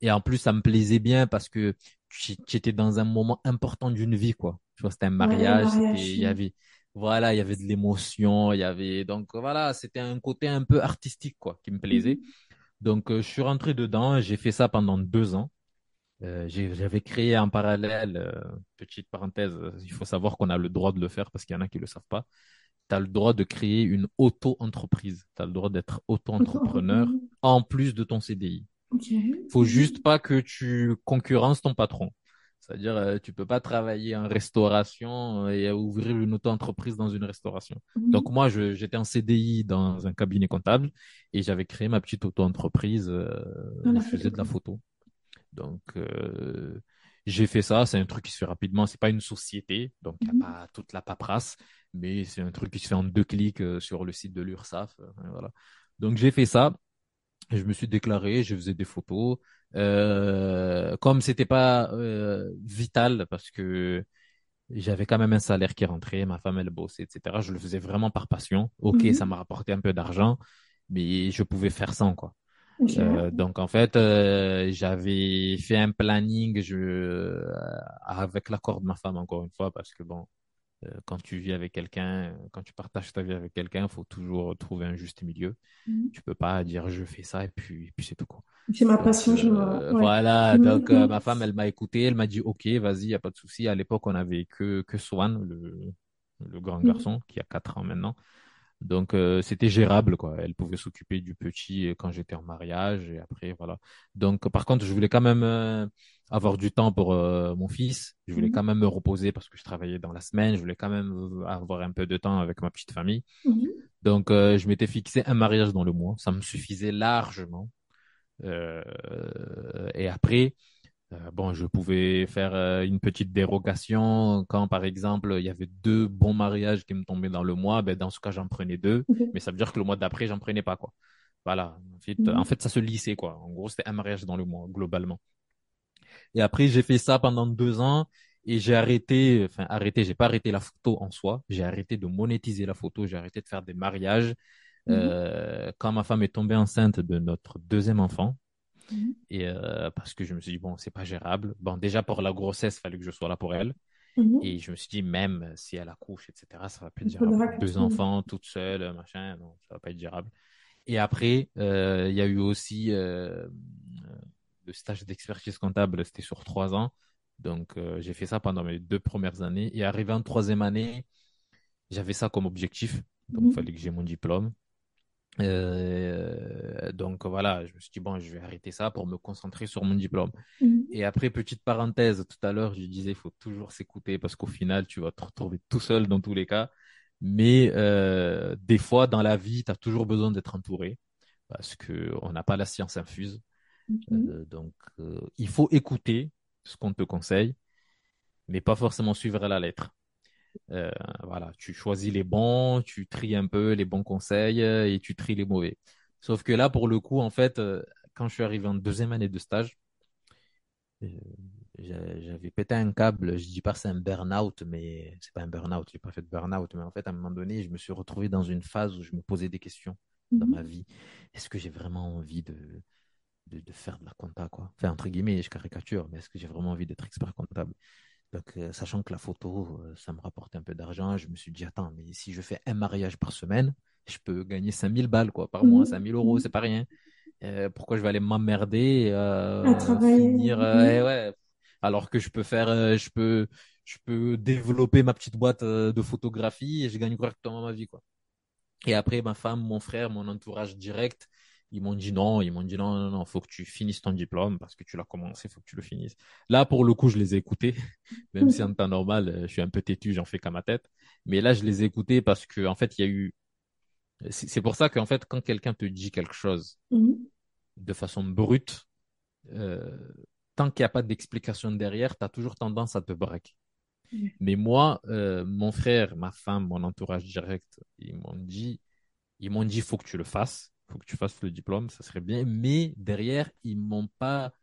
Et en plus, ça me plaisait bien parce que tu étais dans un moment important d'une vie, quoi. Tu vois, c'était un mariage, il y avait, voilà, il y avait de l'émotion, il y avait, donc voilà, c'était un côté un peu artistique, quoi, qui me plaisait. Mhm. Donc, euh, je suis rentré dedans, j'ai fait ça pendant deux ans. Euh, j'avais créé en parallèle, euh, petite parenthèse, il faut savoir qu'on a le droit de le faire parce qu'il y en a qui le savent pas. Tu as le droit de créer une auto-entreprise. Tu as le droit d'être auto-entrepreneur [LAUGHS] en plus de ton CDI. Il faut juste pas que tu concurrences ton patron. C'est-à-dire, euh, tu peux pas travailler en restauration et ouvrir une auto-entreprise dans une restauration. Mhm. Donc moi, j'étais en CDI dans un cabinet comptable et j'avais créé ma petite auto-entreprise. Euh, je faisais de la photo. Donc euh, j'ai fait ça. C'est un truc qui se fait rapidement. C'est pas une société, donc il n'y a mhm. pas toute la paperasse, mais c'est un truc qui se fait en deux clics sur le site de l'URSSAF. voilà. Donc j'ai fait ça je me suis déclaré, je faisais des photos. Euh, comme c'était pas euh, vital parce que j'avais quand même un salaire qui rentrait, ma femme elle bossait, etc. Je le faisais vraiment par passion. Ok, mhm. ça m'a rapporté un peu d'argent, mais je pouvais faire sans quoi. Euh, donc en fait, euh, j'avais fait un planning je, euh, avec l'accord de ma femme encore une fois parce que bon, quand tu vis avec quelqu'un, quand tu partages ta vie avec quelqu'un, il faut toujours trouver un juste milieu. Mhm. Tu peux pas dire je fais ça et puis, puis c'est tout quoi. C'est ma passion, je euh, Voilà, donc euh, ma femme, elle m'a écouté, elle m'a dit ok, vas-y, y a pas de souci. À l'époque, on avait que que Swan, le, le grand mhm. garçon qui a 4 ans maintenant. Donc c'était gérable quoi. Elle pouvait s'occuper du petit quand j'étais en mariage et après voilà. Donc par contre je voulais quand même avoir du temps pour euh, mon fils. Je voulais mhm. quand même me reposer parce que je travaillais dans la semaine. Je voulais quand même avoir un peu de temps avec ma petite famille. Mhm. Donc, euh, je m'étais fixé un mariage dans le mois. Ça me suffisait largement. Euh, et après, bon, je pouvais faire une petite dérogation quand, par exemple, il y avait deux bons mariages qui me tombaient dans le mois. Ben, dans ce cas, j'en prenais deux. Mhm. Mais ça veut dire que le mois d'après, j'en prenais pas, quoi. Voilà. En fait, en fait, ça se lissait, quoi. En gros, c'était un mariage dans le mois, globalement. Et après, j'ai fait ça pendant deux ans et j'ai arrêté, enfin arrêté, j'ai pas arrêté la photo en soi, j'ai arrêté de monétiser la photo, j'ai arrêté de faire des mariages. Mhm. Euh, quand ma femme est tombée enceinte de notre deuxième enfant, mhm. et euh, parce que je me suis dit bon, c'est pas gérable. Bon, déjà pour la grossesse, il fallait que je sois là pour elle. Mhm. Et je me suis dit, même si elle accouche, etc., ça va pas être gérable. Deux enfants, toute seule, machin, non, ça va pas être gérable. Et après, euh, il y a eu aussi euh, le stage d'expertise comptable, c'était sur trois ans. Donc, euh, j'ai fait ça pendant mes deux premières années. Et arrivé en troisième année, j'avais ça comme objectif. Donc, il mhm. fallait que j'ai mon diplôme. Euh, donc voilà, je me suis dit, bon, je vais arrêter ça pour me concentrer sur mon diplôme. Mhm. Et après, petite parenthèse, tout à l'heure, je disais, il faut toujours s'écouter parce qu'au final, tu vas te retrouver tout seul dans tous les cas. Mais euh, des fois, dans la vie, tu as toujours besoin d'être entouré parce qu'on n'a pas la science infuse. Mhm. Euh, donc, euh, il faut écouter ce qu'on te conseille, mais pas forcément suivre à la lettre. Euh, voilà, tu choisis les bons, tu tries un peu les bons conseils et tu tries les mauvais. Sauf que là, pour le coup, en fait, quand je suis arrivé en deuxième année de stage, j'avais pété un câble. Je dis pas c'est un burn-out, mais c'est pas un burn-out. J'ai pas fait de burn-out, mais en fait, à un moment donné, je me suis retrouvé dans une phase où je me posais des questions dans mhm. ma vie. Est-ce que j'ai vraiment envie de, de, faire de la compta, quoi. Enfin, entre guillemets, je caricature, mais est-ce que j'ai vraiment envie d'être expert comptable? Donc, euh, sachant que la photo, euh, ça me rapporte un peu d'argent, je me suis dit, attends, mais si je fais un mariage par semaine, je peux gagner 5000 balles, quoi, par mois, 5000 mhm. euros, c'est pas rien. Euh, pourquoi je vais aller m'emmerder à finir, eh ouais, alors que je peux faire, je peux, je peux développer ma petite boîte de photographie et je gagne correctement ma vie, quoi. Et après, ma femme, mon frère, mon entourage direct, ils m'ont dit non, ils m'ont dit non, non, non, faut que tu finisses ton diplôme parce que tu l'as commencé, faut que tu le finisses. Là, pour le coup, je les ai écoutés, [LAUGHS] même si en temps normal, euh, je suis un peu têtu, j'en fais qu'à ma tête. Mais là, je les ai écoutés parce que, en fait, il y a eu. C'est pour ça qu'en fait, quand quelqu'un te dit quelque chose mhm. de façon brute, euh, tant qu'il n'y a pas d'explication derrière, tu as toujours tendance à te braquer. Mais moi, euh, mon frère, ma femme, mon entourage direct, ils m'ont dit, ils m'ont dit, faut que tu le fasses faut que tu fasses le diplôme, ça serait bien. Mais derrière, ils m'ont pas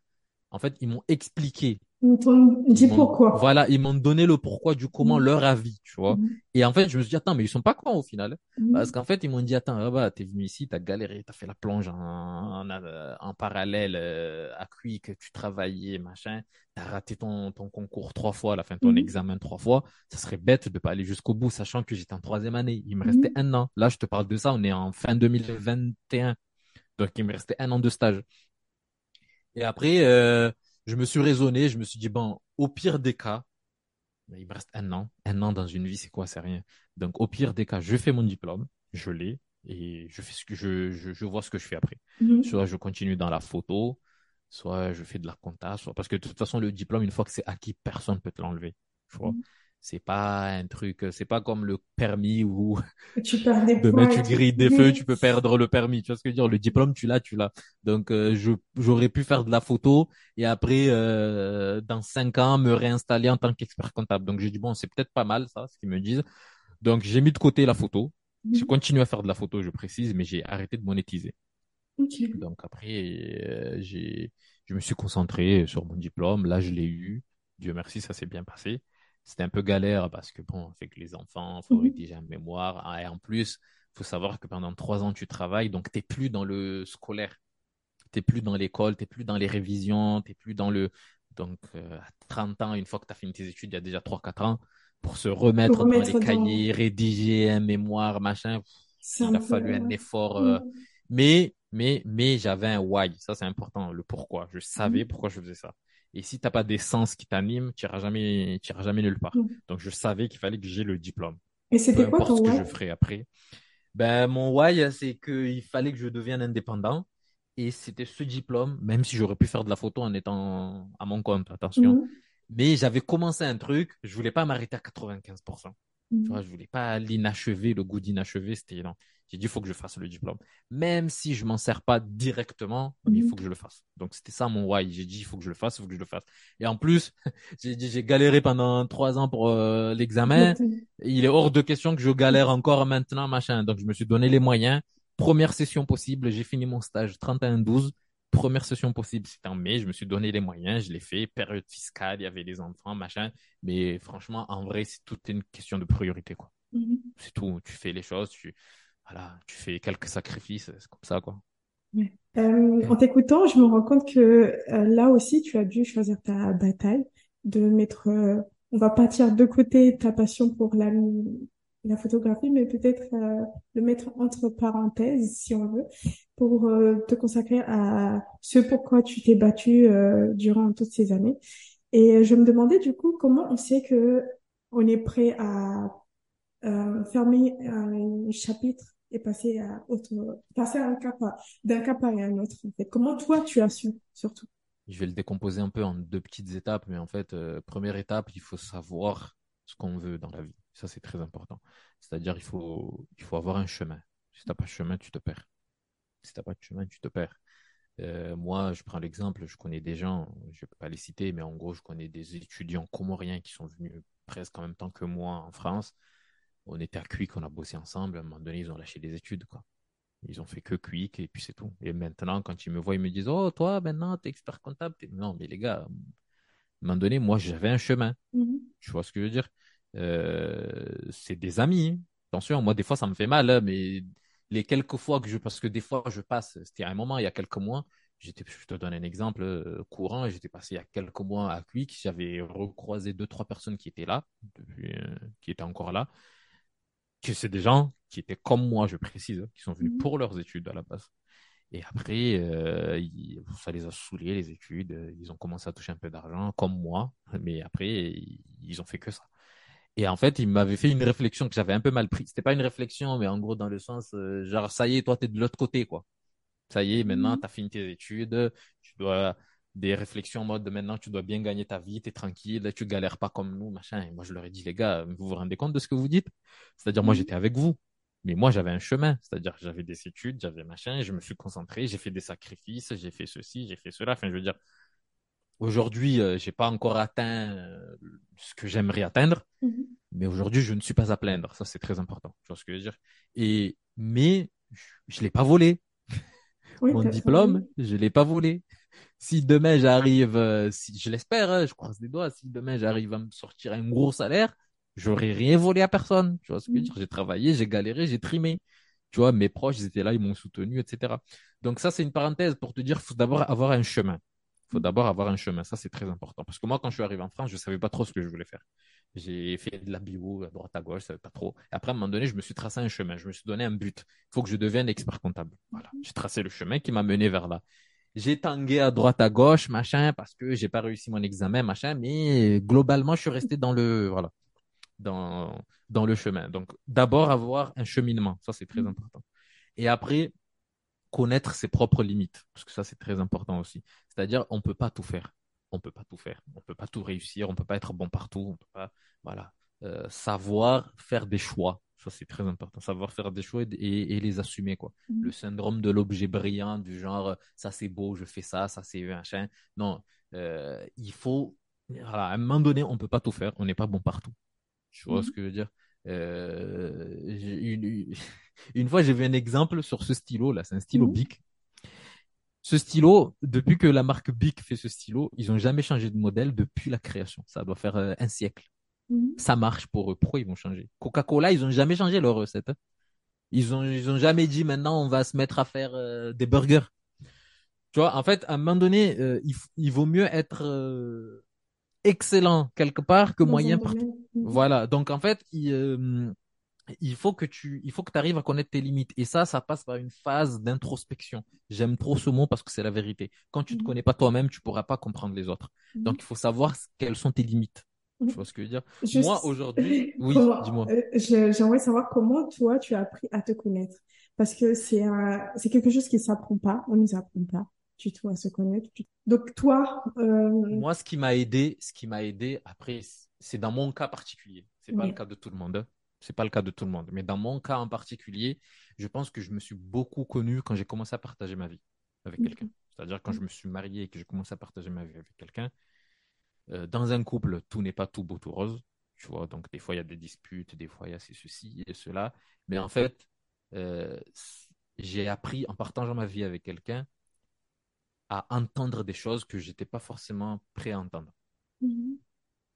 en fait, ils m'ont expliqué. Dit pourquoi. Voilà, ils m'ont donné le pourquoi du comment, mm. leur avis, tu vois. Mm. Et en fait, je me suis dit, attends, mais ils sont pas cons au final. Mm. Parce qu'en fait, ils m'ont dit, attends, ah bah, t'es venu ici, t'as galéré, t'as fait la plonge en, en, parallèle euh, à que tu travaillais, machin. T'as raté ton, ton concours trois fois, la fin de ton examen trois fois. Ça serait bête de pas aller jusqu'au bout, sachant que j'étais en troisième année. Il me restait un an. Là, je te parle de ça, on est en fin 2021. Donc, il me restait un an de stage. Et après, euh, je me suis raisonné, je me suis dit, bon, au pire des cas, il me reste un an. Un an dans une vie, c'est quoi? C'est rien. Donc, au pire des cas, je fais mon diplôme, je l'ai, et je fais ce que je, je, vois ce que je fais après. Mhm. Soit je continue dans la photo, soit je fais de la compta, soit parce que de toute façon, le diplôme, une fois que c'est acquis, personne ne peut te l'enlever. Tu vois mhm c'est pas un truc, c'est pas comme le permis où [LAUGHS] tu perds des demain tu grilles des feux, tu peux perdre le permis. Tu vois ce que je veux dire? Le diplôme, tu l'as, tu l'as. Donc euh, je j'aurais pu faire de la photo et après euh, dans cinq ans me réinstaller en tant qu'expert comptable. Donc j'ai dit bon, c'est peut-être pas mal ça, ce qu'ils me disent. Donc j'ai mis de côté la photo. Mhm. J'ai continué à faire de la photo, je précise, mais j'ai arrêté de monétiser. Donc après, euh, j'ai, je me suis concentré sur mon diplôme. Là, je l'ai eu. Dieu merci, ça s'est bien passé c'était un peu galère parce que bon, avec les enfants, il faut mhm. rédiger un mémoire. Ah, et en plus, il faut savoir que pendant trois ans, tu travailles, donc tu n'es plus dans le scolaire. Tu n'es plus dans l'école, tu n'es plus dans les révisions, tu n'es plus dans le. Donc, euh, à 30 ans, une fois que tu as fini tes études, il y a déjà 3-4 ans, pour se remettre, dans les cahiers, rédiger un mémoire, machin, il a fallu un effort. Euh, mais, mais, mais j'avais un why. Ça, c'est important, le pourquoi. Je savais mhm. pourquoi je faisais ça. Et si t'as pas d'essence qui t'anime, tu n'iras jamais, iras jamais nulle part. Mm. Donc, je savais qu'il fallait que j'ai le diplôme. Et c'était quoi ton ce que je ferai après. Ben, mon why, c'est qu'il fallait que je devienne indépendant. Et c'était ce diplôme, même si j'aurais pu faire de la photo en étant à mon compte, attention. Mm. Mais j'avais commencé un truc, je voulais pas m'arrêter à 95%. Tu vois, je voulais pas l'inachevé, le goût d'inachevé, c'était non. J'ai dit, il faut que je fasse le diplôme. Même si je m'en sers pas directement, il faut mhm. que je le fasse. Donc, c'était ça mon why. J'ai dit, il faut que je le fasse, il faut que je le fasse. Et en plus, [LAUGHS] j'ai dit, j'ai galéré pendant trois ans pour euh, l'examen. [LAUGHS] Il est hors de question que je galère encore maintenant, machin. Donc, je me suis donné les moyens. Première session possible, j'ai fini mon stage 31-12 première session possible, c'était en mai, je me suis donné les moyens, je l'ai fait, période fiscale, il y avait des enfants, machin. Mais franchement, en vrai, c'est toute une question de priorité, quoi. Mhm. C'est tout. Tu fais les choses, tu, voilà, tu fais quelques sacrifices, c'est comme ça, quoi. Euh, en t'écoutant, je me rends compte que euh, là aussi, tu as dû choisir ta bataille, de mettre, euh, on va partir de côté ta passion pour la, la photographie, mais peut-être le mettre entre parenthèses, si on veut, pour te consacrer à ce pourquoi tu t'es battu durant toutes ces années. Et je me demandais du coup comment on sait que on est prêt à fermer un chapitre et passer à autre, passer d'un cap à un autre, en fait. Comment toi, tu as su, surtout? Je vais le décomposer un peu en deux petites étapes, mais en fait, euh, première étape, il faut savoir ce qu'on veut dans la vie. Ça, c'est très important. C'est-à-dire, il faut, il faut avoir un chemin. Si t'as pas de chemin, tu te perds. Si t'as pas de chemin, tu te perds. Euh, moi, je prends l'exemple, je connais des gens, je vais pas les citer, mais en gros, je connais des étudiants comoriens qui sont venus presque en même temps que moi en France on était à Quick, on a bossé ensemble. À un moment donné, ils ont lâché des études, quoi. Ils ont fait que Quick et puis c'est tout. Et maintenant, quand ils me voient, ils me disent Oh, toi, maintenant, t'es expert comptable. Non, mais les gars, à un moment donné, moi, j'avais un chemin. Mm-hmm. Tu vois ce que je veux dire? Euh, C'est des amis. Attention, moi, des fois, ça me fait mal, hein, mais les quelques fois que je. Parce que des fois, je passe. C'était un moment, il y a quelques mois. J'étais, je te donne un exemple euh, courant. J'étais passé il y a quelques mois à Quick. J'avais recroisé deux, trois personnes qui étaient là, depuis, euh, qui étaient encore là que c'est des gens qui étaient comme moi, je précise, qui sont venus mhm. pour leurs études à la base. Et après, euh, ça les a saoulés, les études. Ils ont commencé à toucher un peu d'argent, comme moi. Mais après, ils ont fait que ça. Et en fait, ils m'avaient fait une réflexion que j'avais un peu mal pris. C'était pas une réflexion, mais en gros, dans le sens, euh, genre, ça y est, toi, t'es de l'autre côté, quoi. Ça y est, maintenant, mhm. t'as fini tes études. Tu dois des réflexions en mode de maintenant tu dois bien gagner ta vie, tu es tranquille, tu galères pas comme nous, machin. Et moi, je leur ai dit, les gars, vous vous rendez compte de ce que vous dites? C'est-à-dire, moi, mhm. j'étais avec vous. Mais moi, j'avais un chemin. C'est-à-dire, j'avais des études, j'avais machin, je me suis concentré, j'ai fait des sacrifices, j'ai fait ceci, j'ai fait cela. Enfin, je veux dire, aujourd'hui, euh, j'ai pas encore atteint euh, ce que j'aimerais atteindre. Mhm. Mais aujourd'hui, je ne suis pas à plaindre. Ça, c'est très important. Tu vois ce que je veux dire? Et, mais, je, ne l'ai pas volé. Mon diplôme, je l'ai pas volé. Si demain j'arrive, euh, si je l'espère, hein, je croise les doigts, si demain j'arrive à me sortir un gros salaire, j'aurais rien volé à personne. Tu vois ce que je veux dire? J'ai travaillé, j'ai galéré, j'ai trimé. Tu vois, mes proches, ils étaient là, ils m'ont soutenu, etc. Donc ça, c'est une parenthèse pour te dire, faut d'abord avoir un chemin. faut d'abord avoir un chemin. Ça, c'est très important. Parce que moi, quand je suis arrivé en France, je savais pas trop ce que je voulais faire. J'ai fait de la bio à droite à gauche, je savais pas trop. Et après, à un moment donné, je me suis tracé un chemin. Je me suis donné un but. Il faut que je devienne expert comptable. Voilà. J'ai tracé le chemin qui m'a mené vers là. J'ai tangué à droite à gauche, machin, parce que j'ai pas réussi mon examen, machin. Mais globalement, je suis resté dans le, voilà, dans, dans le chemin. Donc, d'abord avoir un cheminement. Ça, c'est très important. Et après, connaître ses propres limites. Parce que ça, c'est très important aussi. C'est-à-dire, on peut pas tout faire on peut pas tout faire, on peut pas tout réussir, on peut pas être bon partout, on peut pas, voilà, euh, savoir faire des choix, ça c'est très important, savoir faire des choix et, les assumer quoi. Mhm. Le syndrome de l'objet brillant du genre ça c'est beau, je fais ça, ça c'est machin. Non, euh, il faut, voilà, à un moment donné on peut pas tout faire, on n'est pas bon partout. Tu vois ce mhm. que je veux dire? Euh, une, [LAUGHS] une, fois j'ai vu un exemple sur ce stylo là, c'est un stylo mhm. Bic ce stylo, depuis que la marque Bic fait ce stylo, ils n'ont jamais changé de modèle depuis la création. Ça doit faire euh, un siècle. Mhm. Ça marche pour eux. Pourquoi ils vont changer? Coca-Cola, ils n'ont jamais changé leur recette. Hein. Ils ont, ils ont jamais dit maintenant on va se mettre à faire euh, des burgers. Tu vois, en fait, à un moment donné, euh, il, vaut mieux être excellent quelque part que moyen partout. Mhm. Voilà. Donc en fait, il, il faut que tu il faut que arrives à connaître tes limites et ça ça passe par une phase d'introspection j'aime trop ce mot parce que c'est la vérité quand tu te mhm. connais pas toi-même tu pourras pas comprendre les autres donc il faut savoir quelles sont tes limites tu vois ce que je veux dire? Moi aujourd'hui [LAUGHS] oui dis-moi euh, j'aimerais savoir comment toi tu as appris à te connaître parce que c'est c'est quelque chose qui s'apprend pas on nous apprend pas tu vois à se connaître donc toi euh... moi ce qui m'a aidé ce qui m'a aidé après c'est dans mon cas particulier c'est pas le cas de tout le monde hein. C'est pas le cas de tout le monde. Mais dans mon cas en particulier, je pense que je me suis beaucoup connu quand j'ai commencé à partager ma vie avec quelqu'un. C'est-à-dire quand je me suis marié et que j'ai commencé à partager ma vie avec quelqu'un. Euh, dans un couple, tout n'est pas tout beau, tout rose. Tu vois, donc des fois il y a des disputes, des fois il y a ceci et cela. Mais en fait, euh, j'ai appris en partageant ma vie avec quelqu'un à entendre des choses que j'étais pas forcément prêt à entendre. Mhm.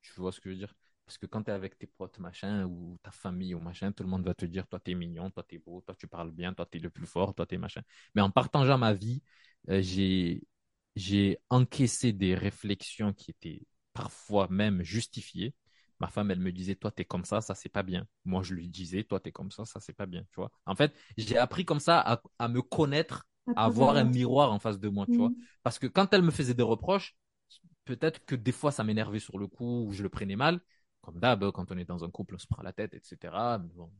Tu vois ce que je veux dire? Parce que quand tu es avec tes potes, machin, ou ta famille, ou machin, tout le monde va te dire, toi, tu es mignon, toi, tu es beau, toi, tu parles bien, toi, tu es le plus fort, toi, tu es machin. Mais en partageant ma vie, euh, j'ai, j'ai encaissé des réflexions qui étaient parfois même justifiées. Ma femme, elle me disait, toi, tu es comme ça, ça, c'est pas bien. Moi, je lui disais, toi, tu es comme ça, ça, c'est pas bien. Tu vois. En fait, j'ai appris comme ça à, à me connaître, à avoir un miroir en face de moi, tu vois. Mmh. Parce que quand elle me faisait des reproches, peut-être que des fois, ça m'énervait sur le coup, ou je le prenais mal comme d'hab, quand on est dans un couple, on se prend la tête, etc. Bon,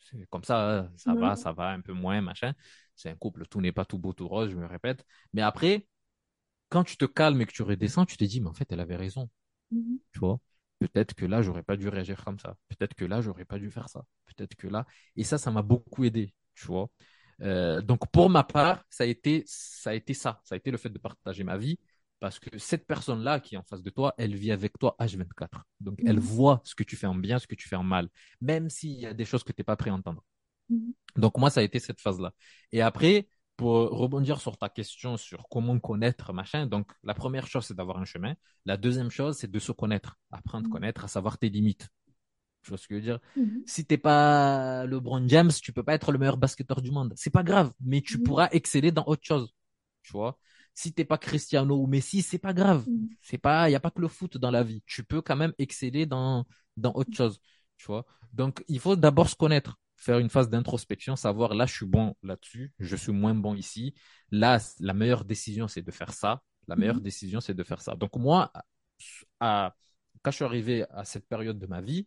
c'est comme ça, ça va, ça va un peu moins, machin. C'est un couple, tout n'est pas tout beau, tout rose, je me répète. Mais après, quand tu te calmes et que tu redescends, tu te dis, mais en fait, elle avait raison. Mm-hmm. Tu vois? Peut-être que là, j'aurais pas dû réagir comme ça. Peut-être que là, j'aurais pas dû faire ça. Peut-être que là. Et ça, ça m'a beaucoup aidé, tu vois? Euh, donc, pour ma part, ça a été, ça a été ça. Ça a été le fait de partager ma vie. Parce que cette personne-là qui est en face de toi, elle vit avec toi H24. Donc, elle mhm. voit ce que tu fais en bien, ce que tu fais en mal, même s'il y a des choses que tu n'es pas prêt à entendre. Mhm. Donc, moi, ça a été cette phase-là. Et après, pour rebondir sur ta question sur comment connaître, machin, donc, la première chose, c'est d'avoir un chemin. La deuxième chose, c'est de se connaître, apprendre à mhm. connaître, à savoir tes limites. Tu vois ce que je veux dire? Si t'es pas LeBron James, tu peux pas être le meilleur basketteur du monde. C'est pas grave, mais tu pourras exceller dans autre chose. Tu vois? si t'es pas Cristiano ou Messi, c'est pas grave. Mm. C'est pas, il y a pas que le foot dans la vie. Tu peux quand même exceller dans dans autre chose, tu vois? Donc il faut d'abord se connaître, faire une phase d'introspection, savoir là je suis bon là-dessus, je suis moins bon ici. Là la meilleure décision c'est de faire ça. La meilleure mm. décision c'est de faire ça. Donc moi, à, quand je suis arrivé à cette période de ma vie,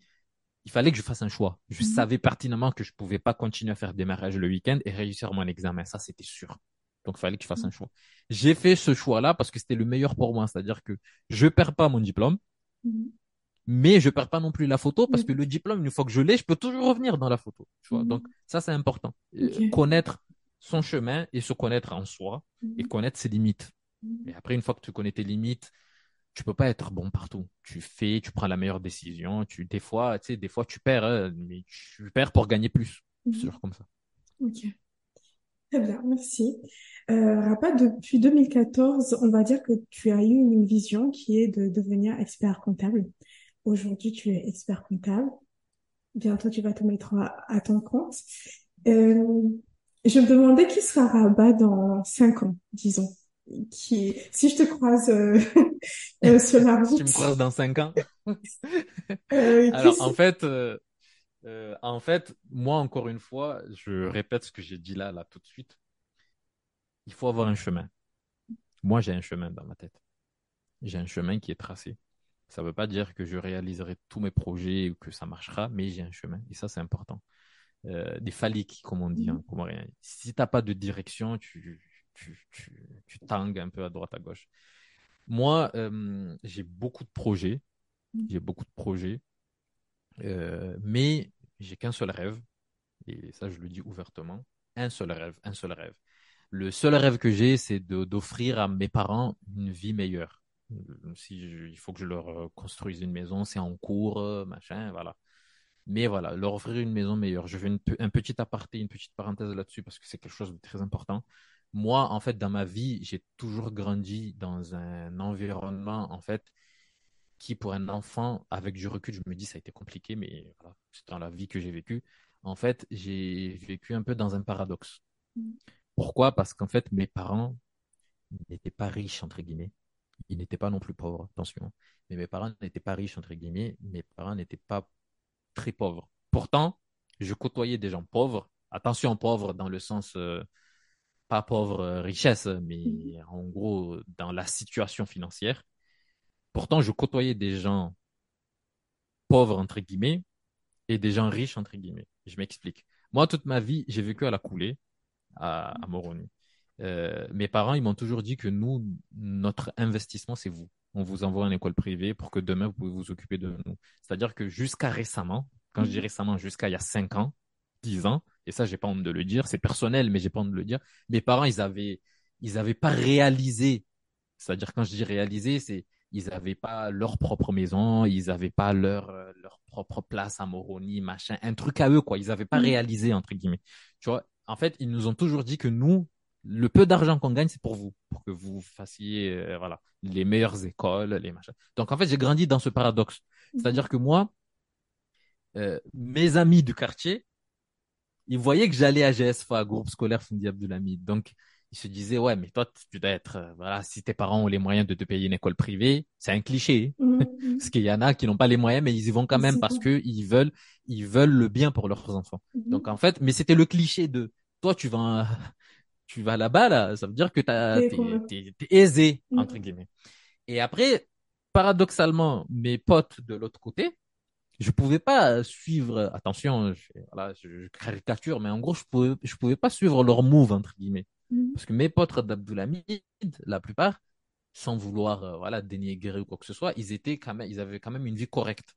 il fallait que je fasse un choix. Je mm. savais pertinemment que je pouvais pas continuer à faire des mariages le week-end et réussir mon examen. Ça, c'était sûr. Donc, il fallait que je fasse un choix. J'ai fait ce choix-là parce que c'était le meilleur pour moi. C'est-à-dire que je perds pas mon diplôme, mhm. Mais je perds pas non plus la photo parce que le diplôme, une fois que je l'ai, je peux toujours revenir dans la photo. Tu vois? Mhm. Donc, ça, c'est important. Euh, connaître son chemin et se connaître en soi et mhm. connaître ses limites. Et après, une fois que tu connais tes limites, tu peux pas être bon partout. Tu fais, tu prends la meilleure décision. Tu, des fois, tu sais, des fois, tu perds, hein, mais tu perds pour gagner plus. C'est sûr comme ça. Ok. Très bien, merci. Euh, Rapat, depuis 2014, on va dire que tu as eu une vision qui est de devenir expert comptable. Aujourd'hui, tu es expert comptable. Bientôt, tu vas te mettre à, ton compte. Euh, je me demandais qui sera Rabat dans cinq ans, disons. Qui, si je te croise euh, [LAUGHS] euh sur la route. tu me croises dans cinq ans? [LAUGHS] Euh, [LAUGHS] Alors, en fait, euh, en fait, moi, encore une fois, je répète ce que j'ai dit là, là, tout de suite il faut avoir un chemin. Moi, j'ai un chemin dans ma tête. J'ai un chemin qui est tracé. Ça ne veut pas dire que je réaliserai tous mes projets ou que ça marchera, mais j'ai un chemin. Et ça, c'est important. Euh, des phalliques, comme on dit en comorien. Si tu n'as pas de direction, tu, tu, tu, tangues un peu à droite, à gauche. Moi, euh, j'ai beaucoup de projets. J'ai beaucoup de projets. Euh, mais j'ai qu'un seul rêve. Et ça, je le dis ouvertement. Un seul rêve, un seul rêve. Le seul rêve que j'ai, c'est d'offrir à mes parents une vie meilleure. Si il faut que je leur euh, construise une maison, c'est en cours, euh, machin, voilà. Mais voilà, leur offrir une maison meilleure. Je fais un petit aparté, une petite parenthèse là-dessus parce que c'est quelque chose de très important. Moi, en fait, dans ma vie, j'ai toujours grandi dans un environnement, en fait, qui pour un enfant, avec du recul, je me dis ça a été compliqué, mais voilà, c'est dans la vie que j'ai vécue. En fait, j'ai vécu un peu dans un paradoxe. Mmh. Pourquoi? Parce qu'en fait, mes parents n'étaient pas riches, entre guillemets. Ils n'étaient pas non plus pauvres, attention. Mais mes parents n'étaient pas riches, entre guillemets. Mes parents n'étaient pas très pauvres. Pourtant, je côtoyais des gens pauvres. Attention, pauvres dans le sens, euh, pas pauvre euh, richesse, mais en gros, dans la situation financière. Pourtant, je côtoyais des gens pauvres, entre guillemets, et des gens riches, entre guillemets. Je m'explique. Moi, toute ma vie, j'ai vécu à la coulée à, Moroni. Euh, mes parents, ils m'ont toujours dit que nous, notre investissement, c'est vous. On vous envoie en école privée pour que demain, vous pouvez vous occuper de nous. C'est-à-dire que jusqu'à récemment, quand je dis mhm. récemment, jusqu'à il y a 5 ans, 10 ans, et ça, j'ai pas honte de le dire, c'est personnel, mais j'ai pas honte de le dire, mes parents, ils avaient, ils avaient pas réalisé. C'est-à-dire, quand je dis réalisé, c'est, ils avaient pas leur propre maison, ils avaient pas leur, euh, leur propre place à Moroni, machin, un truc à eux, quoi. Ils avaient pas mhm. réalisé, entre guillemets. Tu vois, en fait, ils nous ont toujours dit que nous, le peu d'argent qu'on gagne, c'est pour vous, pour que vous fassiez euh, voilà, les meilleures écoles, les machins. Donc, en fait, j'ai grandi dans ce paradoxe. C'est-à-dire que moi, euh, mes amis du quartier, ils voyaient que j'allais à GSFA, groupe scolaire Fundi Abdulhamid. Donc, ils se disaient, ouais, mais toi, tu dois être, euh, voilà, si tes parents ont les moyens de te payer une école privée, c'est un cliché. Mhm, [LAUGHS] mhm. parce qu'il y en a qui n'ont pas les moyens, mais ils y vont quand même parce que ils veulent, ils veulent le bien pour leurs enfants. Mhm. Donc, en fait, mais c'était le cliché de, toi, tu vas, tu vas là-bas, là, ça veut dire que t'es, aisé, entre guillemets. Et après, paradoxalement, mes potes de l'autre côté, je pouvais pas suivre, attention, je, voilà, je, caricature, mais en gros, je pouvais, je pouvais pas suivre leur move, entre guillemets. Mm. Parce que mes potes d'Abdoulhamid, la plupart, sans vouloir euh, voilà, dénigrer ou quoi que ce soit, ils, étaient quand même, ils avaient quand même une vie correcte.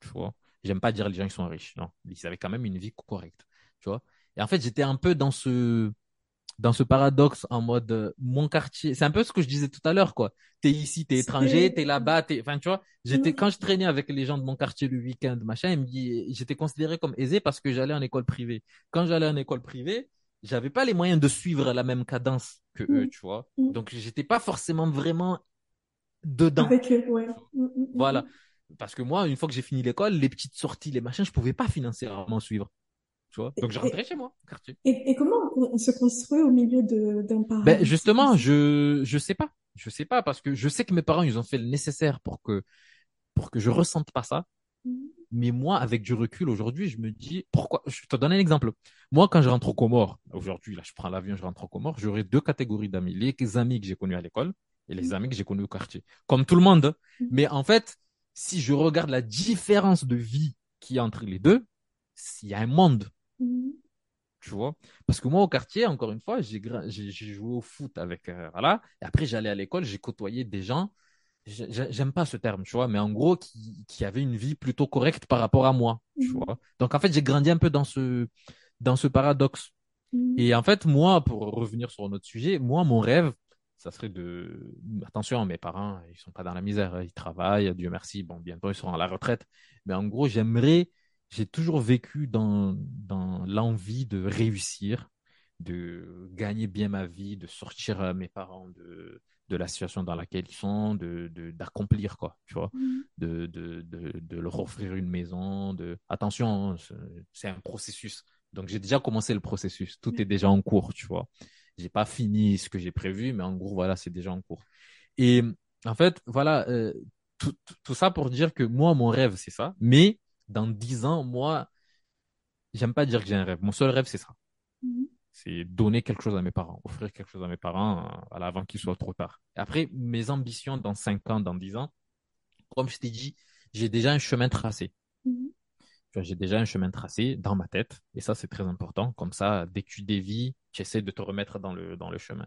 Tu vois J'aime pas dire les gens qui sont riches. Non, ils avaient quand même une vie correcte. Tu vois Et en fait, j'étais un peu dans ce dans ce paradoxe en mode euh, mon quartier c'est un peu ce que je disais tout à l'heure quoi t'es ici t'es étranger t'es là-bas t'es enfin tu vois j'étais quand je traînais avec les gens de mon quartier le week-end machin j'étais considéré comme aisé parce que j'allais en école privée quand j'allais en école privée j'avais pas les moyens de suivre la même cadence que eux, mm. tu vois. Mm. Donc j'étais pas forcément vraiment dedans. Avec eux, ouais. Mm, voilà. Parce que moi, une fois que j'ai fini l'école, les petites sorties, les machins, je pouvais pas financièrement suivre. Tu vois. Donc je rentrais chez moi, quartier. Et, et, comment on se construit au milieu d'un parent Ben justement, je je sais pas. Je sais pas parce que je sais que mes parents ils ont fait le nécessaire pour que pour que je ressente pas ça. Mais moi, avec du recul aujourd'hui, je me dis pourquoi? Je te donne un exemple. Moi, quand je rentre au Comores, aujourd'hui, là, je prends l'avion, je rentre au Comores, j'aurai deux catégories d'amis les amis que j'ai connus à l'école et les amis que j'ai connus au quartier. Comme tout le monde. Mais en fait, si je regarde la différence de vie qu'il y a entre les deux, il y a un monde. Tu vois? Parce que moi, au quartier, encore une fois, j'ai joué au foot avec. Euh, voilà. Et après, j'allais à l'école, j'ai côtoyé des gens j'aime pas ce terme, tu vois, mais en gros, qui, qui avait une vie plutôt correcte par rapport à moi, tu mhm. vois? Donc, en fait, j'ai grandi un peu dans ce, dans ce paradoxe. Mhm. Et en fait, moi, pour revenir sur notre sujet, moi, mon rêve, ça serait de, attention, mes parents, ils sont pas dans la misère, ils travaillent, Dieu merci, bon, bientôt ils seront à la retraite. Mais en gros, j'aimerais, j'ai toujours vécu dans, dans l'envie de réussir, de gagner bien ma vie, de sortir euh, mes parents de, de la situation dans laquelle ils sont, de, d'accomplir, quoi, tu vois, mm. de, de, de, leur offrir une maison, de, attention, hein, c'est un processus. Donc, j'ai déjà commencé le processus. Tout est déjà en cours, tu vois. J'ai pas fini ce que j'ai prévu, mais en gros, voilà, c'est déjà en cours. Et en fait, voilà, euh, tout, tout, ça pour dire que moi, mon rêve, c'est ça. Mais dans dix ans, moi, j'aime pas dire que j'ai un rêve. Mon seul rêve, c'est ça. Mm-hmm. C'est donner quelque chose à mes parents, offrir quelque chose à mes parents euh, avant qu'il soit trop tard. Après, mes ambitions dans cinq ans, dans dix ans, comme je t'ai dit, j'ai déjà un chemin tracé. Mm-hmm. J'ai déjà un chemin tracé dans ma tête. Et ça, c'est très important. Comme ça, dès que tu dévis, tu essaies de te remettre dans le, dans le chemin.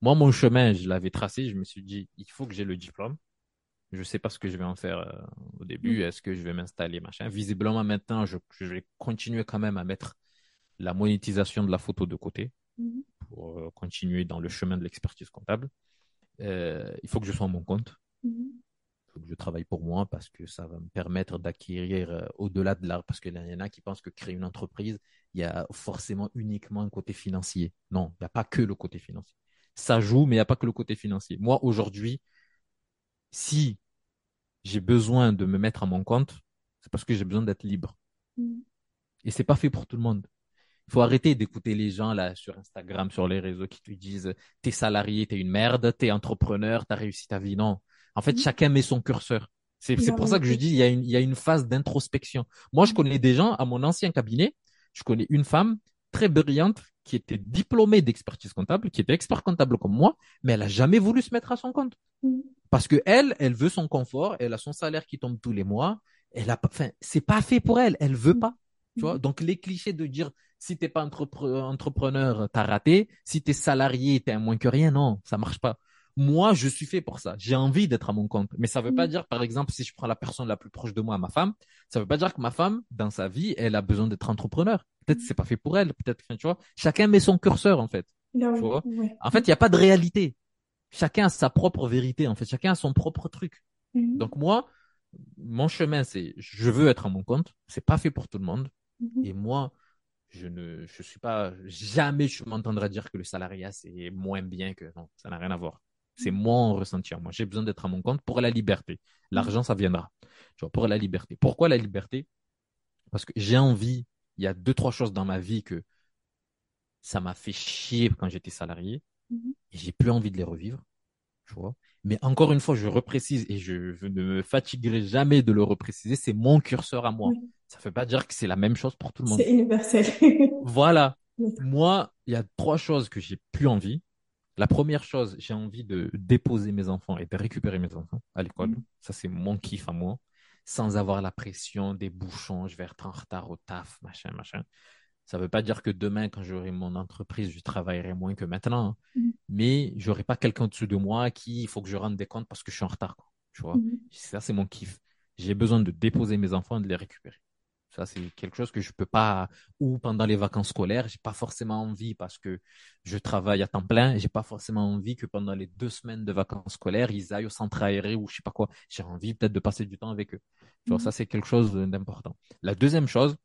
Moi, mon chemin, je l'avais tracé. Je me suis dit, il faut que j'ai le diplôme. Je ne sais pas ce que je vais en faire euh, au début. Mm. Est-ce que je vais m'installer, machin. Visiblement, maintenant, je, vais continuer quand même à mettre la monétisation de la photo de côté mm. pour euh, continuer dans le chemin de l'expertise comptable. Euh, il faut que je sois à mon compte. Mm. Il faut que je travaille pour moi parce que ça va me permettre d'acquérir au-delà de l'art. Parce qu'il y en a qui pensent que créer une entreprise, il y a forcément uniquement un côté financier. Non, il n'y a pas que le côté financier. Ça joue, mais il n'y a pas que le côté financier. Moi, aujourd'hui, si j'ai besoin de me mettre à mon compte, c'est parce que j'ai besoin d'être libre. Mm. Et c'est pas fait pour tout le monde. Il faut arrêter d'écouter les gens là sur Instagram, sur les réseaux qui te disent t'es salarié, t'es une merde, t'es entrepreneur, t'as réussi ta vie. Non. En fait, mm. chacun met son curseur. C'est pour ça que je dis il y a une, il y a une phase d'introspection. Moi, je mm. connais des gens à mon ancien cabinet. Je connais une femme très brillante qui était diplômée d'expertise comptable, qui était expert comptable comme moi, mais elle a jamais voulu se mettre à son compte. Parce que elle, elle veut son confort, elle a son salaire qui tombe tous les mois, elle a enfin, c'est pas fait pour elle, elle veut pas. Tu vois? Donc, les clichés de dire, si t'es pas entrepreneur, t'as raté. Si t'es salarié, t'es un moins que rien. Non, ça marche pas. Moi, je suis fait pour ça. J'ai envie d'être à mon compte. Mais ça veut pas dire, par exemple, si je prends la personne la plus proche de moi, ma femme, ça veut pas dire que ma femme, dans sa vie, elle a besoin d'être entrepreneur. Peut-être c'est pas fait pour elle. Peut-être, tu vois. Chacun met son curseur, en fait. tu vois? En fait, il n'y a pas de réalité chacun a sa propre vérité, en fait. Chacun a son propre truc. Mhm. Donc moi, mon chemin, c'est je veux être à mon compte. C'est pas fait pour tout le monde. Mhm. Et moi, je ne je suis pas jamais je m'entendrai dire que le salariat c'est moins bien que non, ça n'a rien à voir. C'est mon ressenti. Moi, j'ai besoin d'être à mon compte pour la liberté. L'argent, ça viendra. Tu vois, pour la liberté. Pourquoi la liberté? Parce que j'ai envie. Il y a deux trois choses dans ma vie que ça m'a fait chier quand j'étais salarié. Mhm. Et j'ai plus envie de les revivre. Tu vois. Mais encore une fois, je reprécise et je, ne me fatiguerai jamais de le repréciser, c'est mon curseur à moi. Ça ne veut pas dire que c'est la même chose pour tout le monde. C'est universel. [LAUGHS] voilà. Moi, il y a trois choses que j'ai plus envie. La première chose, j'ai envie de déposer mes enfants et de récupérer mes enfants à l'école. Mhm. Ça, c'est mon kiff à moi. Sans avoir la pression des bouchons, je vais être en retard au taf, machin, machin. Ça ne veut pas dire que demain, quand j'aurai mon entreprise, je travaillerai moins que maintenant. Hein. Mm. Mais je n'aurai pas quelqu'un au-dessus de moi qui, il faut que je rende des comptes parce que je suis en retard. Tu vois? Mm. Ça, c'est mon kiff. J'ai besoin de déposer mes enfants et de les récupérer. Ça, c'est quelque chose que je peux pas, ou pendant les vacances scolaires, j'ai pas forcément envie parce que je travaille à temps plein, j'ai pas forcément envie que pendant les deux semaines de vacances scolaires, ils aillent au centre aéré ou je sais pas quoi. J'ai envie peut-être de passer du temps avec eux. Tu vois, mm. ça, c'est quelque chose d'important. La deuxième chose,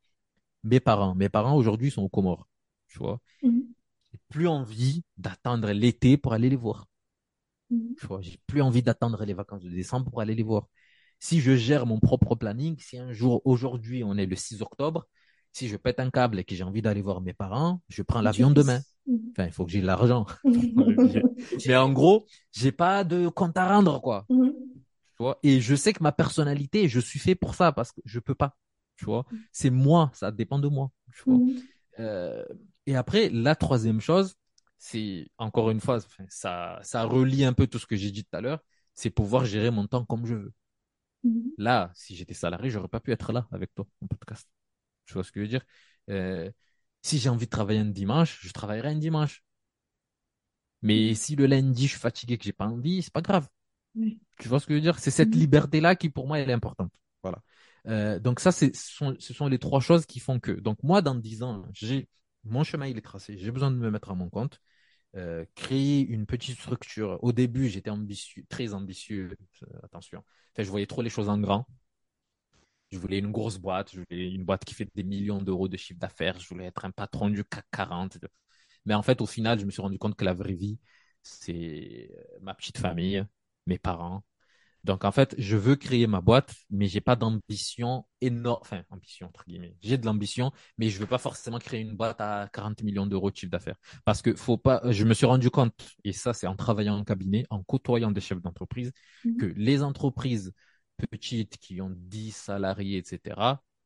mes parents. Mes parents aujourd'hui sont aux Comores, tu vois. J'ai plus envie d'attendre l'été pour aller les voir. Mhm. Tu vois, j'ai plus envie d'attendre les vacances de décembre pour aller les voir. Si je gère mon propre planning, si un jour, aujourd'hui, on est le 6 octobre, si je pète un câble et que j'ai envie d'aller voir mes parents, je prends l'avion demain. Mhm. Enfin, il faut que j'ai l'argent. [LAUGHS] [LAUGHS] Mais en gros, j'ai pas de compte à rendre, quoi. Tu vois? Et je sais que ma personnalité, je suis fait pour ça parce que je peux pas tu vois? Mm. C'est moi, ça dépend de moi, tu vois? Mm. Euh, et après, la troisième chose, c'est encore une fois, ça, ça relie un peu tout ce que j'ai dit tout à l'heure, c'est pouvoir gérer mon temps comme je veux. Mm. Là, si j'étais salarié, j'aurais pas pu être là avec toi en podcast. Tu vois ce que je veux dire? Euh, Si j'ai envie de travailler un dimanche, je travaillerai un dimanche. Mais si le lundi je suis fatigué, que j'ai pas envie, c'est pas grave. Tu vois ce que je veux dire? C'est cette liberté-là qui pour moi elle est importante. Voilà. Euh, donc ça, ce sont, ce sont les trois choses qui font que. Donc moi, dans dix ans, j'ai mon chemin il est tracé. J'ai besoin de me mettre à mon compte, euh, créer une petite structure. Au début, j'étais ambitieux, très ambitieux. Euh, attention, enfin, je voyais trop les choses en grand. Je voulais une grosse boîte, je voulais une boîte qui fait des millions d'euros de chiffre d'affaires. Je voulais être un patron du CAC 40. Mais en fait, au final, je me suis rendu compte que la vraie vie, c'est ma petite famille, mes parents, donc en fait, je veux créer ma boîte, mais j'ai pas d'ambition énorme, enfin ambition entre guillemets. J'ai de l'ambition, mais je veux pas forcément créer une boîte à 40 millions d'euros de chiffre d'affaires, parce que faut pas. Je me suis rendu compte, et ça c'est en travaillant en cabinet, en côtoyant des chefs d'entreprise, mhm. que les entreprises petites qui ont 10 salariés, etc.,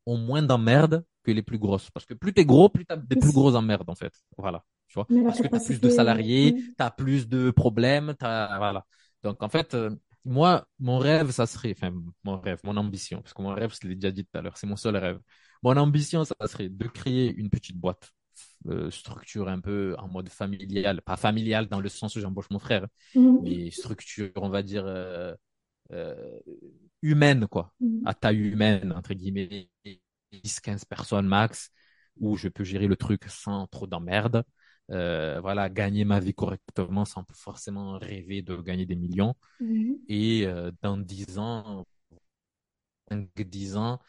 ont moins d'emmerdes que les plus grosses, parce que plus tu es gros, plus tu as des plus grosses emmerdes en fait. Voilà, tu vois, parce que tu as plus de salariés, tu as plus de problèmes, as... voilà. Donc en fait euh, moi, mon rêve, ça serait, enfin, mon rêve, mon ambition, parce que mon rêve, je l'ai déjà dit tout à l'heure, c'est mon seul rêve. Mon ambition, ça serait de créer une petite boîte, euh, structure un peu en mode familial, pas familial dans le sens où j'embauche mon frère, mhm. mais structure, on va dire, euh, euh, humaine, quoi, mhm. à taille humaine, entre guillemets, 10, 15 personnes max, où je peux gérer le truc sans trop d'emmerde. Euh, voilà, gagner ma vie correctement sans forcément rêver de gagner des millions. Mhm. Et euh, dans 10 ans, 5-10 ans,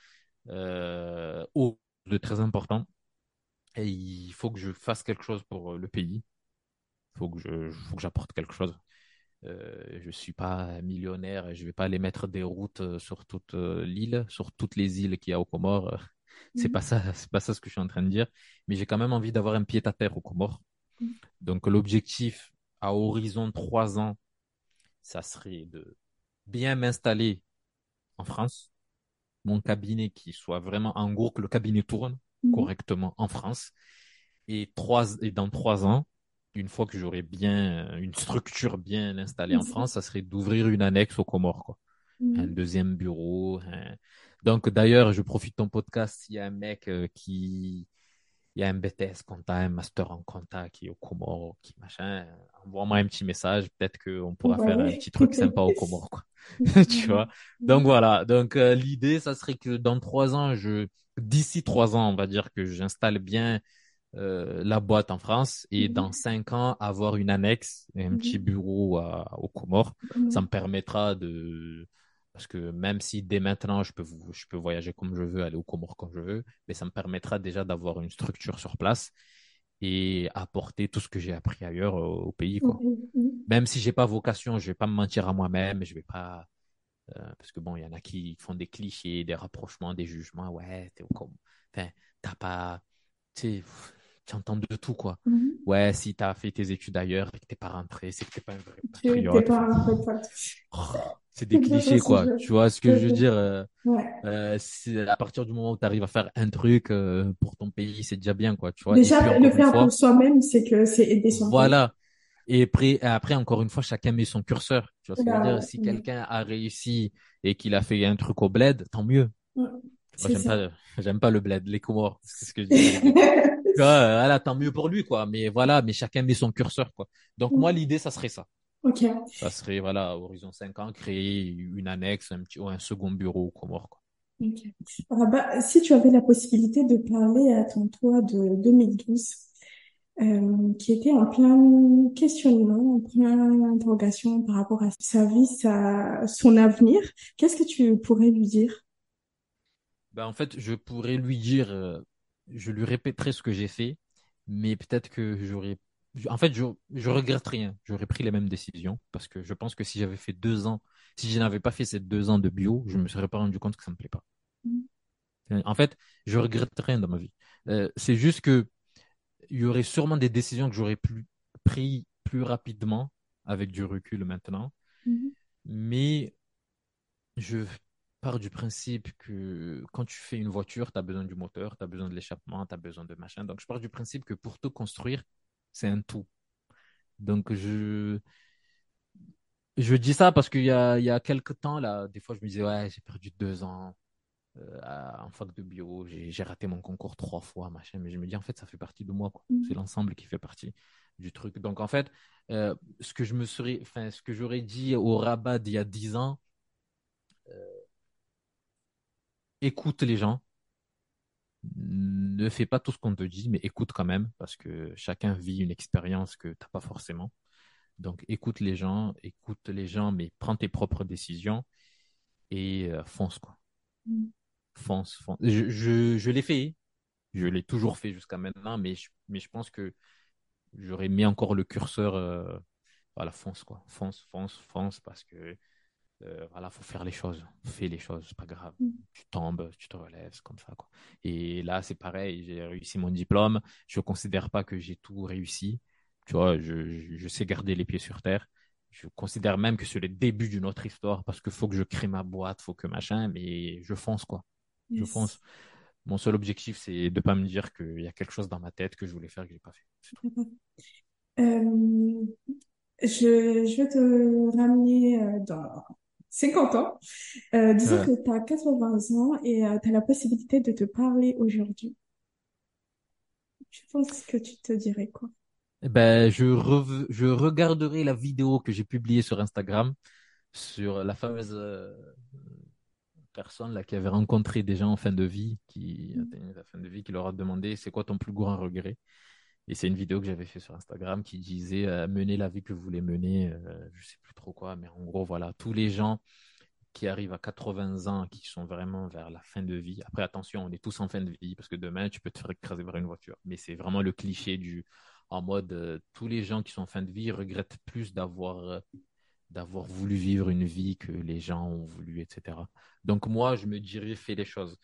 euh, oh, de très important. Et il faut que je fasse quelque chose pour le pays. Il faut que je, faut que j'apporte quelque chose. Euh, je suis pas millionnaire et je vais pas aller mettre des routes sur toute l'île, sur toutes les îles qu'il y a aux Comores. [LAUGHS] C'est mhm. pas ça, c'est pas ça ce que je suis en train de dire. Mais j'ai quand même envie d'avoir un pied à terre aux Comores. Donc l'objectif à horizon trois ans, ça serait de bien m'installer en France, mon cabinet qui soit vraiment en gros que le cabinet tourne mhm. correctement en France. Et, trois, et dans trois ans, une fois que j'aurai bien une structure bien installée en France, ça serait d'ouvrir une annexe aux Comores, quoi. Mhm. Un deuxième bureau. Donc d'ailleurs, je profite de ton podcast s'il y a un mec euh, qui il y a un BTS compta, un master en compta qui est au Comores, qui machin, envoie-moi un petit message, peut-être qu'on pourra faire un petit [LAUGHS] truc sympa au Comores, quoi. [LAUGHS] tu vois? Donc voilà. Donc euh, l'idée, ça serait que dans trois ans, je, d'ici trois ans, on va dire que j'installe bien euh, la boîte en France et mhm. dans cinq ans, avoir une annexe un petit mhm. bureau à, au Comores. Ça me permettra de parce que même si dès maintenant, je peux, je peux voyager comme je veux, aller au Comores comme je veux, mais ça me permettra déjà d'avoir une structure sur place et apporter tout ce que j'ai appris ailleurs au, pays. Quoi. Même si j'ai pas vocation, je vais pas me mentir à moi-même, je vais pas. Euh, parce que bon, il y en a qui font des clichés, des rapprochements, des jugements. Ouais, t'es comme. Enfin, t'as pas. Tu tu entends de tout, quoi. Mhm. Ouais, si tu as fait tes études ailleurs et que t'es pas rentré, c'est que t'es pas un vrai patriote. Oh, c'est des clichés, quoi. Tu vois ce que je veux dire euh, euh, À partir du moment où tu arrives à faire un truc euh, pour ton pays, c'est déjà bien, quoi. Tu vois déjà, le faire pour soi-même, c'est que c'est aider son Voilà. Et après, après, encore une fois, chacun met son curseur. Tu vois ce que je veux dire? Si quelqu'un a réussi et qu'il a fait un truc au bled, tant mieux. Moi, j'aime pas, [LAUGHS] j'aime pas le bled, les Comores. C'est ce que je [LAUGHS] dis. Voilà, tant mieux pour lui, quoi. Mais voilà, mais chacun met son curseur, quoi. Donc, moi, l'idée, ça serait ça. Ok. Ça serait, voilà, horizon 5 ans, créer une annexe, un petit, ou un second bureau au quoi. Ok. Ah bah, si tu avais la possibilité de parler à ton toi de 2012, euh, qui était en plein questionnement, en plein interrogation par rapport à sa vie, sa, son avenir, qu'est-ce que tu pourrais lui dire? Ben, en fait, je pourrais lui dire, euh, je lui répéterai ce que j'ai fait, mais peut-être que j'aurais. En fait, je, je regrette rien. J'aurais pris les mêmes décisions parce que je pense que si j'avais fait deux ans, si je n'avais pas fait ces deux ans de bio, je me serais pas rendu compte que ça me plaît pas. Mm. En fait, je regrette rien dans ma vie. Euh, c'est juste que il y aurait sûrement des décisions que j'aurais plus pris plus rapidement avec du recul maintenant. Mm-hmm. Mais je pars du principe que quand tu fais une voiture, tu as besoin du moteur, tu as besoin de l'échappement, tu as besoin de machin. Donc, je pars du principe que pour tout construire, c'est un tout. Donc, je, je dis ça parce qu'il y a, il y a quelques temps, là, des fois, je me disais, ouais, j'ai perdu deux ans euh, en fac de bio, j'ai raté mon concours trois fois, machin. Mais je me dis, en fait, ça fait partie de moi, quoi. Mm. C'est l'ensemble qui fait partie du truc. Donc, en fait, euh, ce que je me serais, enfin, ce que j'aurais dit au rabat d'il y a dix ans, euh, écoute les gens. Ne fais pas tout ce qu'on te dit, mais écoute quand même, parce que chacun vit une expérience que tu n'as pas forcément. Donc écoute les gens, écoute les gens, mais prends tes propres décisions et euh, fonce quoi. Mm. Fonce, fonce. Je, je, l'ai fait, je l'ai toujours fait jusqu'à maintenant, mais je, mais je pense que j'aurais mis encore le curseur, euh, voilà, fonce, quoi. Fonce, fonce, fonce, parce que, euh, voilà, faut faire les choses. Fais les choses, c'est pas grave. Mm. Tu tombes, tu te relèves, comme ça, quoi. Et là, c'est pareil, j'ai réussi mon diplôme. Je considère pas que j'ai tout réussi. Tu vois, je, je sais garder les pieds sur terre. Je considère même que c'est le début d'une autre histoire parce qu'il faut que je crée ma boîte, faut que machin, mais je fonce, quoi. Je fonce. Mon seul objectif, c'est de pas me dire qu'il y a quelque chose dans ma tête que je voulais faire que j'ai pas fait. Euh, je, je vais te ramener euh, dans 50 ans. Euh, disons que tu as 80 ans et tu as la possibilité de te parler aujourd'hui. Je pense que tu te dirais quoi? Eh ben, je, je regarderai la vidéo que j'ai publiée sur Instagram sur la fameuse personne là qui avait rencontré des gens en fin de vie, qui mm. atteignaient la fin de vie, qui leur a demandé c'est quoi ton plus grand regret? Et c'est une vidéo que j'avais fait sur Instagram qui disait euh, menez la vie que vous voulez mener, euh, je sais plus trop quoi, mais en gros voilà tous les gens qui arrivent à 80 ans, qui sont vraiment vers la fin de vie. Après attention, on est tous en fin de vie parce que demain tu peux te faire écraser par une voiture, mais c'est vraiment le cliché du en mode euh, tous les gens qui sont en fin de vie regrettent plus d'avoir d'avoir voulu vivre une vie que les gens ont voulu, etc. Donc moi, je me dirais, fais les choses.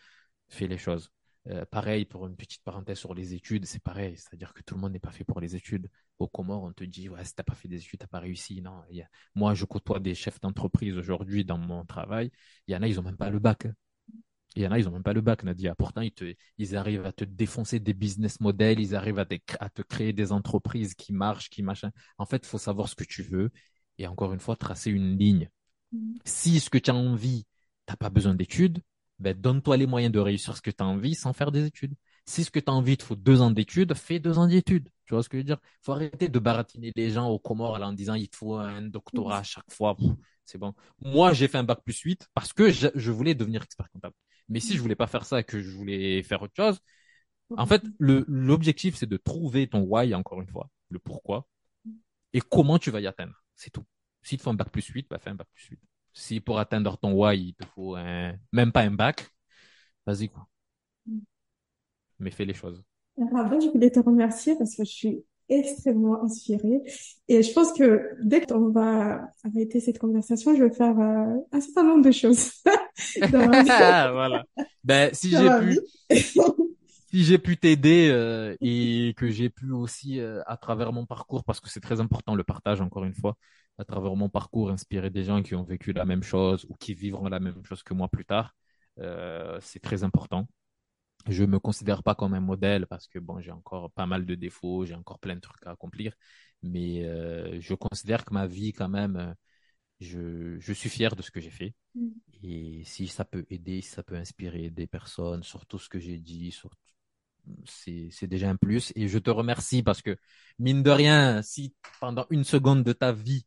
Fais les choses. Euh, pareil, pour une petite parenthèse sur les études, c'est pareil. C'est-à-dire que tout le monde n'est pas fait pour les études. Au Comores, on te dit, ouais, si t'as pas fait des études, t'as pas réussi. Non, moi, je côtoie des chefs d'entreprise aujourd'hui dans mon travail. Il y en a, ils ont même pas le bac. Il y en a, ils ont même pas le bac, Nadia. Pourtant, ils, te, ils arrivent à te défoncer des business models, ils arrivent à, à te créer des entreprises qui marchent, qui machin. En fait, il faut savoir ce que tu veux et encore une fois, tracer une ligne. Mm. Si ce que tu as envie, t'as pas besoin d'études, ben, donne-toi les moyens de réussir ce que tu as envie sans faire des études. Si ce que tu as envie, il te faut deux ans d'études, fais deux ans d'études. Tu vois ce que je veux dire? Faut arrêter de baratiner les gens au Comores en disant il te faut un doctorat à chaque fois. C'est bon. Moi, j'ai fait un bac plus 8 parce que je, voulais devenir expert comptable. Mais si je voulais pas faire ça et que je voulais faire autre chose, en fait, l'objectif, c'est de trouver ton why, encore une fois, le pourquoi, et comment tu vas y atteindre. C'est tout. S'il te faut un bac plus 8, bah fais un bac plus 8. Si pour atteindre ton Y, il te faut un... même pas un bac, vas-y quoi. Mm. Mais fais les choses. Rabat, je voulais te remercier parce que je suis extrêmement inspirée. Et je pense que dès qu'on va arrêter cette conversation, je vais faire euh, un certain nombre de choses. [LAUGHS] voilà. Ben, si j'ai pu, [LAUGHS] si j'ai pu t'aider euh, [LAUGHS] et que j'ai pu aussi euh, à travers mon parcours parce que c'est très important le partage encore une fois à travers mon parcours inspirer des gens qui ont vécu la même chose ou qui vivront la même chose que moi plus tard euh, c'est très important je me considère pas comme un modèle parce que bon j'ai encore pas mal de défauts j'ai encore plein de trucs à accomplir mais je considère que ma vie quand même je, je suis fier de ce que j'ai fait. Mm. Et si ça peut aider, si ça peut inspirer des personnes sur tout ce que j'ai dit, sur c'est déjà un plus. Et je te remercie parce que, mine de rien, si pendant une seconde de ta vie,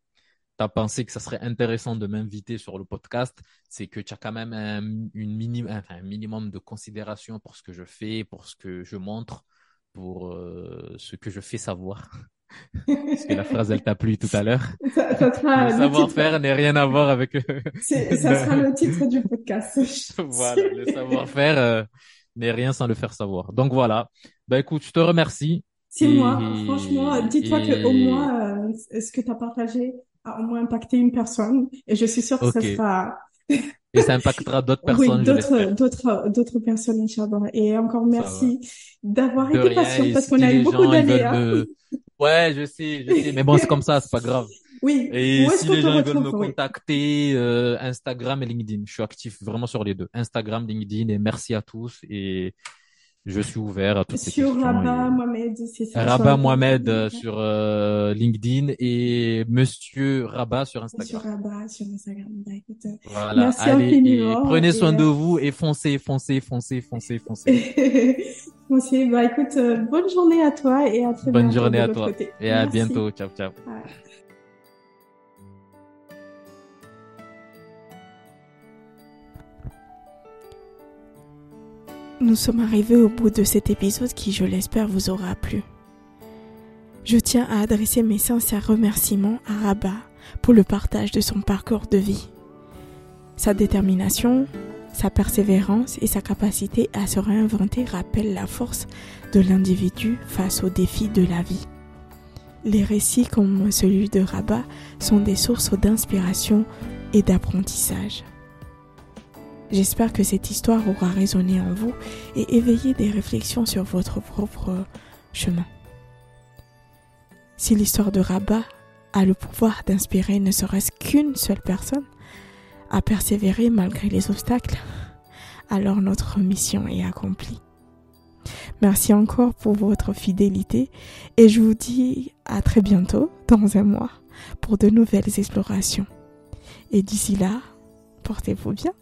tu as pensé que ça serait intéressant de m'inviter sur le podcast, c'est que tu as quand même un, une enfin, un minimum de considération pour ce que je fais, pour ce que je montre, pour euh, ce que je fais savoir. [LAUGHS] Parce que la phrase, elle t'a plu tout à l'heure. Ça, le savoir-faire n'est rien à voir avec. ça [LAUGHS] sera le titre du podcast. [LAUGHS] voilà, le savoir-faire. Euh, mais rien sans le faire savoir. Donc voilà. Ben écoute, je te remercie. C'est moi. Franchement, dis-toi que au moins, euh, ce que tu as partagé a au moins impacté une personne. Et je suis sûre que ça sera... Et ça impactera [LAUGHS] d'autres personnes. Oui, d'autres, d'autres, d'autres personnes, Inch'Allah. Et encore merci d'avoir été patient parce qu'on a eu beaucoup d'années. Hein. Ouais, je sais, je sais. Mais bon, c'est comme ça, c'est pas grave. Oui. Et si les gens veulent me contacter, euh, Instagram et LinkedIn. Je suis actif vraiment sur les deux. Instagram, LinkedIn et merci à tous et je suis ouvert à toutes ces questions. Sur Rabat Mohamed, c'est ça. Rabat Mohamed euh, sur euh, LinkedIn et Monsieur Rabat sur Instagram. Monsieur Rabat sur Instagram. Bah, écoute, voilà. Merci Allez, prenez soin de vous et foncez, foncez, foncez, foncez, foncez. [LAUGHS] foncez. Bah écoute, bonne journée à toi et à très bientôt. Bonne journée à toi et à bientôt. Ciao, ciao. Nous sommes arrivés au bout de cet épisode qui, je l'espère, vous aura plu. Je tiens à adresser mes sincères remerciements à Rabat pour le partage de son parcours de vie. Sa détermination, sa persévérance et sa capacité à se réinventer rappellent la force de l'individu face aux défis de la vie. Les récits comme celui de Rabat sont des sources d'inspiration et d'apprentissage. J'espère que cette histoire aura résonné en vous et éveillé des réflexions sur votre propre chemin. Si l'histoire de Rabat a le pouvoir d'inspirer ne serait-ce qu'une seule personne à persévérer malgré les obstacles, alors notre mission est accomplie. Merci encore pour votre fidélité et je vous dis à très bientôt dans un mois pour de nouvelles explorations. Et d'ici là, portez-vous bien.